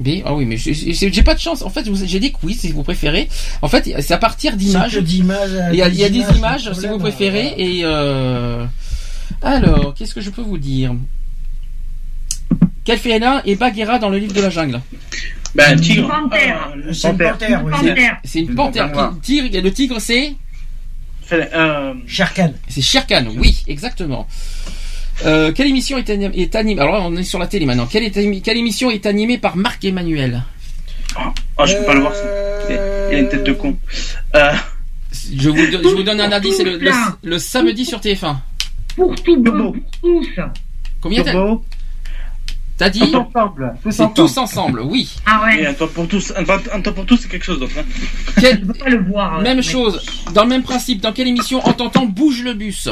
B? Ah oui, mais j'ai- pas de chance. En fait, j'ai des quiz si vous préférez. En fait, c'est à partir d'images. Il y a, il y a des images, si vous préférez. Et euh... alors, qu'est-ce que je peux vous dire? Quel félin est Bagheera dans le livre de la jungle? Ben, tigre. Panthère. Euh, C'est une panthère. C'est une Une panthère. qui- tigre, le tigre, c'est euh. C'est Shere Khan, oui, exactement. Euh, quelle émission est, anim- est animée Alors là, on est sur la télé maintenant. Quelle, est ami- quelle émission est animée par Marc Emmanuel? Oh, je peux pas le voir. ça. Il a une tête de con. Euh, je vous, do- je vous donne un indice, c'est le, le, le samedi sur TF1. Pour tout pour tous. Combien Turbo. T'as dit Tous ensemble. Tous ensemble. tous ensemble, oui. Ah et ouais. un toit pour tous, un, pour tous, c'est quelque chose d'autre. Hein. Quel- Je peux pas le voir. euh, même mais- chose, dans le même principe, dans quelle émission entend-on bouge le bus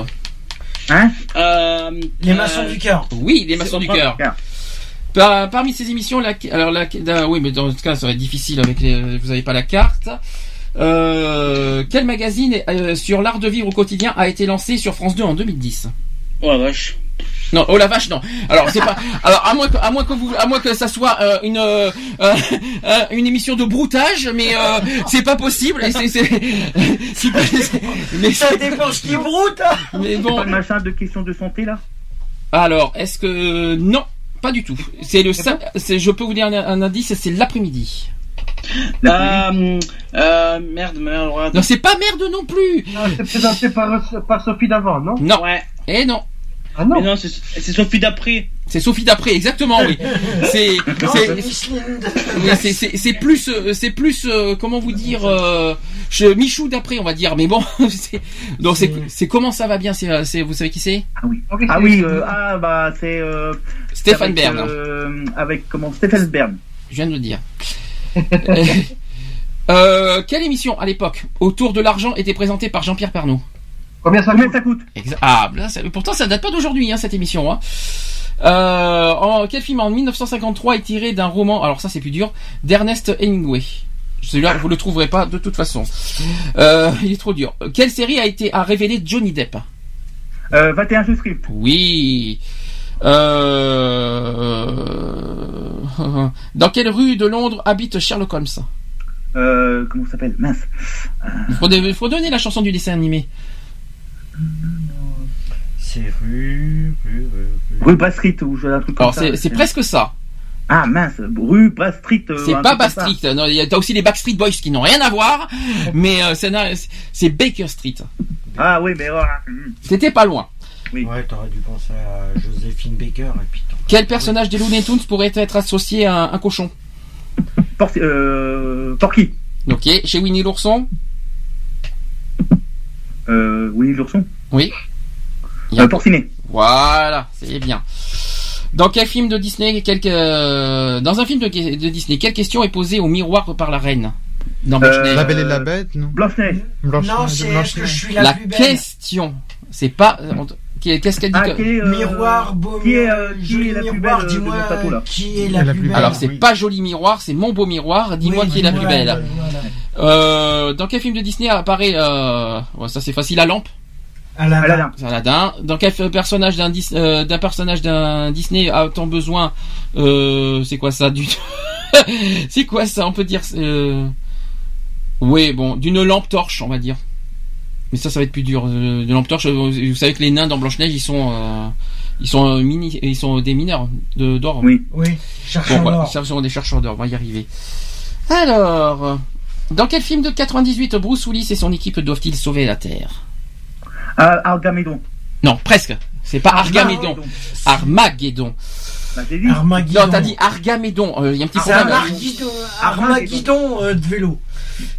Hein Euh, Les euh, maçons du cœur. Oui, les maçons du cœur. Cœur. Par- parmi ces émissions, la, alors la, la- oui, mais dans ce cas, ça va être difficile avec les, vous n'avez pas la carte. Euh, quel magazine euh, sur l'art de vivre au quotidien a été lancé sur France 2 en 2010 Oh la vache. Non, oh la vache, non. Alors c'est pas. Alors à moins que, à moins que vous, à moins que ça soit euh, une euh, euh, une émission de broutage, mais euh, c'est pas possible. Et c'est, c'est, c'est pas- c'est- mais, Ça dépend ce qui broute. hein. mais Pas bon. le machin de questions de santé, là? Alors, est-ce que non, pas du tout. C'est le, c'est, je peux vous dire un, un indice, c'est l'après-midi. Euh, euh, merde, mais alors, Non, c'est pas merde non plus. C'est présenté par, par Sophie d'avant, non? Non. Ouais. Eh non. Ah non Mais non, c'est Sophie d'après. C'est Sophie d'après, exactement, oui. C'est, oui, c'est, plus, euh, c'est plus, euh, comment vous dire, euh, je, Michou d'après, on va dire, mais bon, c'est, donc c'est, c'est comment ça va bien, c'est, vous savez qui c'est? Ah oui. Ah c'est- oui, euh, ah bah c'est... Euh, Stéphane avec, Bern, euh, avec comment Stéphane Bern. je viens de le dire. euh, quelle émission, à l'époque, autour de l'argent, était présentée par Jean-Pierre Pernaut Combien ça Combien coûte ça coûte Exa- Ah, là, ça- pourtant ça date pas d'aujourd'hui, hein, cette émission. Hein. Euh, en, quel film en 1953 est tiré d'un roman, alors ça c'est plus dur, d'Ernest Hemingway Celui-là, vous le trouverez pas de toute façon. Euh, il est trop dur. Quelle série a été à révéler Johnny Depp? Euh, 21 Jeux Script. Oui. Euh... Dans quelle rue de Londres habite Sherlock Holmes? Euh, comment ça s'appelle? Mince. Il faut, il faut donner la chanson du dessin animé. C'est rue, rue, rue, rue. Rue Bas Street ou je- un truc comme Alors ça. c'est c'est presque ça. Ah mince, rue Bas Street. euh, C'est pas. Backstreet. Non, il y a t'as aussi les Backstreet Boys qui n'ont rien à voir, mais euh, c'est c'est Baker Street. Ah oui, mais... oh, hum. C'était pas loin. Oui. Ouais, t'aurais dû penser à Joséphine Baker et puis t'en- Quel personnage des Looney Tunes pourrait être associé à un, un cochon? Euh, Porky. Ok, chez Winnie l'ourson? Euh, Winnie l'ourson. Oui. Il y a Euh, Porcinet. Voilà, c'est bien. Dans quel film de Disney, quel- euh, dans un film de, de Disney, quelle question est posée au miroir par la reine? Non. Euh, La Belle et la Bête, non? Blanche-Neige. Blanche Non, c'est que je suis la, La plus belle? question, c'est pas. euh, on- Qu'est-ce qu'elle dit Ah, que- qui est, euh, Miroir, beau qui est, euh, qui joli est la plus belle, euh, de dis-moi qui est la, plus belle. Alors c'est Oui. pas joli miroir, c'est mon beau miroir. Dis-moi Oui, qui est la plus belle. voilà. Euh, dans quel film de Disney apparaît euh, ouais, ça c'est facile la lampe? Aladdin. Aladdin. Dans quel personnage d'un Dis- euh, d'un personnage d'un Disney a-t-on besoin euh, C'est quoi ça du C'est quoi ça On peut dire. Euh... Oui, bon, d'une lampe torche, on va dire. Mais ça, ça va être plus dur. Euh, de lampe torche. euh, Vous, savez que les nains dans Blanche Neige, ils sont, euh, ils sont euh, mini, ils sont des mineurs de d'or. Oui. Oui, cherchons Bon, voilà, sont des chercheurs d'or, on va y arriver. Alors, dans quel film de 98 Bruce Willis et son équipe doivent-ils sauver la Terre? Ah, Argamédon. Non, presque. C'est pas Argamédon. Ah, Armageddon. Bah, dit. Armageddon. Non, t'as dit Argamédon. Euh, Il y a un petit C'est problème. Armageddon, Armageddon euh, de vélo.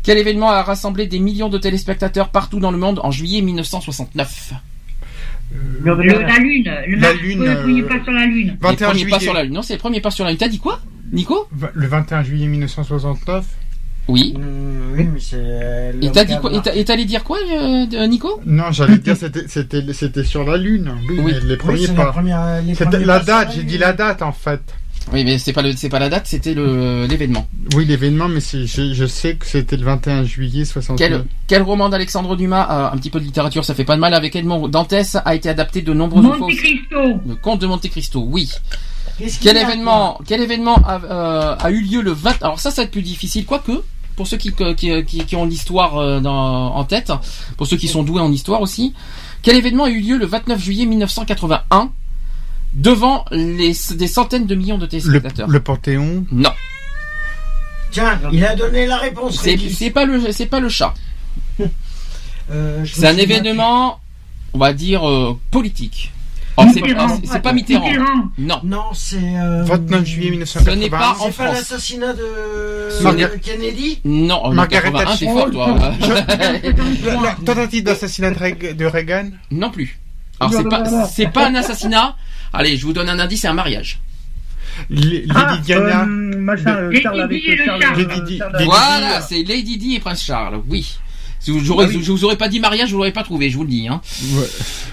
Quel événement a rassemblé des millions de téléspectateurs partout dans le monde en juillet 1969 Le- la Lune. Le La Lune, Le premier euh, pas sur la Lune. Les 21 premiers pas juillet. sur la Lune. Non, c'est les premiers pas sur la Lune. T'as dit quoi Nico Le 21 juillet 1969 Oui. Mm, oui, mais c'est. euh, Et le t'as dit quoi Et t'allais dire quoi, euh, Nico Non, j'allais dire c'était c'était c'était sur la lune. Oui, Oui. les Oui, premiers c'est la pas. première. les C'était premiers la pas date, j'ai Lune. dit la date en fait. Oui, mais c'est pas le, c'est pas la date, c'était le l'événement. Oui, l'événement, mais c'est- je, je sais que c'était le 21 juillet 69. Quel, quel roman d'Alexandre Dumas, euh, un petit peu de littérature, ça fait pas de mal, avec Edmond Dantès, a été adapté de nombreuses fois Monte Cristo. Le Comte de Monte Cristo, oui. Qu'est-ce qu'il Quel y a, événement, quel événement a, euh, a eu lieu le 20 Alors ça, ça va être plus difficile, quoique. Pour ceux qui, qui, qui, qui ont l'histoire euh, dans- en tête, pour ceux qui sont doués en histoire aussi, quel événement a eu lieu le 29 juillet 1981 devant les, des centaines de millions de téléspectateurs le Panthéon. Non, Tiens, il a donné la réponse. c'est c'est pas le c'est pas le chat. Euh, C'est un événement, on va dire euh, politique. Oh, c'est Mitterrand. c'est- c'est pas Mitterrand. Mitterrand. Non. Non, c'est. euh, 29 juillet Ce n'est 1981. pas en C'est pas l'assassinat de Kennedy non. Margaret 81, t'es Thatcher. fort, toi. La, tentative d'assassinat de Reagan. non plus. Alors c'est pas c'est pas un assassinat. Allez, je vous donne un indice, c'est un mariage. Lady Ah, Diana. euh, machin, euh, Lady Charles avec Lady Voilà, c'est Lady Di et Prince Charles. Oui. Si vous, j'aurais- Ah oui. je vous aurais pas dit mariage, je vous l'aurais pas trouvé, je vous le dis. Hein. Ouais.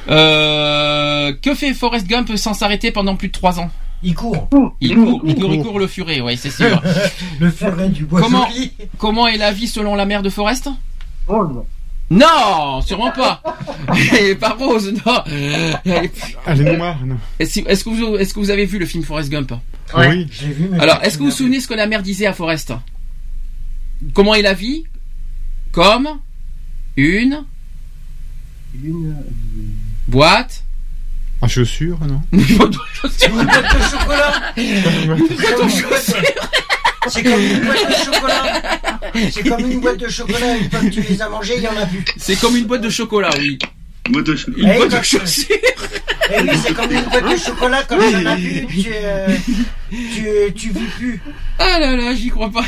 Euh, que fait Forrest Gump sans s'arrêter pendant plus de trois ans? Il court. il court, il court, il court le furet, oui, c'est sûr. Le furet du bois Comment joli. Comment est la vie selon la mère de Forrest? Rose. Non, sûrement pas. Elle est pas rose, non. Elle est- est noire, non. Est-ce est-ce que vous, est-ce que vous avez vu le film Forrest Gump Ouais. Oui. Je l'ai vu, Alors, est-ce que vous vous souvenez ce que la mère disait à Forrest Comment est la vie Comme une Une, euh, boîte. En chaussures, non. Une boîte de chocolat. C'est comme une boîte de chocolat. C'est comme une boîte de chocolat. Une fois que tu les as mangés, il y en a plus. C'est comme une boîte de chocolat, oui. Une Eh, boîte de quand- chaussures. Eh oui, c'est comme une boîte de chocolat. Comme il y en a plus, tu, euh, tu, tu vis plus. Ah là là, j'y crois pas.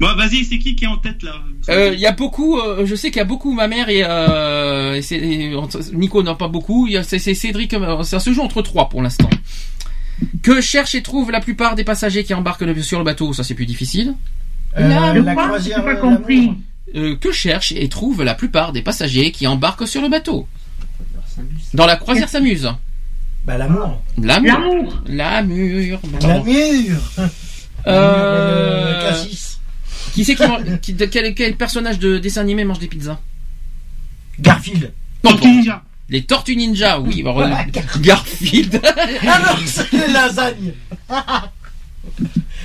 Bon, vas-y, c'est qui qui est en tête là? Euh, Il y a beaucoup, euh, je sais qu'il y a beaucoup ma mère et, euh, et Nico non pas beaucoup. C'est Cédric, ça se joue entre trois pour l'instant. Que cherchent et trouvent la plupart des passagers qui embarquent le- sur le bateau Ça c'est plus difficile. Euh, Le la quoi croisière. J'ai pas euh, compris. Euh, que cherchent et trouvent la plupart des passagers qui embarquent sur le bateau Dans la croisière s'amuse. Bah, l'amour. L'amour. L'amour. L'amour. L'amour. Euh, cassis. qui c'est qui, mange- qui- de- quel, quel personnage de dessin animé mange des pizzas? Garfield. Non. Les Tortues Ninja, oui. bah, Garfield. Alors, c'est les lasagnes.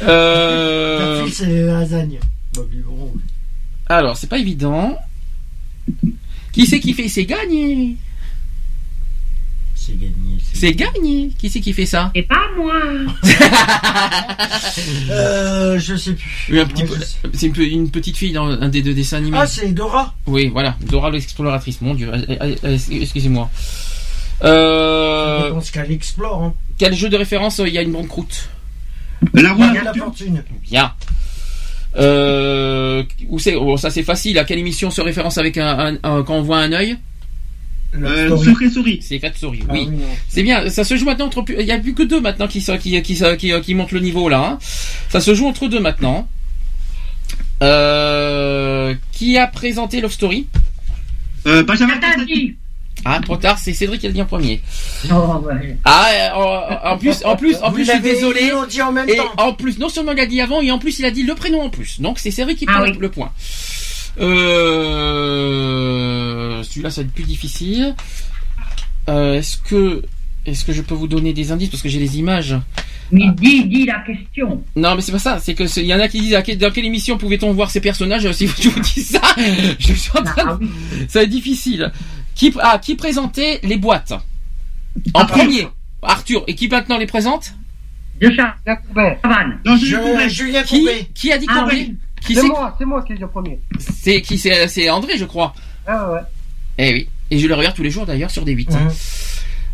Euh, Garfield, c'est les lasagnes. Bah, alors, c'est pas évident. Qui c'est qui fait C'est gagné. C'est gagné. C'est gagné. Qui c'est qui fait ça C'est pas moi. Euh, je sais plus. Oui, un petit Ouais, peu-. C'est une, pe- une petite fille dans un des deux dessins animés. Ah, c'est Dora. Oui, voilà. Dora l'exploratrice. Mon Dieu. Euh, euh, Excusez-moi. Euh, Je pense qu'elle explore. Hein. quel jeu de référence il y a une grande croûte La roue Il y de a la fortune. Bien. Euh, où c'est oh, Ça c'est facile. À quelle émission se référence avec un, un- un- quand on voit un œil Euh, Story. secret souris. C'est Story. Ah Oui. oui, non. C'est bien, ça se joue maintenant entre. Il y a plus que deux maintenant qui, qui, qui, qui, montent le niveau là. hein. Ça se joue entre deux maintenant. Euh, Qui a présenté Love Story? Euh, Benjamin. Ah, trop tard, c'est Cédric qui a dit en premier. Oh, ouais. Ah, euh, en, en plus, en plus, en Vous plus, je suis désolé. dit en même et temps. en plus, non seulement il a dit avant, et en plus il a dit le prénom en plus. Donc c'est Cédric qui Ah prend oui. le point. Euh, celui-là, ça va être plus difficile. Euh, est-ce que, est-ce que je peux vous donner des indices? Parce que j'ai les images. Mais dis, dis la question. Non, mais c'est pas ça. C'est que c'est- il y en a qui disent à dans quelle émission pouvait-on voir ces personnages? Si je vous dis ça, je suis en train. de- Ça va être difficile. Qui, ah, qui présentait les boîtes? En premier, Arthur. Et qui maintenant les présente? De. Non, Je- Courbet. Julien Qui, a dit Ah Courbet? oui. C'est moi, c'est moi qui ai dit en premier. C'est qui? C'est c'est André, je crois. Ah ouais. Eh oui. Et je le regarde tous les jours d'ailleurs sur des 8 Mhm.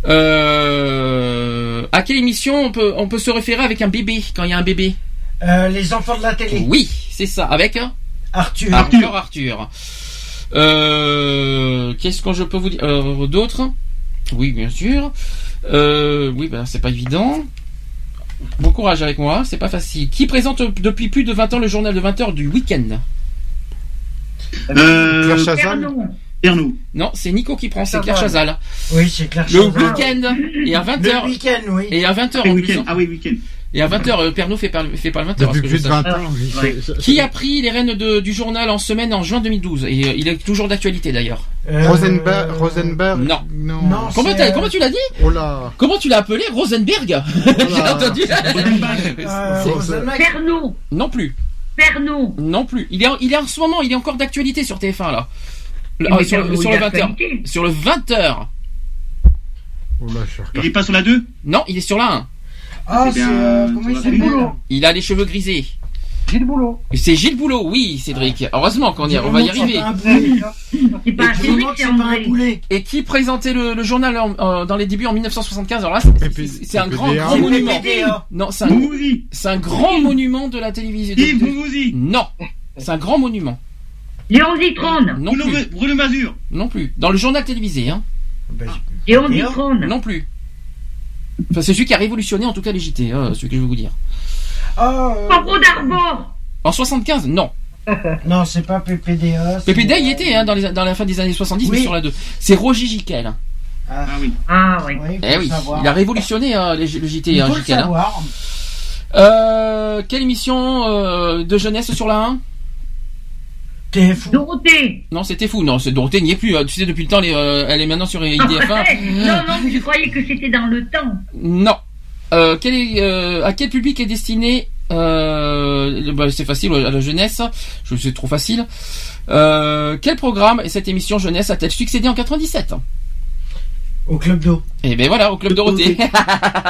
Euh, à quelle émission on peut on peut se référer avec un bébé quand il y a un bébé? Euh, les enfants de la télé. Oui, c'est ça. Avec un Arthur. Arthur. Arthur. Euh, Qu'est-ce que je peux vous dire euh, D'autres? Oui, bien sûr. Euh, oui, ben c'est pas évident. Bon courage avec moi, c'est pas facile. Qui présente depuis plus de 20 ans le journal de 20 heures du week-end? Euh, Claire Chazal. Non, c'est Nico qui prend, c'est Claire Chazal. Oui, c'est Claire Le Chazal. week-end et à 20 Le week-end, oui. et à 20 heures Ah, en week-end. plus. hein. Ah oui, week-end. Et à 20 heures, euh, Pernod fait pas, fait pas le 20 heures. Depuis à ce que plus je de sache. 20 ans. oui, Ouais. Qui a pris les rênes de- du journal en semaine en juin 2012 Et euh, il est toujours d'actualité d'ailleurs. Euh, Rosenberg, Rosenberg Non. Non. Non, Comment, euh, tu l'as dit Oh là. Comment tu l'as appelé Rosenberg J'ai entendu. euh, Rosenberg. Pernod. non plus. Pernod. Non plus. Il est, en- il est en ce moment, il est encore d'actualité sur TF1 là. Ah, sur, le est 20 heures. d'actualité. Sur le 20 heures. Oh là, je Il est pas sur la 2 Non, il est sur la 1. Ah, Eh c'est. euh, comment il a les cheveux grisés. Gilles Boulot. C'est Gilles Boulot, oui, Cédric. Heureusement qu'on y, on va y arriver. Et qui présentait le, le journal en- en- dans les débuts en 1975 Alors là, c'est- un grand, monument. PPDA. Non, c'est un, Boumouzi. c'est un grand monument de la télévision. Yves. Non, c'est un grand monument. Léon Zitrone. Non Bruno, plus. Bruno Mazur. Non plus. Dans le journal télévisé, hein. Ben, Léon Zitrone. Non plus. Enfin, c'est celui qui a révolutionné en tout cas les JT, hein, celui que je vais vous dire. Euh, d'Arbor. En 75, non. non, c'est pas PPDA. c'est- PPD y était hein, dans, les, dans la fin des années 70, mais sur la 2. C'est Roger Giquel. Ah, Ah oui. Ah oui. oui, Eh oui, savoir. il a révolutionné hein, les- le JT, Il hein, faut le Giquel. hein. savoir. Euh, quelle émission euh, de jeunesse sur la 1 T'es fou. Dorothée. Non, c'était fou. Non, c'est Dorothée n'y est plus. hein. Tu sais, depuis le temps, elle est, euh, elle est maintenant sur IDF1. non, non, mais je croyais que c'était dans le temps. Non. Euh, quel est, euh, à quel public est destiné euh, bah, C'est facile à la jeunesse. Je c'est trop facile. Euh, quel programme et cette émission jeunesse a-t-elle succédé en 97 Au club d'eau. Eh ben voilà, au club Dorothée.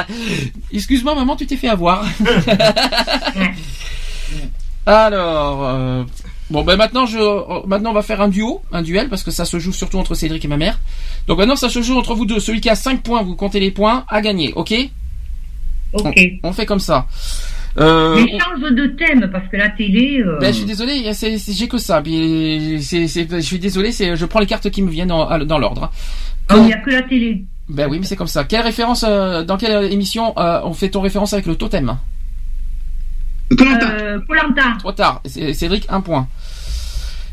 Excuse-moi, maman, tu t'es fait avoir. Alors, euh, bon ben maintenant je, maintenant on va faire un duo, un duel parce que ça se joue surtout entre Cédric et ma mère. Donc maintenant ça se joue entre vous deux. Celui qui a 5 points, vous comptez les points, à gagner, ok? Ok. on, on fait comme ça. Euh, Mais change de thème parce que la télé. euh, ben, je suis désolé, j'ai que ça. Puis c'est, c'est- je suis désolé, c'est, je prends les cartes qui me viennent en- dans l'ordre. oh, il n'y a que la télé. Ben oui, mais c'est comme ça. Quelle référence, euh, dans quelle émission euh, on fait ton référence avec le totem? Colanta. Euh, Colanta. Trop tard. C'est- Cédric, un point.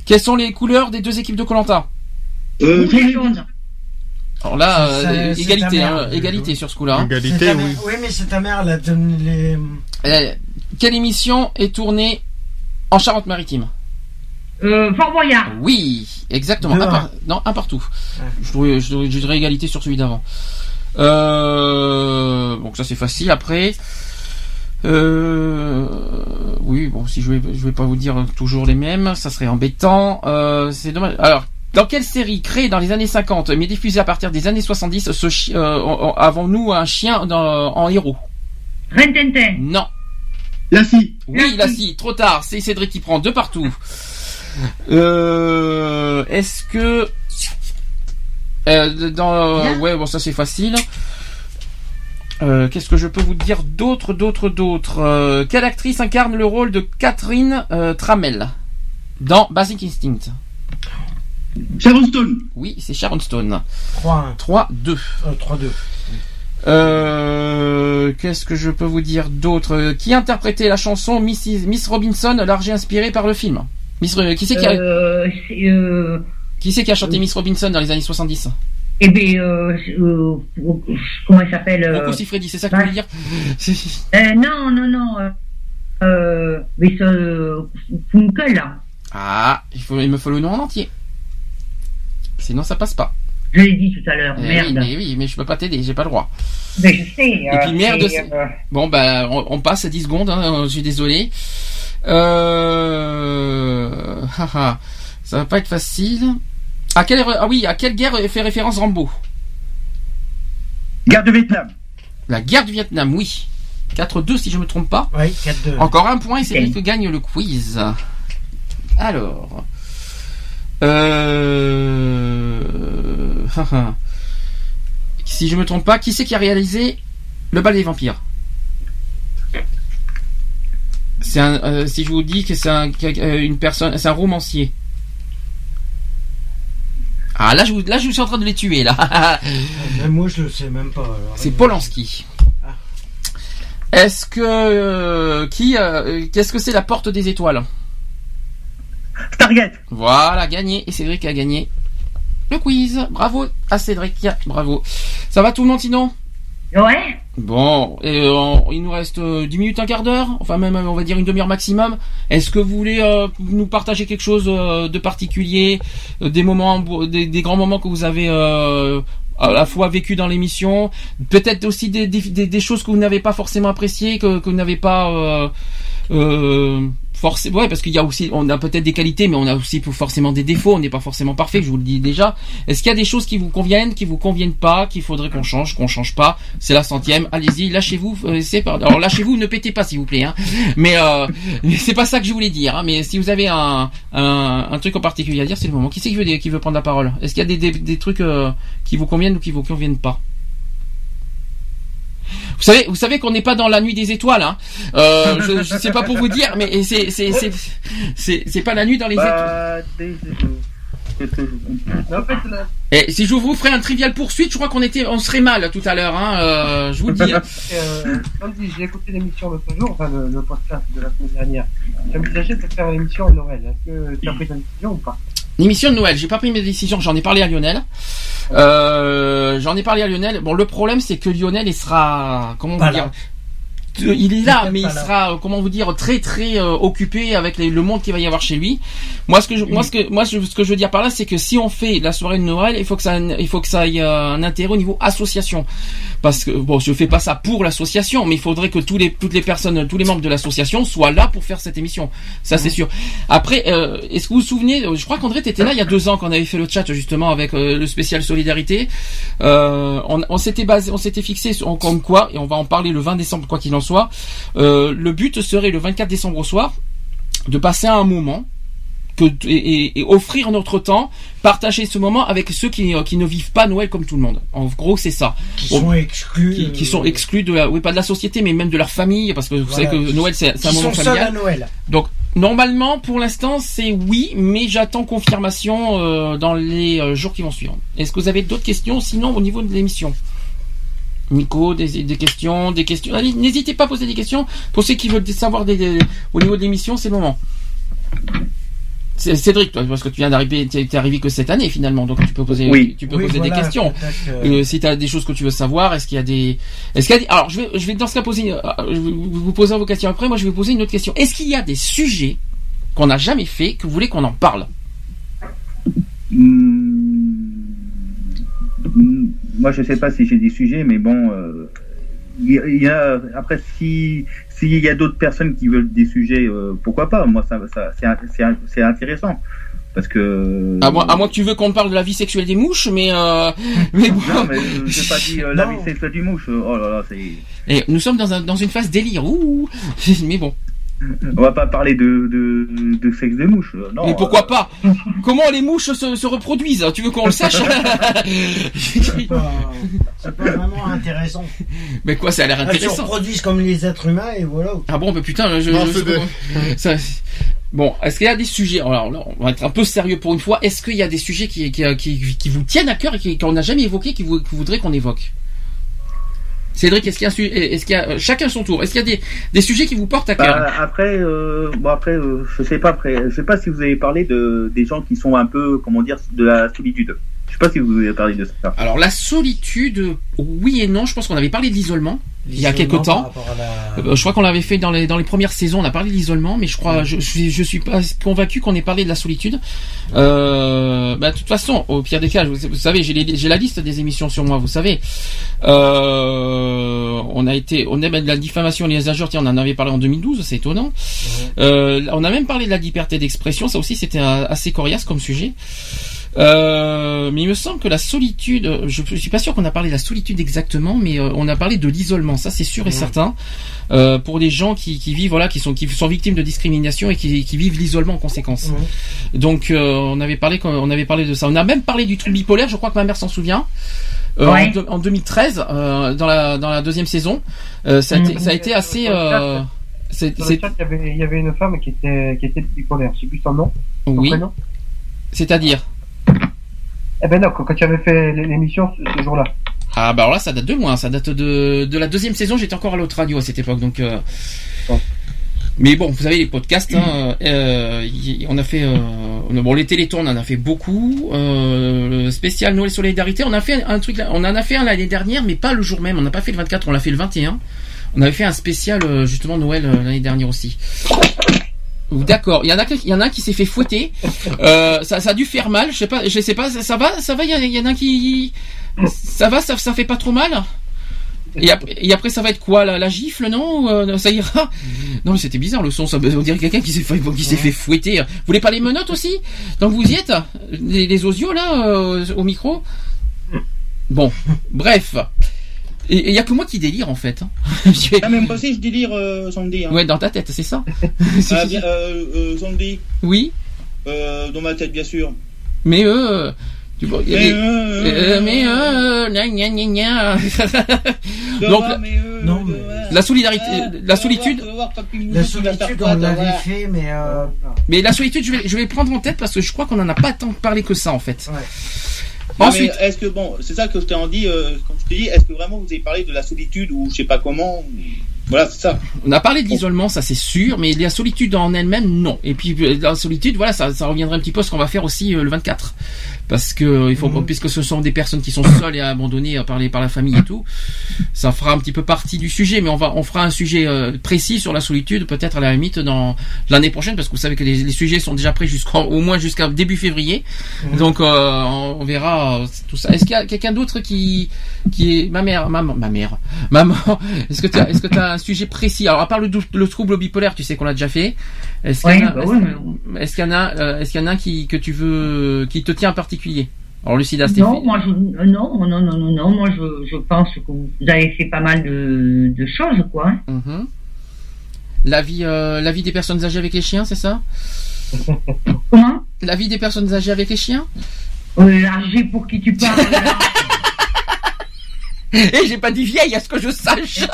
Quelles sont les couleurs des deux équipes de Colanta Euh. Alors là, euh, égalité, hein, égalité sur ce coup-là. Égalité, oui. Oui, mais c'est ta mère, elle a donné les. Euh, quelle émission est tournée en Charente-Maritime? Euh, Fort Boyard. Oui, exactement. Un par- Non, un partout. Ouais. Je, dirais, je, dirais- je dirais égalité sur celui d'avant. Euh, donc ça c'est facile. Après, euh, oui, bon, si je vais, je vais pas vous dire toujours les mêmes, ça serait embêtant. Euh, c'est dommage. Alors. Dans quelle série créée dans les années 50 mais diffusée à partir des années 70 ce chi- euh, avons-nous un chien dans- en héros? Rintintin. Non. La scie. Oui, là si, trop tard. C'est Cédric qui prend deux partout. Euh, Est-ce que euh, dans ouais bon ça c'est facile. Euh, Qu'est-ce que je peux vous dire d'autre, d'autre, d'autre Euh, Quelle actrice incarne le rôle de Catherine euh, Trammell dans Basic Instinct? Sharon Stone. Oui, c'est Sharon Stone. 3-1. 3-2. Euh, 3-2. Euh, Qu'est-ce que je peux vous dire d'autre? Euh, Qui interprétait la chanson Mrs. Miss Robinson, largement inspirée par le film? Miss, qui c'est qui a, Euh, euh, qui c'est qui a chanté Miss Robinson dans les années 70 eh bien, euh, euh, comment il s'appelle euh, Rocco Siffredi, c'est ça que tu voulais dire euh, Non, non, non. Euh, euh, mais ce Funkel, là. Ah, il, faut, il me faut le nom en entier. Sinon, ça passe pas. Je l'ai dit tout à l'heure, Eh merde. oui, mais oui, mais je peux pas t'aider, j'ai pas le droit. Mais je sais. Et puis merde, euh, Bon, bah, on, on passe à 10 secondes, hein, je suis désolé. Euh... haha, ça va pas être facile. À quelle, ah oui, à quelle guerre fait référence Rambo Guerre de Vietnam. La guerre du Vietnam, oui. 4-2 si je me trompe pas. Oui, 4-2. Encore un point et c'est lui qui gagne le quiz. Alors. Euh... si je me trompe pas, qui c'est qui a réalisé Le bal des vampires C'est un, euh, si je vous dis que c'est un, euh, une personne, c'est un romancier. Ah là je, vous- là je suis en train de les tuer là. Même moi, je le sais même pas. alors. C'est Polanski. Est-ce que euh, qui euh, qu'est-ce que c'est la porte des étoiles Stargate. Voilà, gagné et Cédric a gagné le quiz. Bravo à Cédric, bravo. Ça va tout le monde sinon? Bon, euh, il nous reste euh, 10 minutes, un quart d'heure, enfin même euh, on va dire une demi-heure maximum. Est-ce que vous voulez euh, nous partager quelque chose euh, de particulier, euh, des moments, des, grands moments que vous avez euh, à la fois vécu dans l'émission, peut-être aussi des, choses que vous n'avez pas forcément appréciées, que, vous n'avez pas euh, euh, forcément, ouais, parce qu'il y a aussi, on a peut-être des qualités, mais on a aussi forcément des défauts. On n'est pas forcément parfait, je vous le dis déjà. Est-ce qu'il y a des choses qui vous conviennent, qui vous conviennent pas, qu'il faudrait qu'on change, qu'on change pas? C'est la centième. Allez-y, lâchez-vous. euh, c'est Alors lâchez-vous, ne pétez pas, s'il vous plaît. Hein. Mais euh, c'est pas ça que je voulais dire. Hein. Mais si vous avez un, un, un truc en particulier à dire, c'est le moment. Qui c'est qui veut, qui veut prendre la parole? Est-ce qu'il y a des, des, des trucs euh, qui vous conviennent ou qui vous conviennent pas? Vous savez, vous savez qu'on n'est pas dans la nuit des étoiles. Hein. Euh, je, je sais pas pour vous dire, mais c'est c'est c'est c'est c'est pas la nuit dans les étoiles. Bah, là, Et si je vous ferais un trivial poursuite, je crois qu'on était, on serait mal tout à l'heure. Hein, euh, je vous le dis. euh, comme dit, j'ai écouté l'émission l'autre jour, enfin le, le podcast de la semaine dernière. J'ai envisagé de faire une émission à Noël. Est-ce que tu as pris ta décision ou pas? L'émission de Noël, j'ai pas pris mes décisions, j'en ai parlé à Lionel. Euh, j'en ai parlé à Lionel. Bon, le problème c'est que Lionel, il sera, comment là. dire, il est là, mais il sera, euh, comment vous dire, très très euh, occupé avec les- le monde qu'il va y avoir chez lui. Moi, ce que je, moi, ce que, moi, ce que je veux dire par là, c'est que si on fait la soirée de Noël, il faut que ça, il faut que ça ait euh, un intérêt au niveau association, parce que bon, je fais pas ça pour l'association, mais il faudrait que tous les, toutes les personnes, tous les membres de l'association soient là pour faire cette émission. Ça, c'est sûr. Après, euh, est-ce que vous vous souvenez euh, Je crois qu'André t'étais là il y a deux ans quand on avait fait le chat justement avec euh, le spécial solidarité. Euh, on on s'était basé, on s'était fixé sur- comme quoi, et on va en parler le 20 décembre quoi qu'il en soit. Euh, le but serait le 24 décembre au soir de passer un moment que, et, et- et offrir notre temps, partager ce moment avec ceux qui, euh, qui ne vivent pas Noël comme tout le monde. En gros, c'est ça. Qui sont exclus. qui, qui sont exclus de la, oui pas de la société, mais même de leur famille, parce que vous Voilà. savez que Noël c'est un moment sont seuls à Noël. Donc normalement, pour l'instant, c'est oui, mais j'attends confirmation euh, dans les jours qui vont suivre. Est-ce que vous avez d'autres questions Sinon, au niveau de l'émission, Nico, des, des questions, des questions. Allez, n'hésitez pas à poser des questions pour ceux qui veulent savoir des, des- au niveau de l'émission, c'est le moment. C'est- Cédric, toi, parce que tu viens d'arriver, t'es arrivé que cette année finalement, donc tu peux poser, Oui. tu peux Oui, poser voilà, des questions. Euh, si tu as des choses que tu veux savoir, est-ce qu'il y a des, est-ce qu'il y a des, alors je vais, je vais dans ce cas poser, euh, je vais vous poser vos questions après. Moi, je vais poser une autre question. Est-ce qu'il y a des sujets qu'on n'a jamais fait que vous voulez qu'on en parle? Hmm, Moi, je sais pas si j'ai des sujets, mais bon, euh, il y, y a après si s'il y a d'autres personnes qui veulent des sujets, euh, pourquoi pas? Moi, ça, ça c'est intéressant parce que à, moins, à moins que tu veux qu'on parle de la vie sexuelle des mouches, mais euh, mais bon. non, mais euh, j'ai pas dit euh, la Non. vie sexuelle du mouche. Oh là là, c'est. Et nous sommes dans, un, dans une phase délire. Ouh. Mais bon. On va pas parler de de, de sexe des mouches. euh, Non. mais pourquoi pas? Comment les mouches se, se reproduisent Tu veux qu'on le sache? C'est pas, vraiment intéressant. Mais quoi, ça a l'air Elles se intéressant. reproduisent comme les êtres humains et voilà. Ah bon, bah putain, je, Non, je- c'est je- des- ça- Bon, est-ce qu'il y a des sujets Alors là, on va être un peu sérieux pour une fois. Est-ce qu'il y a des sujets qui, qui, qui, qui vous tiennent à cœur et qu'on n'a jamais évoqués, qui vous, que vous voudrez qu'on évoque? Cédric, est-ce qu'il y a, est-ce qu'il y a euh, chacun son tour Est-ce qu'il y a des, des sujets qui vous portent à cœur Bah, après, euh, bon après, euh, je sais pas après, je sais pas si vous avez parlé de des gens qui sont un peu, comment dire, de la solitude. Je sais pas si vous avez parlé de ça. Alors la solitude, oui et non. Je pense qu'on avait parlé de l'isolement il y a quelque temps. la- Euh, je crois qu'on l'avait fait dans les dans les premières saisons. On a parlé de l'isolement, mais je crois, je, je, suis- je suis pas convaincu qu'on ait parlé de la solitude. Euh, bah, de toute façon, au pire des cas, vous, vous savez, j'ai les- j'ai la liste des émissions sur moi. Vous savez, euh, on a été, on aime de la diffamation et les injures. Tiens, on en avait parlé en 2012. C'est étonnant. Euh, on a même parlé de la liberté d'expression. Ça aussi, c'était euh, assez coriace comme sujet. Euh, mais il me semble que la solitude, je, je suis pas sûr qu'on a parlé de la solitude exactement, mais euh, on a parlé de l'isolement, ça c'est sûr et certain. Euh, pour les gens qui, qui vivent, voilà, qui sont qui sont victimes de discrimination et qui, qui vivent l'isolement en conséquence. Donc euh, on avait parlé, on avait parlé de ça. On a même parlé du trouble bipolaire. Je crois que ma mère s'en souvient. Euh, Ouais. en, deux- en 2013, euh, dans la dans la deuxième saison, euh, ça, a été, ça a été assez. Euh, c'est- il y avait, il y avait une femme qui était, qui était bipolaire. Je sais plus son nom. Son oui. C'est-à-dire? Eh ben non, quand tu avais fait l'émission ce, jour-là. Ah bah alors là ça date de moi, ça date de, de la deuxième saison, j'étais encore à l'autre radio à cette époque donc euh, Mais bon, vous savez les podcasts, hein, euh, y- on a fait euh, bon les télétons on en a fait beaucoup, euh, le spécial Noël Solidarité, on a fait un truc on en a fait un l'année dernière mais pas le jour même, on n'a pas fait le 24, on l'a fait le 21. On avait fait un spécial justement Noël l'année dernière aussi. D'accord. Il y en a, il y en a un qui s'est fait fouetter. Euh, ça, ça a dû faire mal. Je sais pas. Je sais pas. Ça, va. Ça va. Il y, en a un qui. Ça va. Ça, ça fait pas trop mal. Et après, et après, ça va être quoi la, la gifle, non euh, Ça ira? Non, mais c'était bizarre le son. Ça, on dirait quelqu'un qui s'est fait, qui s'est fait fouetter. Vous voulez pas les menottes aussi? Donc vous y êtes? Les, les osios là euh, au micro? Bon, bref. Et il y a que moi qui délire en fait. hein. Ah, mais moi aussi, je délire, euh, Sandy. Hein. Ouais, dans ta tête, c'est ça Ah, bien, euh, euh, Sandy. Oui. Euh, dans ma tête, bien sûr. Mais euh, tu vois, Mais, des- euh, euh, mais euh, gna, gna, gna, gna. Donc la, Non, la solidarité, la solitude. La solitude, on l'avait fait, mais euh, Mais la solitude, je vais, je vais prendre en tête parce que je crois qu'on en a pas tant parlé que ça en fait. Non, Ensuite, est-ce que bon, c'est ça que je t'ai en dit, euh, comme je dit, est-ce que vraiment vous avez parlé de la solitude ou je sais pas comment ou- Voilà, c'est ça. on a parlé de l'isolement, ça c'est sûr, mais la solitude en elle-même, non. Et puis euh, la solitude, voilà, ça, ça reviendrait un petit peu à ce qu'on va faire aussi euh, le 24, parce que euh, il faut, puisque ce sont des personnes qui sont seules et abandonnées euh, par les par la famille et tout, ça fera un petit peu partie du sujet, mais on va on fera un sujet euh, précis sur la solitude, peut-être à la limite dans l'année prochaine, parce que vous savez que les, les sujets sont déjà prêts jusqu'au au moins jusqu'à début février, donc euh, on, on verra tout ça. Est-ce qu'il y a quelqu'un d'autre qui qui est ma mère, maman, ma mère, maman Est-ce que tu est-ce que tu as un sujet précis? Alors à part le, trouble bipolaire, tu sais qu'on l'a déjà fait. Est-ce qu'il y en a, bah est-ce- qu'il y en a, est-ce qu'il y en a un qui que tu veux, qui te tient en particulier Alors. Non, moi je, euh, non, non, non, non, non, moi je, je pense que vous avez fait pas mal de, de choses, quoi. hein. Mhm. La vie, euh, la vie des personnes âgées avec les chiens, c'est ça Comment? La vie des personnes âgées avec les chiens? Euh, pour qui tu parles Et j'ai pas dit vieille, à ce que je sache.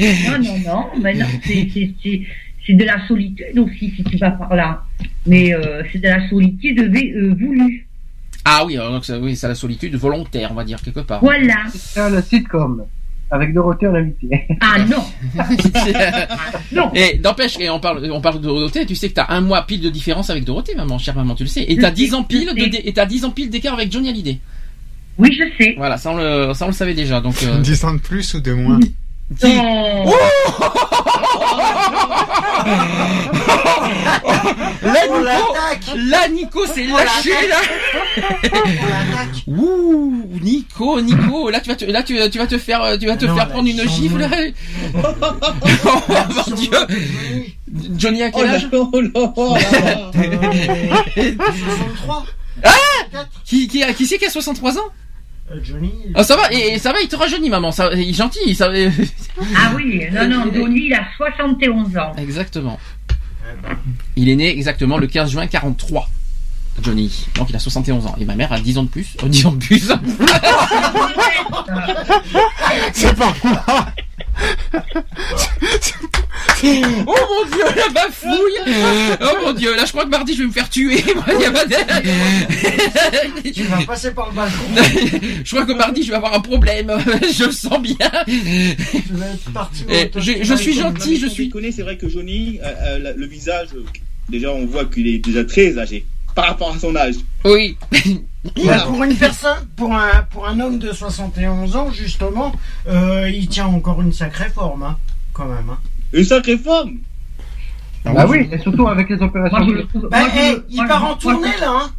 Non, non, non, mais non, c'est, de la solitude aussi, si tu vas par là. Mais euh, c'est de la solitude euh, voulue. Ah oui, alors donc ça- oui, c'est la solitude volontaire, on va dire quelque part. Voilà. C'est le sitcom. Avec Dorothée en invité. Ah non Non Et n'empêche, et on parle, on parle de Dorothée, tu sais que t'as un mois pile de différence avec Dorothée, maman, chère maman, tu le sais. Et t'as Je 10 sais, ans pile de, et t'as 10 ans pile d'écart avec Johnny Hallyday. Oui, je sais. Voilà, ça on le, ça on le savait déjà, donc. euh, 10 ans de plus ou de moins? Oh. Là, Nico, là, Nico s'est lâché, là. Ouh, Nico, Nico, là, tu vas te, là, tu, vas te faire, tu vas te faire prendre une gifle, oh, mon dieu. Johnny, à Oh là oh là, oh là là. 63. Ah! Qui, qui, qui c'est qui a 63 ans? Euh, Johnny. Ah, ça va, et, et ça va, il te rajeunit, maman, ça, il est gentil, ça, Ah oui, non, non, Johnny, il a 71 ans. Exactement. Il est né exactement le 15 juin 43. Johnny. Donc il a 71 ans. Et ma mère a 10 ans de plus. Oh, 10 ans de plus. C'est pas moi Oh mon dieu, la bafouille Oh mon dieu, là je crois que mardi je vais me faire tuer. Il y a pas de- Tu vas passer par le balcon. je crois que mardi je vais avoir un problème. Je le sens bien. Tu vas être parti. Eh, je, je suis gentil, je suis. connais, c'est vrai que Johnny, euh, euh, le visage, euh, déjà on voit qu'il est déjà très âgé par rapport à son âge. Oui. Mais pour une personne, pour un, pour un homme de 71 ans, justement, euh, il tient encore une sacrée forme, hein, quand même. Hein. Une sacrée forme Bah oui, et surtout avec les opérations. Moi, je Bah, je il moi, part je- en tournée, là, hein.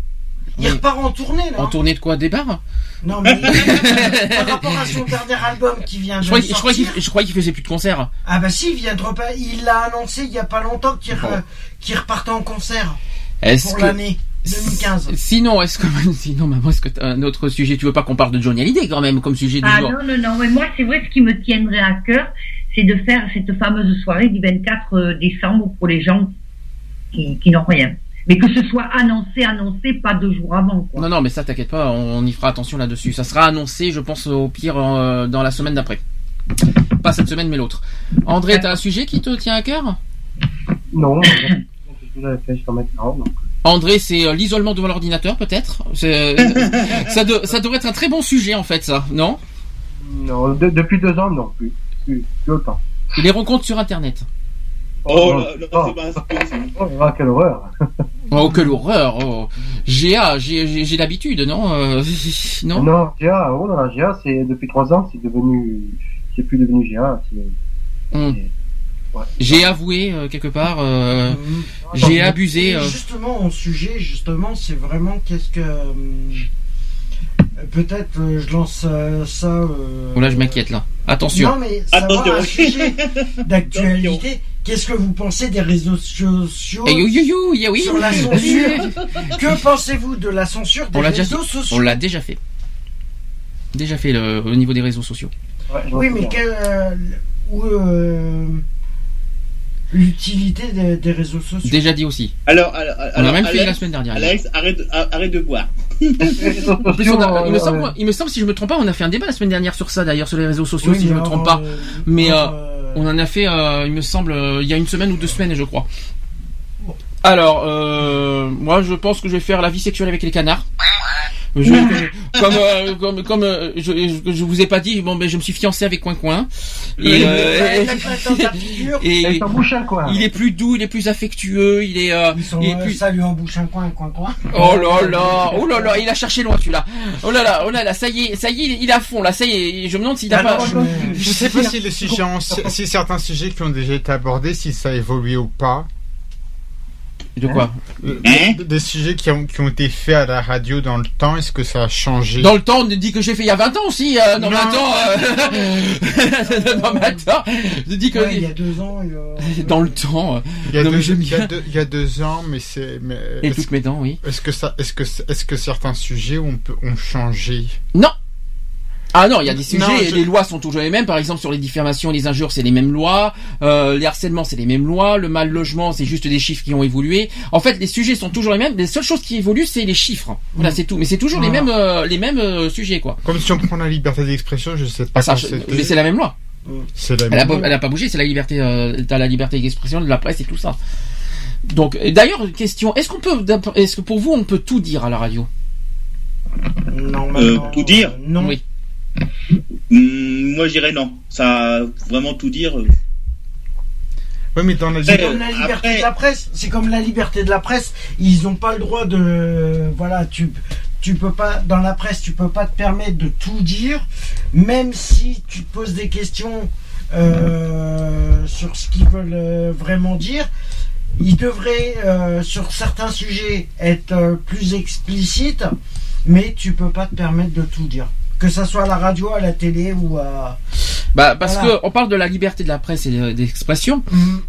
Il repart en tournée, là. En hein. tournée de quoi Des bars Non, mais par rapport à son dernier album qui vient de Je croyais, je croyais sortir. qu'il je croyais qu'il faisait plus de concerts. Ah bah si, il vient de repa- il l'a annoncé il y a pas longtemps qu'il re- qu'il repartait en concert Est-ce pour que- l'année 2015. Sinon, est-ce que sinon, maman, est-ce que t'as un autre sujet? Tu veux pas qu'on parle de Johnny Hallyday quand même comme sujet du Ah jour? non, non, non, mais moi, c'est vrai, ce qui me tiendrait à cœur, c'est de faire cette fameuse soirée du 24 décembre pour les gens qui, qui n'ont rien. Mais que ce soit annoncé, annoncé, pas deux jours avant, quoi. Non, non, mais ça, t'inquiète pas, on, on y fera attention là-dessus. Ça sera annoncé, je pense, au pire euh, dans la semaine d'après. Pas cette semaine, mais l'autre. André, t'as un sujet qui te tient à cœur? Non, maintenant. Donc. André, c'est euh, l'isolement devant l'ordinateur, peut-être? C'est- ça, de- ça devrait être un très bon sujet, en fait, ça, non? Non, de- depuis deux ans, non, plus. Plus, plus autant. Les rencontres sur Internet. Oh, là, là. Oh, quelle horreur. Oh, quelle horreur oh. GA, j'ai l'habitude, non Euh, Non? Non, GA, oh là là, GA, c'est depuis trois ans, c'est devenu, c'est plus devenu GA, c'est, Hum. Ouais. J'ai avoué, euh, quelque part, euh, Mhm. j'ai abusé... euh, Justement, mon sujet, justement, c'est vraiment qu'est-ce que. Peut-être euh, je lance euh, ça. euh, Oh là, je m'inquiète, là. Attention. Non, mais savoir Attention. un sujet d'actualité. Qu'est-ce que vous pensez des réseaux sociaux Eh, you, you, you, yeah, oui. sur la censure Que pensez-vous de la censure des On l'a déjà réseaux sociaux On l'a déjà fait. Déjà fait le, au niveau des réseaux sociaux. ouais, Oui, mais euh, où, euh, l'utilité des, des réseaux sociaux Déjà dit aussi. Alors, alors, On a même fait Alex, la semaine dernière. Alex, arrête, arrête de boire. Les réseaux En plus, on a- sociaux, il, me euh, semble, il me semble, si je me trompe pas, on a fait un débat la semaine dernière sur ça, d'ailleurs, sur les réseaux sociaux, Oui, si je me trompe alors, pas. euh, Mais, euh, euh, On en a fait, euh, il me semble, il y a une semaine ou deux semaines, je crois. Alors, euh, moi, je pense que je vais faire la vie sexuelle avec les canards. Je- comme euh, comme comme euh, je, je, vous ai pas dit, bon ben je me suis fiancé avec Coin Coin et, euh, il est plus doux, il est plus affectueux, il est euh, Ils sont il est euh, plus ça lui en bouche un coin, coin, coin. Oh là là, oh là là, il a cherché loin celui-là. Oh là là, oh là là, ça y est, ça y est, il est- à fond là, ça y est. Je me demande s'il a Alors, pas. je- Je sais pas si les sujets ont- si certains sujets qui ont déjà été abordés, si ça a évolué ou pas. De quoi Euh, Hein Des sujets qui ont, qui ont été faits à la radio dans le temps, est-ce que ça a changé Dans le temps, on dit que j'ai fait il y a 20 ans aussi. Euh, non, mais Non. attends. euh, non, mais attends. Je dis que Ouais, il y a deux ans. il y a- dans le temps. euh, il y, a non, mais deux, j'aime il, y a bien. deux, il y a deux ans, mais c'est. Mais Et est-ce, toutes mes dents, oui. est-ce que ça, est-ce que, est-ce que certains sujets ont, ont changé? Non. Ah non, il y a des sujets, Non, je- les lois sont toujours les mêmes. Par exemple, sur les diffamations et les injures, c'est les mêmes lois. Euh, les harcèlements, c'est les mêmes lois. Le mal logement, c'est juste des chiffres qui ont évolué. En fait, les sujets sont toujours les mêmes. Les seules choses qui évoluent, c'est les chiffres. Voilà, c'est tout. Mais c'est toujours les mêmes, euh, les mêmes euh, sujets, quoi. Comme si on prend la liberté d'expression, je sais pas. Ah, ça, mais c'est la même loi. C'est la Elle a, même. pas, elle a pas bougé. C'est la liberté, euh, t'as la liberté d'expression de la presse et tout ça. Donc, et d'ailleurs, question. Est-ce qu'on peut, est-ce que pour vous, on peut tout dire à la radio? Non, Euh, maintenant, tout dire? euh, Non. Oui. Hum, moi, je dirais non. Ça, vraiment tout dire. euh, Oui, mais dans la Après, C'est comme la liberté après- de la presse. C'est comme la liberté de la presse. Ils n'ont pas le droit de. Voilà, tu tu peux pas dans la presse, tu peux pas te permettre de tout dire, même si tu te poses des questions euh, sur ce qu'ils veulent euh, vraiment dire. Ils devraient euh, sur certains sujets être euh, plus explicites, mais tu peux pas te permettre de tout dire. Que ça soit à la radio, à la télé ou à. Bah, parce Voilà. que on parle de la liberté de la presse et de- d'expression. Mhm.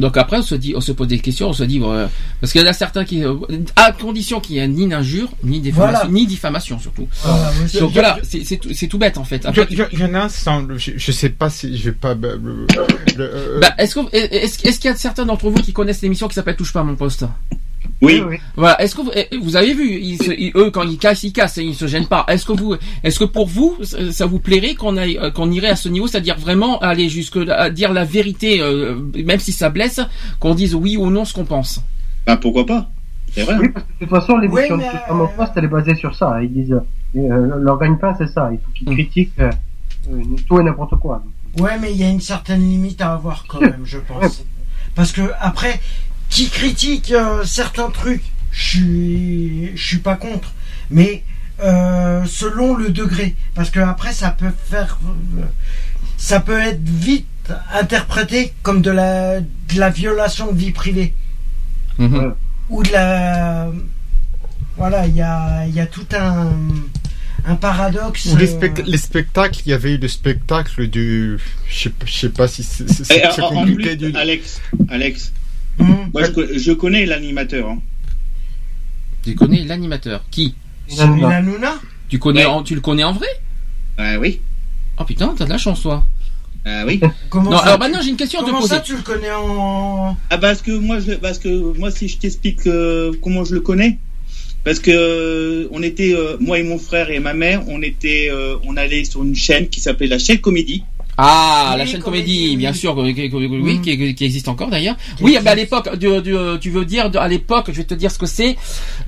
Donc après, on se dit, on se pose des questions, on se dit, euh, parce qu'il y en a certains qui, euh, à condition qu'il n'y ait ni injure, ni diffamation, Voilà. ni diffamation surtout. Voilà, Donc voilà, c'est tout, bête en fait. Il y, Après, il en a un, sans- je, je sais pas si je vais pas. bah, euh, bah, est-ce qu'il y a certains d'entre vous qui connaissent l'émission qui s'appelle Touche pas à mon poste? Oui. Voilà. Est-ce que vous, eh, vous avez vu, ils se- ils- eux quand ils cassent, ils cassent et ils se gênent pas. Est-ce que vous, est-ce que pour vous, ça ça vous plairait qu'on aille, euh, qu'on irait à ce niveau, c'est-à-dire vraiment aller jusque à dire la vérité, euh, même si ça blesse, qu'on dise oui ou non ce qu'on pense? Bah pourquoi pas? C'est vrai. Oui, parce que de toute façon, l'émission Oui, mais, de au poste, elle est basée sur ça. Ils disent, euh, leur gagne-pain, c'est ça. Il faut qu'ils critiquent euh, euh, tout et n'importe quoi. Ouais, mais il y a une certaine limite à avoir quand même, je pense. Parce que après, qui critique euh, certains trucs, je suis, je suis pas contre. Mais euh, selon le degré, parce que après ça peut faire, euh, ça peut être vite interprété comme de la, de la violation de vie privée Mhm. ou de la, voilà, il y a, il y a tout un, un paradoxe. Ou les, euh, spect- les spectacles, il y avait eu le spectacle du. Je sais pas- je sais pas si c'est compliqué plus, du. Alex, Alex, hmm. moi je, je connais l'animateur. hein. Tu connais l'animateur Qui? Hanouna Tu connais, Ouais. en- tu le connais en vrai? Ah oui. Oh putain, t'as de la chance toi. Ah oui. Comment non, ça, alors maintenant j'ai une question à te Comment poser. ça, tu le connais en. Ah parce que moi je parce que moi si je t'explique euh, comment je le connais parce que euh, on était euh, moi et mon frère et ma mère on était euh, on allait sur une chaîne qui s'appelait la chaîne Comédie. Ah, Oui, la chaîne comédie, comédie, oui. bien sûr, oui, Mm. qui, qui existe encore d'ailleurs. Oui, existe. mais à l'époque, du, du- tu veux dire à l'époque, je vais te dire ce que c'est.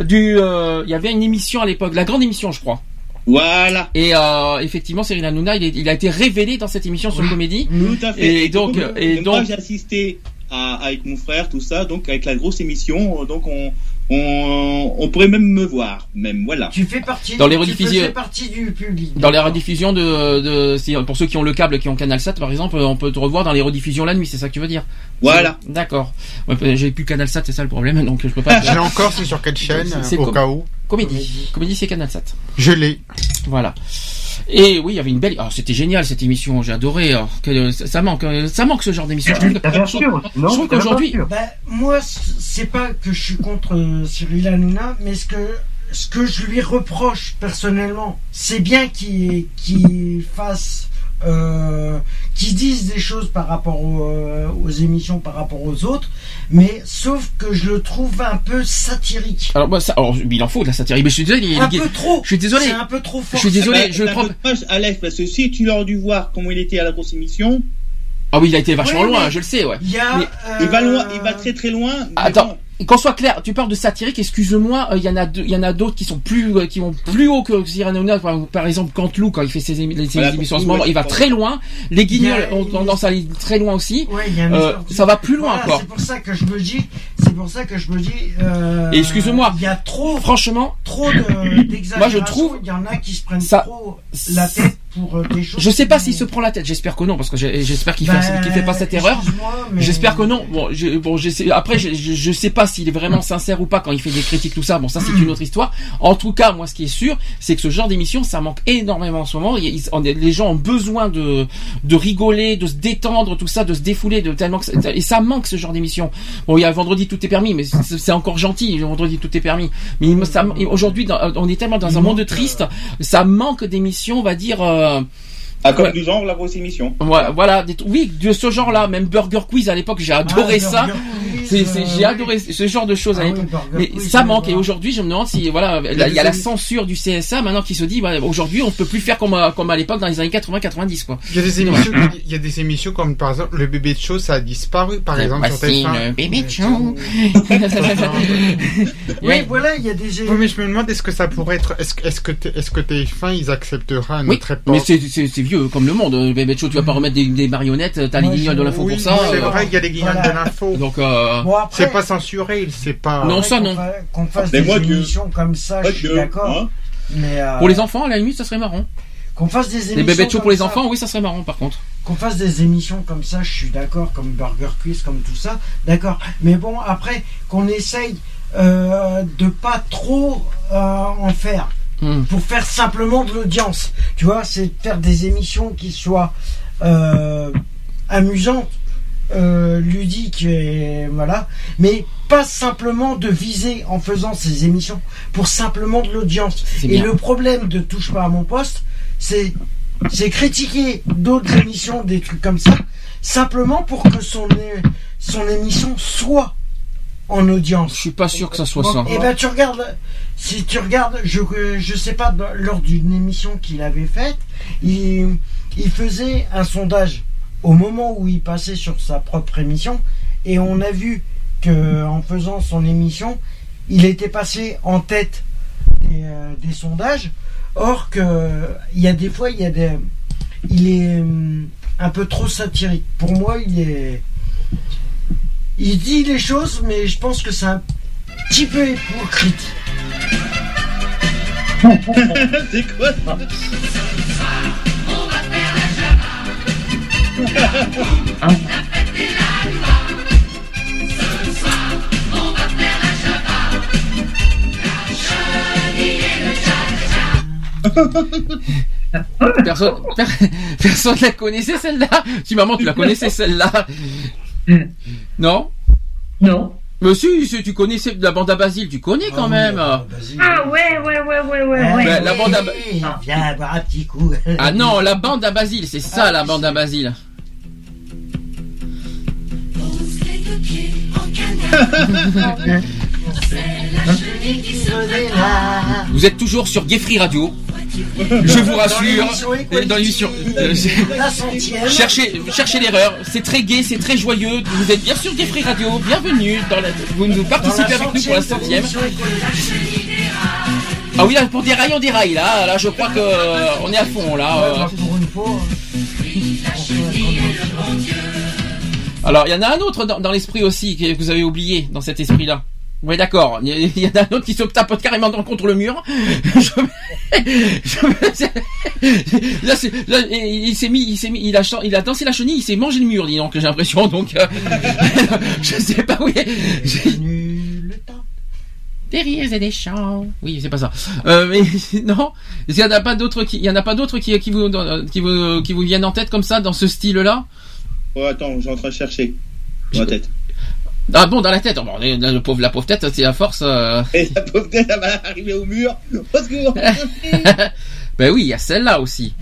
Du, euh, il y avait une émission à l'époque, la grande émission, je crois. Voilà. Et euh, effectivement, Cyril Hanouna, il, est- il a été révélé dans cette émission sur comédie. Tout à fait. Et donc, et donc, j'ai assisté à, avec mon frère tout ça donc avec la grosse émission donc on on, on pourrait même me voir même voilà. Tu fais partie. Dans les tu rediffusions- faisais partie du public. dans les rediffusions de, de, pour ceux qui ont le câble, qui ont Canal 7 par exemple, on peut te revoir dans les rediffusions la nuit, c'est ça que tu veux dire? Voilà. D'accord. Ouais, j'ai plus Canal 7, c'est ça le problème, donc je peux pas. J'ai encore, c'est sur quelle chaîne C'est Au com- cas où. Comédie. Comédie, c'est Canal 7. Je l'ai. Voilà. Et oui, il y avait une belle. Alors c'était génial cette émission, j'ai adoré. Alors, que- ça ça manque, euh, ça manque ce genre d'émission. Je trouve qu'aujourd'hui. Ben, moi, c'est pas que je suis contre euh, Cyril Hanouna, mais ce que, ce que je lui reproche personnellement, c'est bien qu'il qu'il fasse. Euh, qu'il dise des choses par rapport aux, euh, aux émissions, par rapport aux autres, mais sauf que je le trouve un peu satirique. alors, moi, ça, alors, il en faut de la satire. Mais je suis désolé. il- Un il- peu trop. Je suis désolé. C'est un peu trop Je fort. suis désolé. Bah, je t'as prends. dommage, Alex parce que si tu l'aurais dû voir comment il était à la grosse émission Ah oui, il a été vachement loin, je le sais, ouais. Il y a. Mais- il va loin euh, il va très très loin. Attends. bon. Qu'on soit clair, tu parles de satirique, excuse-moi, euh, il y en a deux, il y en a d'autres qui sont plus, euh, qui vont plus haut que Cyril Hanouna, par, par exemple Cantelou quand il fait ses, émi- ses Voilà, émissions en ce moment, il va très loin. Les Guignols ont tendance à aller très loin aussi. Ouais, il y a un Euh, ça va plus loin Voilà, encore. C'est pour ça que je me dis, c'est pour ça que je me dis. euh, excuse-moi. Il y a trop, Franchement, trop de-. Moi, je trouve- Il y en a qui se prennent Ça- trop la tête pour euh, des choses. je sais pas s'il se prend la tête, j'espère que non, parce que j'espère qu'il Ben, fait, pas cette erreur. excuse-moi, mais- J'espère que non. Bon, je, bon, je sais, après, je, je, sais pas s'il est vraiment sincère ou pas quand il fait des critiques, tout ça. Bon, ça, c'est une autre histoire. En tout cas, moi, ce qui est sûr, c'est que ce genre d'émission, ça manque énormément en ce moment. Il- il- les gens ont besoin de, de rigoler, de se détendre, tout ça, de se défouler, de tellement que et ça manque ce genre d'émission. Bon, il y a vendredi, tout est permis, mais c'est encore gentil. Vendredi, tout est permis. Mais aujourd'hui, on est tellement dans un monde triste, ça manque d'émissions, on va dire. Euh, Ah, comme Ouais. du genre la grosse émission. voilà, voilà, des- oui, de ce genre-là, même Burger Quiz à l'époque, j'ai adoré Ah, ça. C'est, c'est- euh, j'ai oui. adoré ce genre de choses à Ah l'époque. Mais Quiz, ça manque. Et aujourd'hui, je me demande si, voilà, il y a, la censure du CSA maintenant qui se dit, aujourd'hui, on peut plus faire comme, à- comme à l'époque dans les années 80-90, quoi. Il y a des émissions, il y a des émissions comme par exemple le bébé de show, ça a disparu par exemple sur Voici TF1. le bébé de show. Oui, voilà, il y a des. Oui, mais je me demande est-ce que ça pourrait être, est-ce que, est-ce que, est-ce que TF1 ils accepteraient à Oui, notre époque mais c'est vieux comme le monde. Bébé show, tu vas pas remettre des, des marionnettes, t'as les guignols de l'info Oui, pour ça. c'est euh, vrai, il y a les guignols Voilà. de l'info. Donc, euh, Bon, après, C'est pas censuré, c'est pas. Non, ça, non. Qu'on fasse Mais des que- émissions comme ça, je suis d'accord. hein. Mais euh, pour les enfants, à la limite, ça serait marrant. qu'on fasse des émissions. Comme pour les ça, enfants, oui, ça serait marrant, par contre. Qu'on fasse des émissions comme ça, je suis d'accord, comme Burger Quiz, comme tout ça, d'accord. Mais bon, après, qu'on essaye euh, de pas trop euh, en faire. Hmm. Pour faire simplement de l'audience. Tu vois, c'est faire des émissions qui soient euh, amusantes, euh, ludiques, et voilà. Mais pas simplement de viser en faisant ces émissions pour simplement de l'audience. Et bien. le problème de Touche pas à mon poste, c'est c'est critiquer d'autres émissions, des trucs comme ça, simplement pour que son, son émission soit en audience. Je suis pas sûr que ça soit ça. Eh ben tu regardes, si tu regardes, je je sais pas dans- lors d'une émission qu'il avait faite, il, il faisait un sondage au moment où il passait sur sa propre émission et on a vu que en faisant son émission, il était passé en tête des, euh, des sondages. Or que il y a des fois il y a des, il est hum, un peu trop satirique. Pour moi, il est il dit les choses, mais je pense que c'est un petit peu hypocrite. c'est quoi ça Personne, per- personne la connaissait celle-là. Si maman, tu la connaissais celle-là. Non? Non. Mais si, si, tu connaissais la bande à Basile, tu connais quand même. Ah ouais, ouais, ouais, ouais, ouais, Ah, ouais. Ben, la bande à Viens boire un petit coup. Ah non, la bande à Basile, c'est ça la bande à Basile. Vous êtes toujours sur Gay Free Radio. Je vous rassure. Dans l'émission euh, centième. Cherchez, cherchez l'erreur. C'est très gai, c'est très joyeux. Vous êtes bien sur Gay Free Radio. Bienvenue. Dans la, vous nous participez avec nous pour la centième. Ah oui, là, pour des rails, on déraille. Là, là, je crois que euh, on est à fond là. euh. Une fois. Alors, il y en a un autre dans, dans l'esprit aussi que vous avez oublié dans cet esprit-là. Oui, d'accord. Il y, en a un autre qui se tapote carrément dans- contre le mur. Je- je- là, c'est- là, il s'est mis, il s'est mis, il a, il a dansé la chenille, il s'est mangé le mur, dis donc, j'ai l'impression. Donc, euh, je sais pas où il est. Des rires et des chants. Oui, c'est pas ça. Euh, mais non, il y en a pas d'autres qui, il y en a pas d'autres qui, qui vous, qui vous, qui vous viennent en tête comme ça dans ce style-là? Oh, attends, j'ai en train de chercher. Dans la tête. Ah bon, dans la tête. Oh, bon, la, la pauvre, la pauvre tête, c'est la force. euh. Et la pauvre tête, elle va arriver au mur. Au secours ben oui, il y a celle-là aussi.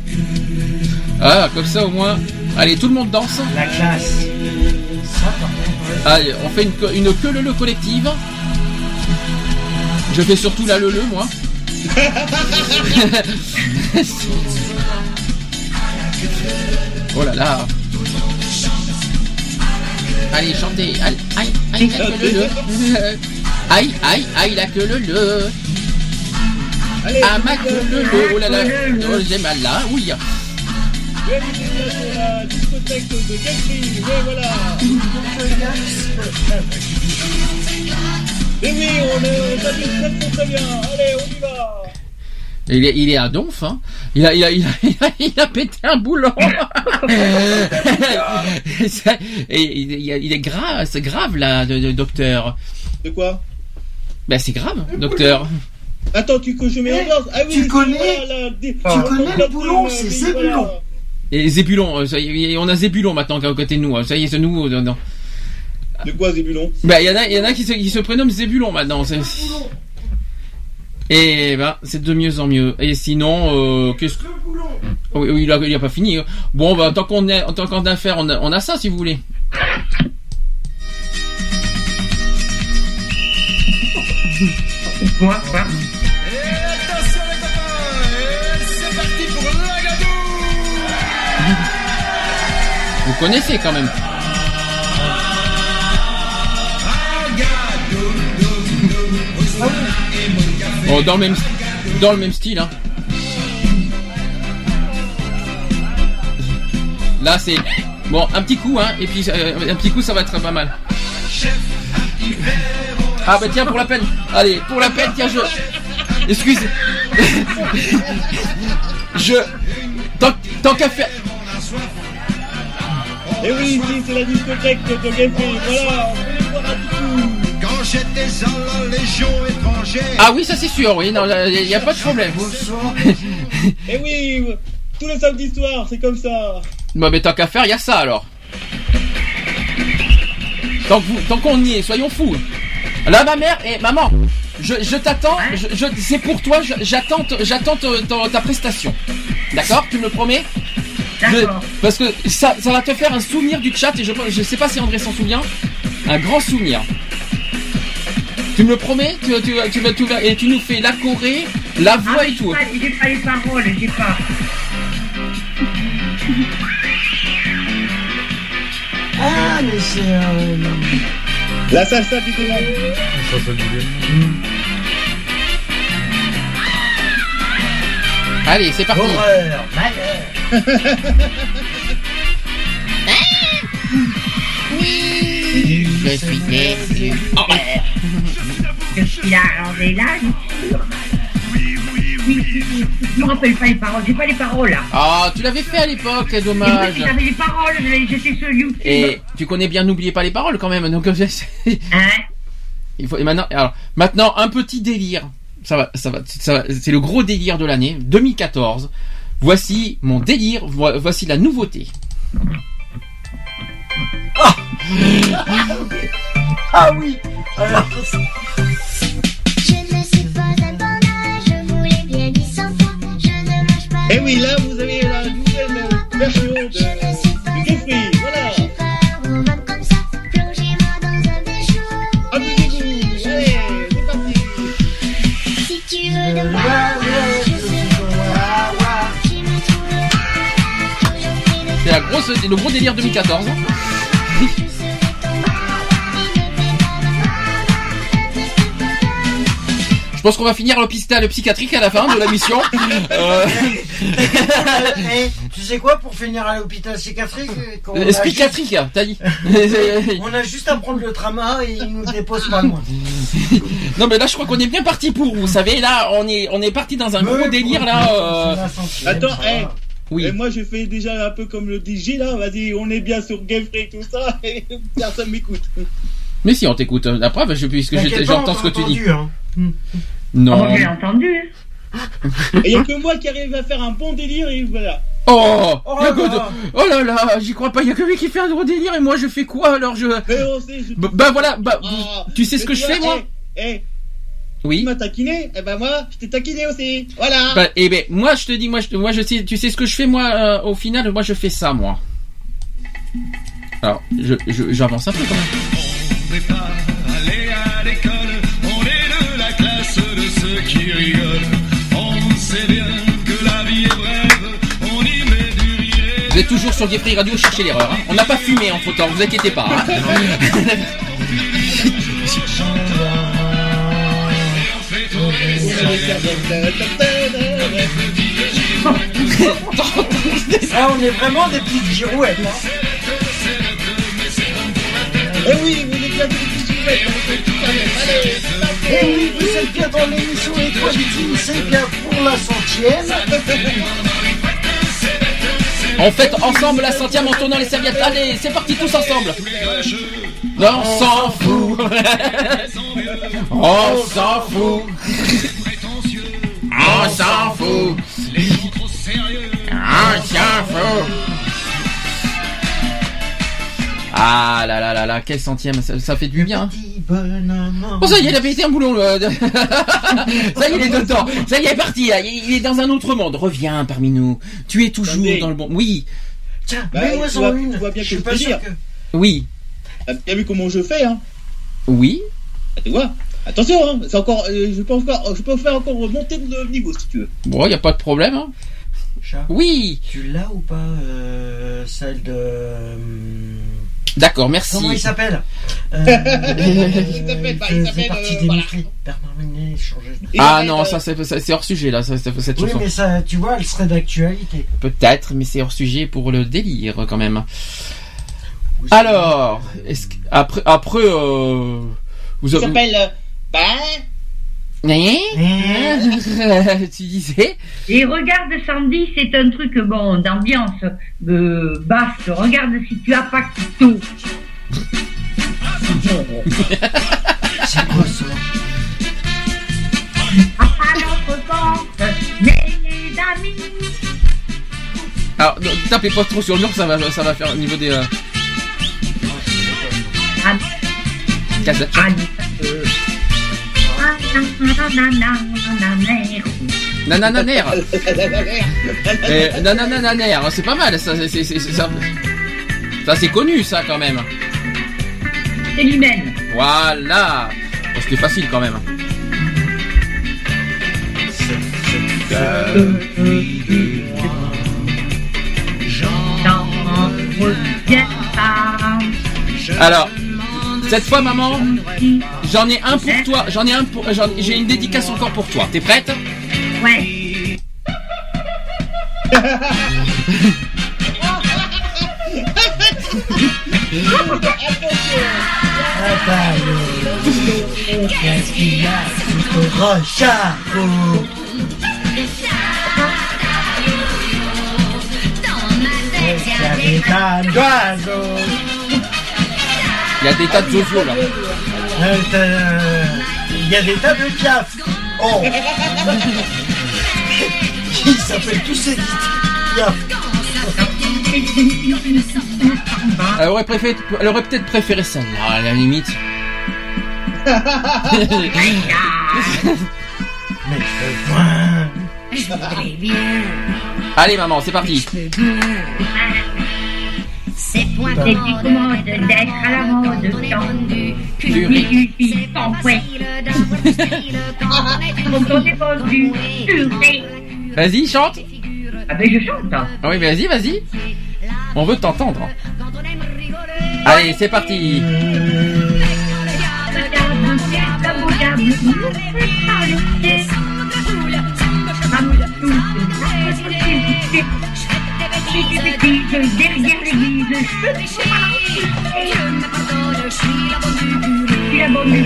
Ah, comme ça au moins. Allez, tout le monde danse. La classe. Allez, on fait une, que- une queue le le collective. Je fais surtout la le le moi. oh là là. Allez, chantez. Aïe, aïe, aïe, la queue le le. Aïe, aïe, aïe, la queue le le. Ah, ma queue le le. Oh là là. Oh, j'ai mal là. Oui. Et oui, on est, on très très bien. Allez, on y va. Il est, il est à donf, hein. Il a, il a, il a, il pété un boulon. Et il, est grave, c'est grave là, le, le docteur. De quoi? Ben c'est grave, docteur. Attends, tu que je mets en danse. Ah oui, Tu connais- voilà, la- des- tu la- connais le boulon, c'est Zébulon. voilà. Et Zébulon, euh, ça y est, on a Zébulon maintenant à côté de nous. hein. Ça y est, c'est nous. euh, non. De quoi, Zébulon? Ben il y en a, il y en a qui se, qui se prénomment Zébulon maintenant. c'est- Et ben c'est de mieux en mieux. Et sinon, euh, qu'est-ce que Oh, oui, oui, il a, il a pas fini. hein. Bon, bah, tant qu'on est, tant qu'on a on a, on a ça si vous voulez. Vous connaissez quand même. Oh, dans le même, dans le même style, hein. Là, c'est bon, un petit coup, hein, et puis euh, un petit coup, ça va être pas mal. Ah bah tiens, pour la peine. Allez, pour la peine, tiens, je. Excuse. je. Tant, qu'à faire. Et oui, ici, c'est la discothèque de Gatsby. Voilà, j'étais à la Légion étrangère Ah oui, ça c'est sûr, oui, non, il n'y a pas de problème. Et oui, tous les samedis soirs, c'est comme ça. Bon, mais tant qu'à faire, il y a ça alors. Tant que vous- tant qu'on y est, soyons fous. Là, ma mère et maman, je, je t'attends, je, je- c'est pour toi, je- j'attends, te- j'attends te- ta, ta prestation. D'accord Tu me le promets? Je- Parce que ça, ça va te faire un souvenir du chat et je, je sais pas si André s'en souvient. Un grand souvenir. Tu me le promets tu, tu, tu, vas- tu vas- et tu nous fais la Corée, la voix Ah, et j'ai tout. pas- J'ai pas les paroles, j'ai pas. Ah, mais c'est. euh, La salsa du démon. Allez, c'est parti. Horreur, malheur. Je suis déçu. Oh, ouais. Je suis là. Je me rappelle pas les paroles, j'ai pas les paroles là. Ah, tu l'avais fait à l'époque, c'est Et dommage. oui, J'avais les paroles, j'étais sur YouTube. Et tu connais bien, n'oubliez pas les paroles quand même. Donc, Hein il faut. Et maintenant, alors, maintenant, un petit délire. Ça va, ça va, ça va. C'est le gros délire de l'année 2014. Voici mon délire. vo- Voici la nouveauté. Ah oui Alors, Je ne suis pas un panda, je vous l'ai bien dit cent fois. Je ne mange pas. Et oui, là, vous avez la nouvelle version de. Voilà. un roman comme ça. Plongez-moi dans un pécho. Amusez-vous. Allez, c'est parti. Si tu veux de moi, C'est la grosse, le gros délire 2014. Pense qu'on va finir l'hôpital psychiatrique à la fin de la mission. Euh, Eh, tu sais quoi, pour finir à l'hôpital psychiatrique psychiatrique, t'as dit. On a juste à prendre le tramway et il nous dépose pas loin. Non mais là je crois qu'on est bien parti pour vous savez là on est on est parti dans un gros délire là euh, Attends, eh. Oui. Et moi, je fais déjà un peu comme le DJ là. Vas-y, on est bien sur Geoffrey et tout ça. Et personne m'écoute. Mais si on t'écoute la preuve je puisque j'entends ce que tu dis hein. Non Oh, j'ai entendu. Et il n'y a que moi qui arrive à faire un bon délire et voilà. Oh Oh là là. oh là là j'y crois pas il y a que lui qui fait un gros délire et moi je fais quoi alors je bah, bah, voilà bah, tu sais ce que je fais moi Eh, Oui. Tu m'as taquiné, et ben moi, je t'ai taquiné aussi. Voilà. bah, eh ben moi je te dis moi je, moi je sais tu sais ce que je fais moi euh, au final moi je fais ça moi alors je je- j'avance un peu quand même On n'est pas allé à l'école, ceux qui rigolent. On sait bien que la vie est brève, on y met du rire. Vous êtes toujours sur Gay Radio, cherchez l'erreur. hein. On n'a pas fumé en temps, vous inquiétez pas. hein. Ah, on est vraiment des petites girouettes. Hein. Eh oui, vous êtes bien des fait tout ça, allez, Et oui, vous êtes bien dans l'émission Equality, c'est bien pour la centième. On fête ensemble la centième en tournant les serviettes. Allez, c'est parti tous ensemble. On s'en fout. On s'en fout. On s'en fout. On s'en fout. Ah là là là là, quel centième, ça, ça fait du bien. Oh ça y est, il a pété un boulon. le- ça y est, il est dedans. Ça y est, parti. là. Il il est dans un autre monde. Reviens parmi nous. Tu es toujours Attendez. dans le bon. Oui. Tiens, Bah, mets-moi tu en vois- une. tu vois bien Je que pas je délire. que. Oui. T'as vu comment je fais, hein Oui. Ah, Tu vois Attention, hein, c'est encore, euh, je peux encore, je peux faire encore remonter le niveau si tu veux. Bon, y a pas de problème. Hein. Chat. Oui. Tu l'as ou pas, euh, celle de. hum, D'accord, merci. Comment il s'appelle? Euh, Il s'appelle il euh, euh, voilà. Ah non, ça c'est hors sujet là, ça, cette Oui, chanson. mais ça, tu vois, elle serait d'actualité. Peut-être, mais c'est hors sujet pour le délire quand même. Alors, est-ce que- après après euh, vous Il avez s'appelle, euh, Hein tu disais Et regarde Sandy, c'est un truc bon d'ambiance euh, basse. Regarde si tu as pas tout. C'est quoi ça? À notre porte, mes amis. Alors, ne tapez pas trop sur le mur, ça va ça va faire au niveau des euh, Ah, cassettes. Nanananer. Eh, Nanananer, c'est pas mal, ça, c'est, ça, ça c'est connu ça quand même. C'est l'hymen. Voilà. Bon, c'était facile quand même. Alors, cette fois, maman, j'en ai un pour toi. J'en ai un pour. j'en- J'ai une dédicace encore pour toi. T'es prête? Ouais. Qu'est-ce qu'il y a sous ton gros chapeau Il y a des tas d'oiseaux. Il y a des tas de zozos là. Euh, euh, Il y a des tas de piaf. Oh Ils s'appellent tous Edith Piaf. Elle aurait, préféré, elle aurait peut-être préféré celle-là, à la limite. Mais je. Allez, maman, c'est parti. C'est du commode d'être à la mode dans du suffit sans fouet. Quand on dépose du purée. Vas-y, chante. Ah ben je chante. Ah oui, vas-y, vas-y. On veut t'entendre. Allez, c'est parti. Derrière l'église, je suis la bonne du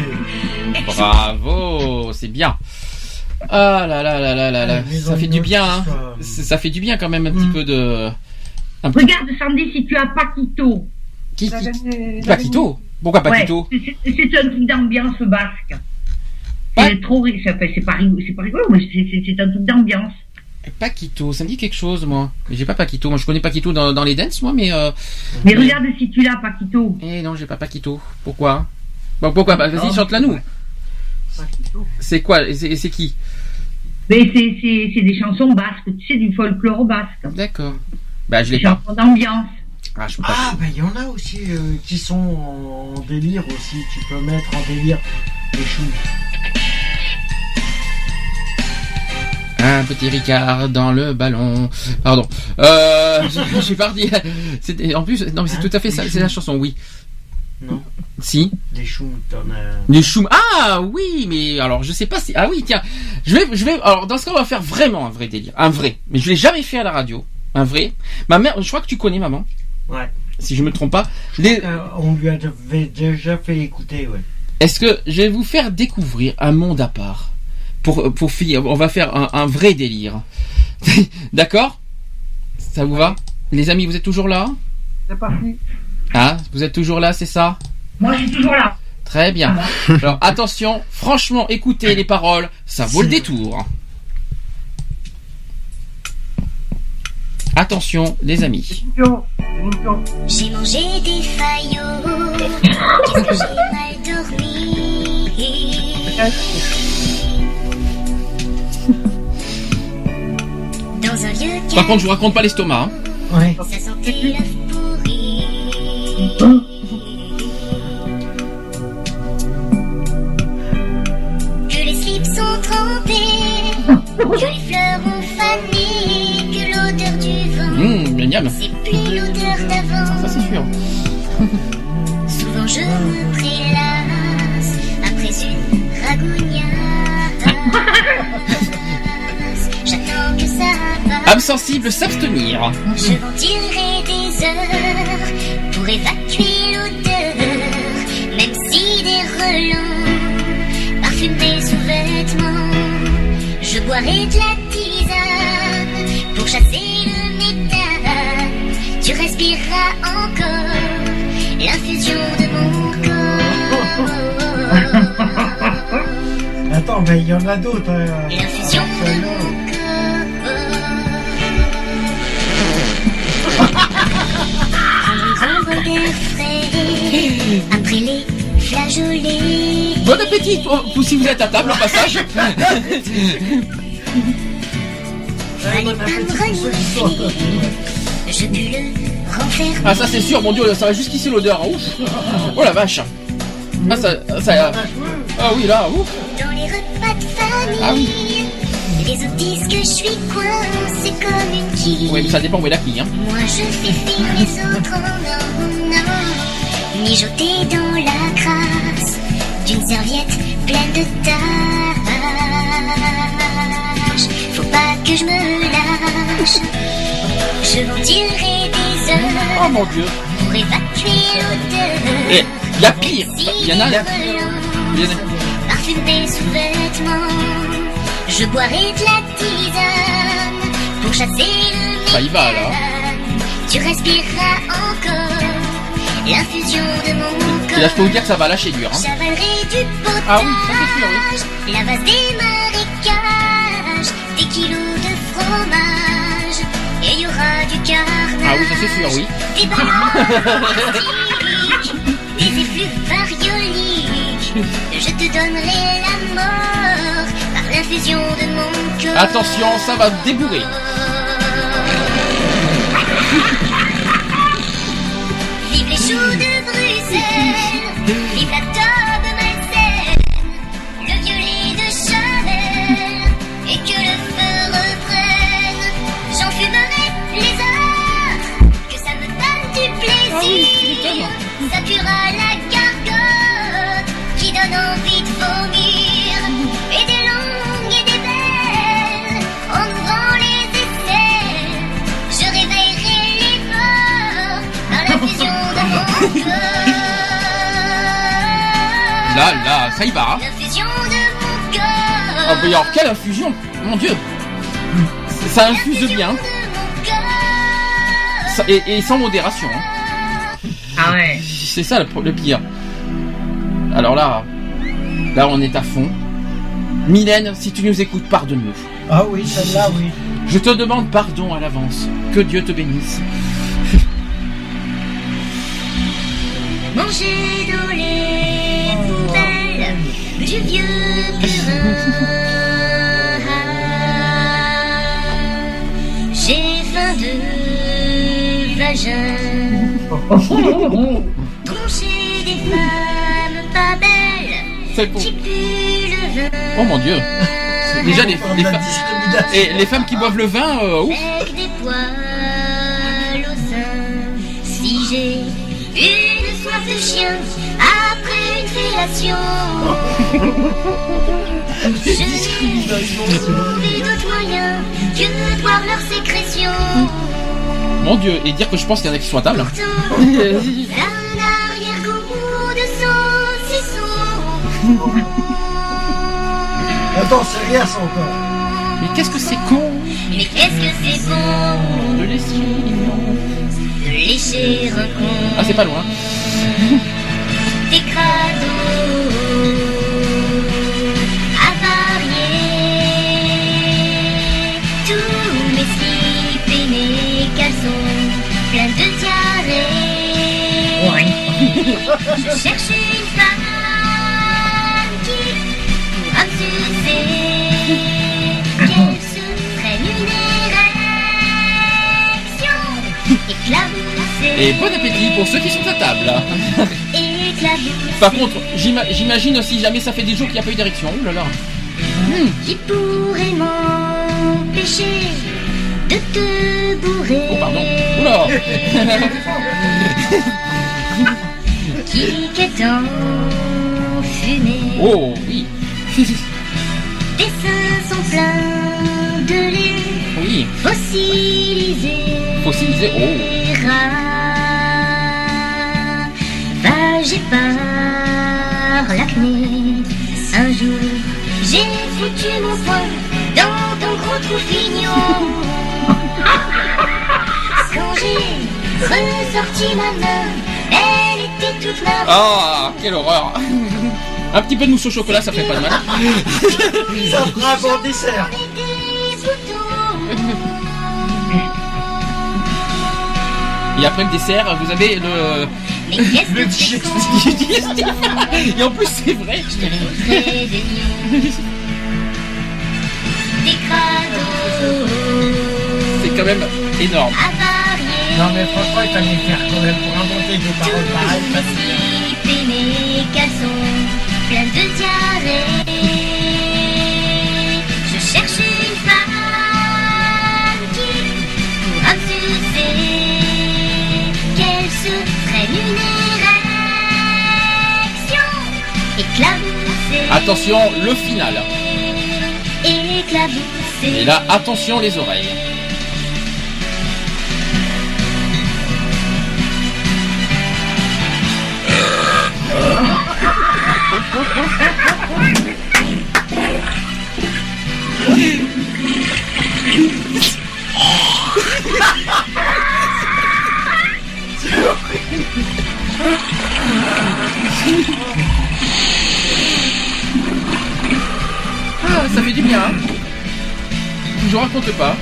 Bravo, c'est bien. Ah là là là là là là, ça fait du bien, hein. Ça ça fait du bien quand même un petit peu de. Un petit... Regarde Sandy si tu as Paquito. Qui, qui... la Paquito Pourquoi Paquito Ouais, c'est- un truc d'ambiance basque. C'est trop c'est pas pas rigolo, mais c'est un truc d'ambiance. Paquito, ça me dit quelque chose, moi. Mais j'ai pas Paquito. Moi, je connais Paquito dans, dans les dances, moi, mais. Euh... Mais regarde si tu l'as, Paquito. Eh non, j'ai pas Paquito. Pourquoi? Bon, pourquoi pas? Vas-y, chante-la nous. Paquito. C'est quoi? Et c'est qui? Mais c'est- des chansons basques, tu sais, du folklore basque. D'accord. Bah, je Des l'ai pas. chansons d'ambiance. Ah, je peux pas. Ah, bah il y en a aussi euh, qui sont en délire aussi. Tu peux mettre en délire les choux. Un petit Ricard dans le ballon. Pardon. Euh, je suis parti. C'était en plus. Non, mais c'est Hein, tout à fait ça. C'est la chanson, oui. Non, Si. des as. Les choux. Ah oui, mais alors je sais pas si. Ah oui, tiens. Je vais, je vais. Alors dans ce cas, on va faire vraiment un vrai délire, un vrai. Mais je l'ai jamais fait à la radio. Un vrai. Ma mère, je crois que tu connais maman. Ouais. Si je me trompe pas. Les- Euh, on lui avait déjà fait écouter, ouais. Est-ce que je vais vous faire découvrir un monde à part? Pour pour finir On va faire un, un vrai délire. D'accord? Ça vous va? Les amis, vous êtes toujours là? C'est parti. Ah, vous êtes toujours là, c'est ça? Moi, je suis toujours là. Très bien. Alors attention, franchement, écoutez les paroles, ça vaut le détour. Attention, les amis. J'ai mangé des faillots. Qu'est-ce que j'ai mal dormi. Par contre, je vous raconte pas l'estomac. hein. Ouais. ça sentait l'œuf pourri. Que les slips sont trempés, que les fleurs ont fané, que l'odeur du vent, Hum, génial. c'est plus l'odeur Ça, d'avant. c'est sûr. Souvent je me prélasse après une Âme sensible, s'abstenir. Je ventilerai des heures pour évacuer l'odeur, même si des relents parfument mes sous-vêtements. Je boirai de la tisane pour chasser le méthane. Tu respireras encore l'infusion de mon corps. Attends, mais il y en a d'autres. hein. L'infusion de mon corps. Flageolets. Bon appétit, pour- si vous êtes à table en passage. Je le renfermer. Ah ça c'est sûr, mon dieu, ça va jusqu'ici l'odeur. Ouf. Oh la vache. Ah ça, ça, Ah oui, là, ouf. Dans les repas de famille, Ah oui. les autres disent que je suis coincée comme une quille. Oui, mais ça dépend où est la quille. Hein. Moi je fais fuir les autres en. Mijoter dans la crasse d'une serviette pleine de tâches. Faut pas que je me lâche. Je ventilerai des heures Oh mon dieu. pour évacuer l'odeur. Et il y a pire. Il y en a. il y en a- Parfumer sous-vêtements. Je boirai de la tisane pour chasser le Ça y va, là. tu respireras encore l'infusion de mon Et là, je peux corps. vous dire que ça va lâcher dur. Hein. Du potage, Ah oui, ça c'est sûr, la vase des marécages, des kilos de fromage, et il y aura du carnage. Ah oui, ça c'est sûr, oui. Des ballons des effluves varioliques, je te donnerai la mort par l'infusion de mon corps. Attention, ça va débourrer. Vive les Là, là, ça y va. hein. L'infusion de mon corps. Ah bah alors, quelle infusion Mon dieu Ça infuse bien. Ça- et, et sans modération. hein. Ah ouais. C'est ça le, le pire. Alors là, là on est à fond. Mylène, si tu nous écoutes, pardonne-nous. Ah oui, celle-là, oui. Je te demande pardon à l'avance. Que Dieu te bénisse. Manger dans les poubelles du vieux purin. J'ai faim de vagin. Troncher des femmes pas belles pour... qui puent le vin. Oh mon dieu. Déjà les, les, fa- et les femmes qui boivent le vin, euh, ouf. Avec des poils au sein. Si j'ai une soif de chien trouvé que de boire leur sécrétion. Mon dieu. Et dire que je pense qu'il y en a qui sont à table. Un arrière-goût de saucisson. Attends, c'est rien ça encore. Mais qu'est-ce que c'est con Mais qu'est-ce que c'est bon de laisser de lécher un con. Ah c'est pas loin. Je cherche une femme qui pourra me sucer. Qu'elle se prenne une érection éclaboussée. Et bon appétit pour ceux qui sont à table. Éclaboussée. Par contre, j'ima- j'imagine si jamais ça fait des jours qu'il n'y a pas eu d'érection. Ouh là là. qui pourrait m'empêcher de te bourrer? Oh pardon. Oula. Qui est en fumée. Oh oui. Tes seins sont pleins de lait Oui. fossilisé. Fossilisé. Oh. Ravagé par l'acné. Un jour, j'ai foutu mon poing dans ton gros trou fignon. Quand j'ai ressorti ma main, elle Ah, quelle horreur. Un petit peu de mousse au chocolat, ça fait pas de mal. Ça fera un bon dessert. Et après le dessert, vous avez le. Que c'est Et en plus, c'est vrai. C'est quand même énorme. Non mais franchement, il fallait faire quand même pour inventer des paroles pareilles. Mes slips et mes caleçons pleine de diarrhée. Je cherche une femme qui pourra me sucer, qu'elle se prenne une érection, éclabousser. Attention, le final. Éclabousser. Et là, attention les oreilles. Ah, ça fait du bien. hein. Je raconte pas.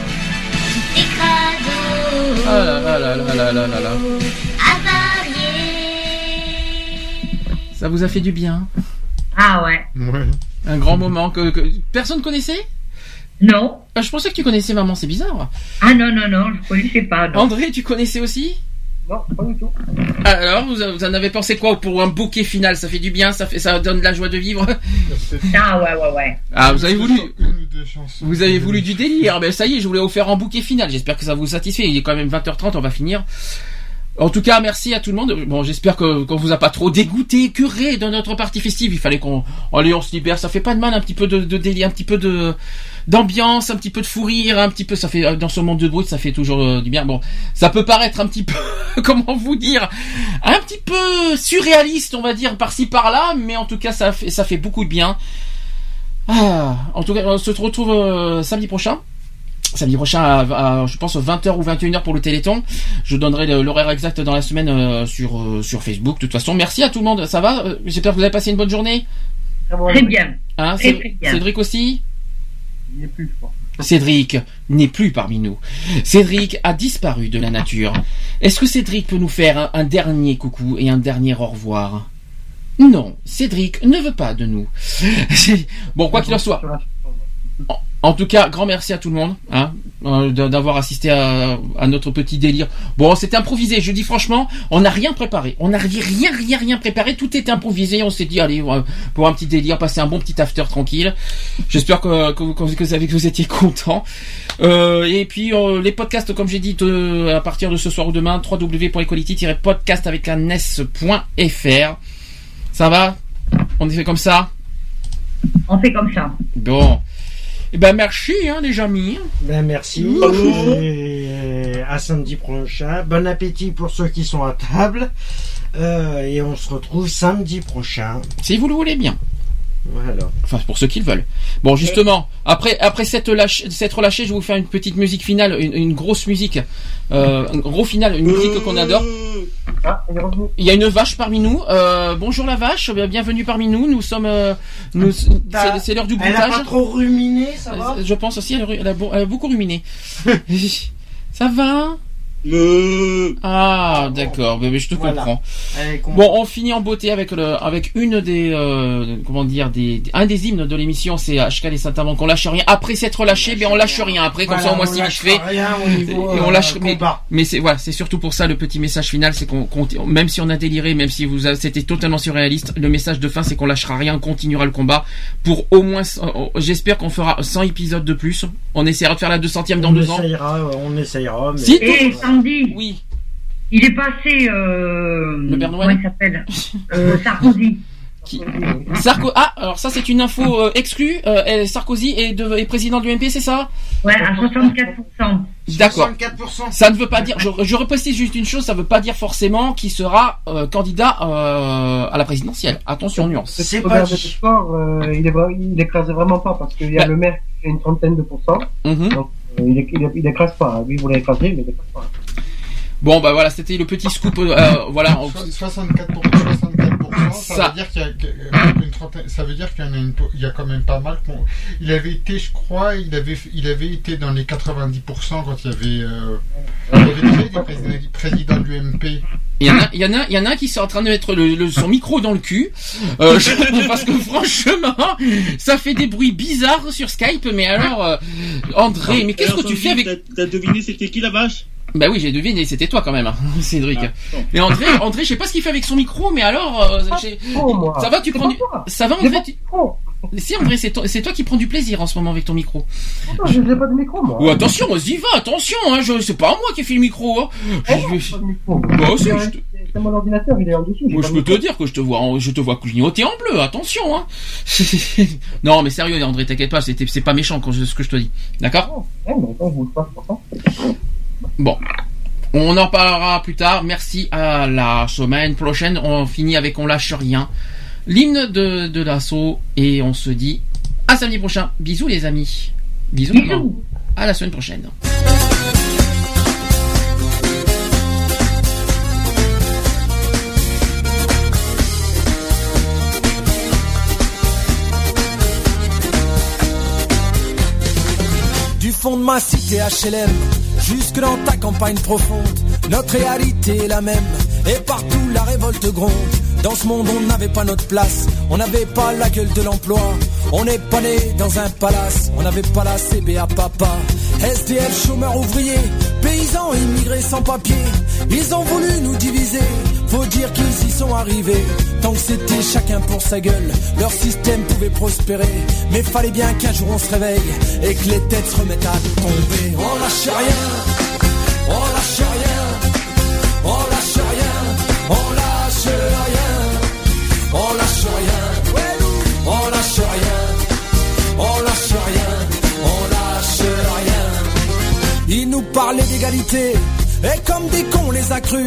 Ah là là là là là là là. Ça vous a fait du bien. Ah ouais. Ouais. Un grand moment que, que- personne connaissait? Non. Ah, Je pensais que tu connaissais maman, c'est bizarre. Ah non, non, non, je connaissais pas. non. André, tu connaissais aussi? Non, pas du tout. Alors, vous, vous en avez pensé quoi pour un bouquet final? Ça fait du bien, ça fait, ça donne de la joie de vivre. Ah ouais, ouais, ouais. Ah, vous avez voulu, Une ou deux chansons. vous avez voulu du délire. Ben ça y est, je voulais vous faire un bouquet final. J'espère que ça vous satisfait. Il est quand même 20h30, on va finir. En tout cas, merci à tout le monde. Bon, j'espère qu'on vous a pas trop dégoûté, curé de notre partie festive. Il fallait qu'on, allez, on se libère. Ça fait pas de mal, un petit peu de, de délire, un petit peu d'ambiance, un petit peu de fou rire, un petit peu. Ça fait dans ce monde de brut, ça fait toujours euh, du bien. Bon, ça peut paraître un petit peu, comment vous dire, un petit peu surréaliste, on va dire par-ci par-là, mais en tout cas, ça fait ça fait beaucoup de bien. Ah, en tout cas, on se retrouve euh, samedi prochain. Samedi prochain, à, à, je pense 20h ou 21h pour le Téléthon. Je donnerai l'horaire exact dans la semaine euh, sur euh, sur Facebook. De toute façon, merci à tout le monde. Ça va Euh, J'espère que vous avez passé une bonne journée. Très bien. Hein, Très, bien. Cédric aussi Il n'y est plus, je crois. Cédric n'est plus parmi nous. Cédric a disparu de la nature. Est-ce que Cédric peut nous faire un, un dernier coucou et un dernier au revoir? Non, Cédric ne veut pas de nous. bon, quoi qu'il en soit. En tout cas, grand merci à tout le monde hein, euh, d'avoir assisté à, à notre petit délire. Bon, c'était improvisé. Je dis franchement, on n'a rien préparé. On n'a rien, rien, rien, préparé. Tout était improvisé. On s'est dit, allez, euh, pour un petit délire, passer un bon petit after tranquille. J'espère que, que, vous- que, vous- que vous avez- que vous étiez contents. Euh, et puis euh, les podcasts, comme j'ai dit, de- à partir de ce soir ou demain, www.equality-podcast avec un s.fr. Ça va? On est fait comme ça? On fait comme ça. Bon. Eh ben merci hein, les amis. Ben merci. Et à samedi prochain. Bon appétit pour ceux qui sont à table. Euh, et on se retrouve samedi prochain. Si vous le voulez bien. Voilà. Enfin, pour ceux qui le veulent. Bon, justement, après, après cette, lâche, cette relâchée, je vais vous faire une petite musique finale, une, une grosse musique, euh, un gros final, une musique qu'on adore. Ah, il y a une vache parmi nous. Euh, bonjour la vache, bienvenue parmi nous. Nous sommes, euh, nous, c'est c'est l'heure du Elle a pas trop ruminé, ça va Je pense aussi, elle, a ru- elle a, beau- elle a beaucoup ruminé. ça va? Ah, d'accord, mais, mais je te Voilà. comprends. Bon, on finit en beauté avec le, avec une des, euh, comment dire, des, un des hymnes de l'émission, c'est HK les Saint-Amand qu'on lâche rien. Après s'être lâché, mais on lâche rien. Après, comme ça, au moins, on c'est vite lâche fait. rien au niveau, Et on euh, lâche, mais, combat. mais c'est, voilà, c'est surtout pour ça le petit message final, c'est qu'on, même si on a déliré, même si vous, c'était totalement surréaliste, le message de fin, c'est qu'on lâchera rien, on continuera le combat pour au moins, euh, j'espère qu'on fera 100 épisodes de plus. On essaiera de faire la 200e dans on deux ans. essayera, ouais, on essayera. Mais... Si, Et Oui. Il est passé. Euh, Le Père Noël Comment il s'appelle euh, Sarkozy. Qui- Sarko ah, alors ça c'est une info euh, exclue. Euh, Sarkozy est, de- est président de l'UMP, c'est ça? Ouais, à 64%. D'accord. 64%. Ça ne veut pas dire. Je, je reprécise juste une chose. Ça ne veut pas dire forcément qu'il sera euh, candidat euh, à la présidentielle. Attention nuance. C'est pas. Sport, euh, il, est, il écrase vraiment pas parce qu'il y a Bah. le maire qui fait une trentaine de pourcents. Mhm. Donc, il, éc- il, éc- il écrase pas. Lui, il voulait écraser, mais il écrase pas. Bon bah voilà, c'était le petit scoop. euh, voilà. on- So- 64 pour 64%, ça, Ça. veut dire qu'il y a une trentaine, ça veut dire qu'il y en a une, il y a quand même pas mal. Il avait été, je crois, il avait, il avait été dans les 90% quand il y avait, euh, il y avait déjà des présidents, présidents de l'UMP. Il y en a, il y en a, il y en a qui sont en train de mettre le, le- son micro dans le cul, euh, je- parce que franchement, ça fait des bruits bizarres sur Skype. Mais alors, euh, André, mais qu'est-ce que tu fais avec t'as deviné c'était qui la vache? Bah oui, j'ai deviné, c'était toi quand même, hein, Cédric. Ah, bon. Mais André, André, je sais pas ce qu'il fait avec son micro, mais alors, euh, Oh, moi. ça va, tu C'est prends du... Ça va, André tu-. Si, André, c'est toi, c'est toi qui prends du plaisir en ce moment avec ton micro. Attends, je n'ai pas de micro, moi. Ou attention, vas-y, va, attention, hein, je, c'est pas moi qui ai fait le micro, hein. Eh, Je- pas de micro. Bah, aussi, C'est- je te- C'est mon ordinateur, il est en dessous. Moi, pas je peux te dire que je te vois, en- je te vois clignoter en bleu. Attention, hein. non, mais sérieux, André, t'inquiète pas, c'était- c'est pas méchant quand je- ce que je te dis. D'accord? Eh, mais Bon. On en parlera plus tard. Merci à la semaine prochaine. On finit avec On lâche rien. L'hymne de, de l'assaut. Et on se dit à samedi prochain. Bisous, les amis. Bisous. Bisous. À la semaine prochaine. Ma cité HLM jusque dans ta campagne profonde, notre réalité est la même. Et partout la révolte gronde. Dans ce monde on n'avait pas notre place, on n'avait pas la gueule de l'emploi. On n'est pas né dans un palace, on n'avait pas la CBA papa. SDF, chômeurs ouvriers, paysans immigrés sans papier. Ils ont voulu nous diviser, faut dire qu'ils y sont arrivés. Tant que c'était chacun pour sa gueule, leur système pouvait prospérer. Mais fallait bien qu'un jour on se réveille et que les têtes se remettent à tomber. On lâche rien, on lâche rien, on lâche rien, on lâche rien, on lâche rien, on lâche rien, on lâche rien, on lâche rien. Ils nous parlaient d'égalité, et comme des cons on les a crus.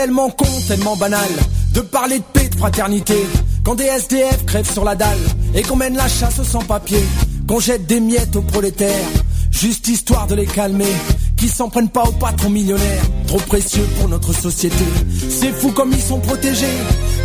tellement con, tellement banal de parler de paix, de fraternité. Quand des SDF crèvent sur la dalle et qu'on mène la chasse aux sans-papiers, qu'on jette des miettes aux prolétaires, juste histoire de les calmer. Qui s'en prennent pas aux patrons millionnaires, trop précieux pour notre société. C'est fou comme ils sont protégés,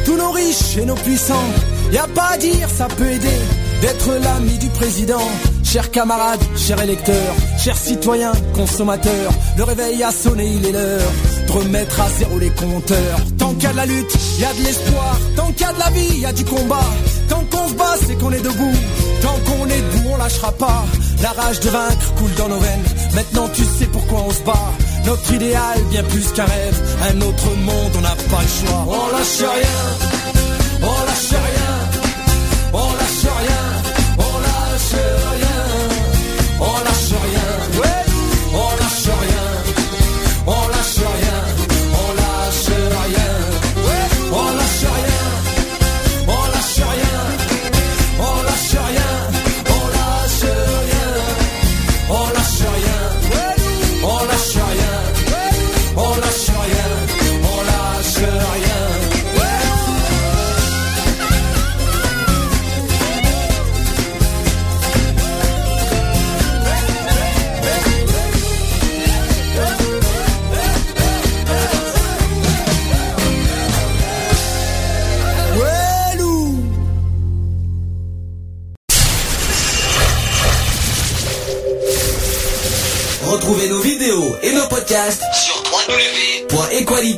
tous nos riches et nos puissants. Y a pas à dire, ça peut aider d'être l'ami du président. Chers camarades, chers électeurs, chers citoyens, consommateurs, le réveil a sonné, il est l'heure de remettre à zéro les compteurs. Tant qu'il y a de la lutte, il y a de l'espoir. Tant qu'il y a de la vie, il y a du combat. Tant qu'on se bat, c'est qu'on est debout. Tant qu'on est debout, on lâchera pas. La rage de vaincre coule dans nos veines. Maintenant tu sais pourquoi on se bat. Notre idéal, bien plus qu'un rêve. Un autre monde, on n'a pas le choix. On lâche rien.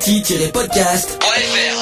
Acti-podcast.fr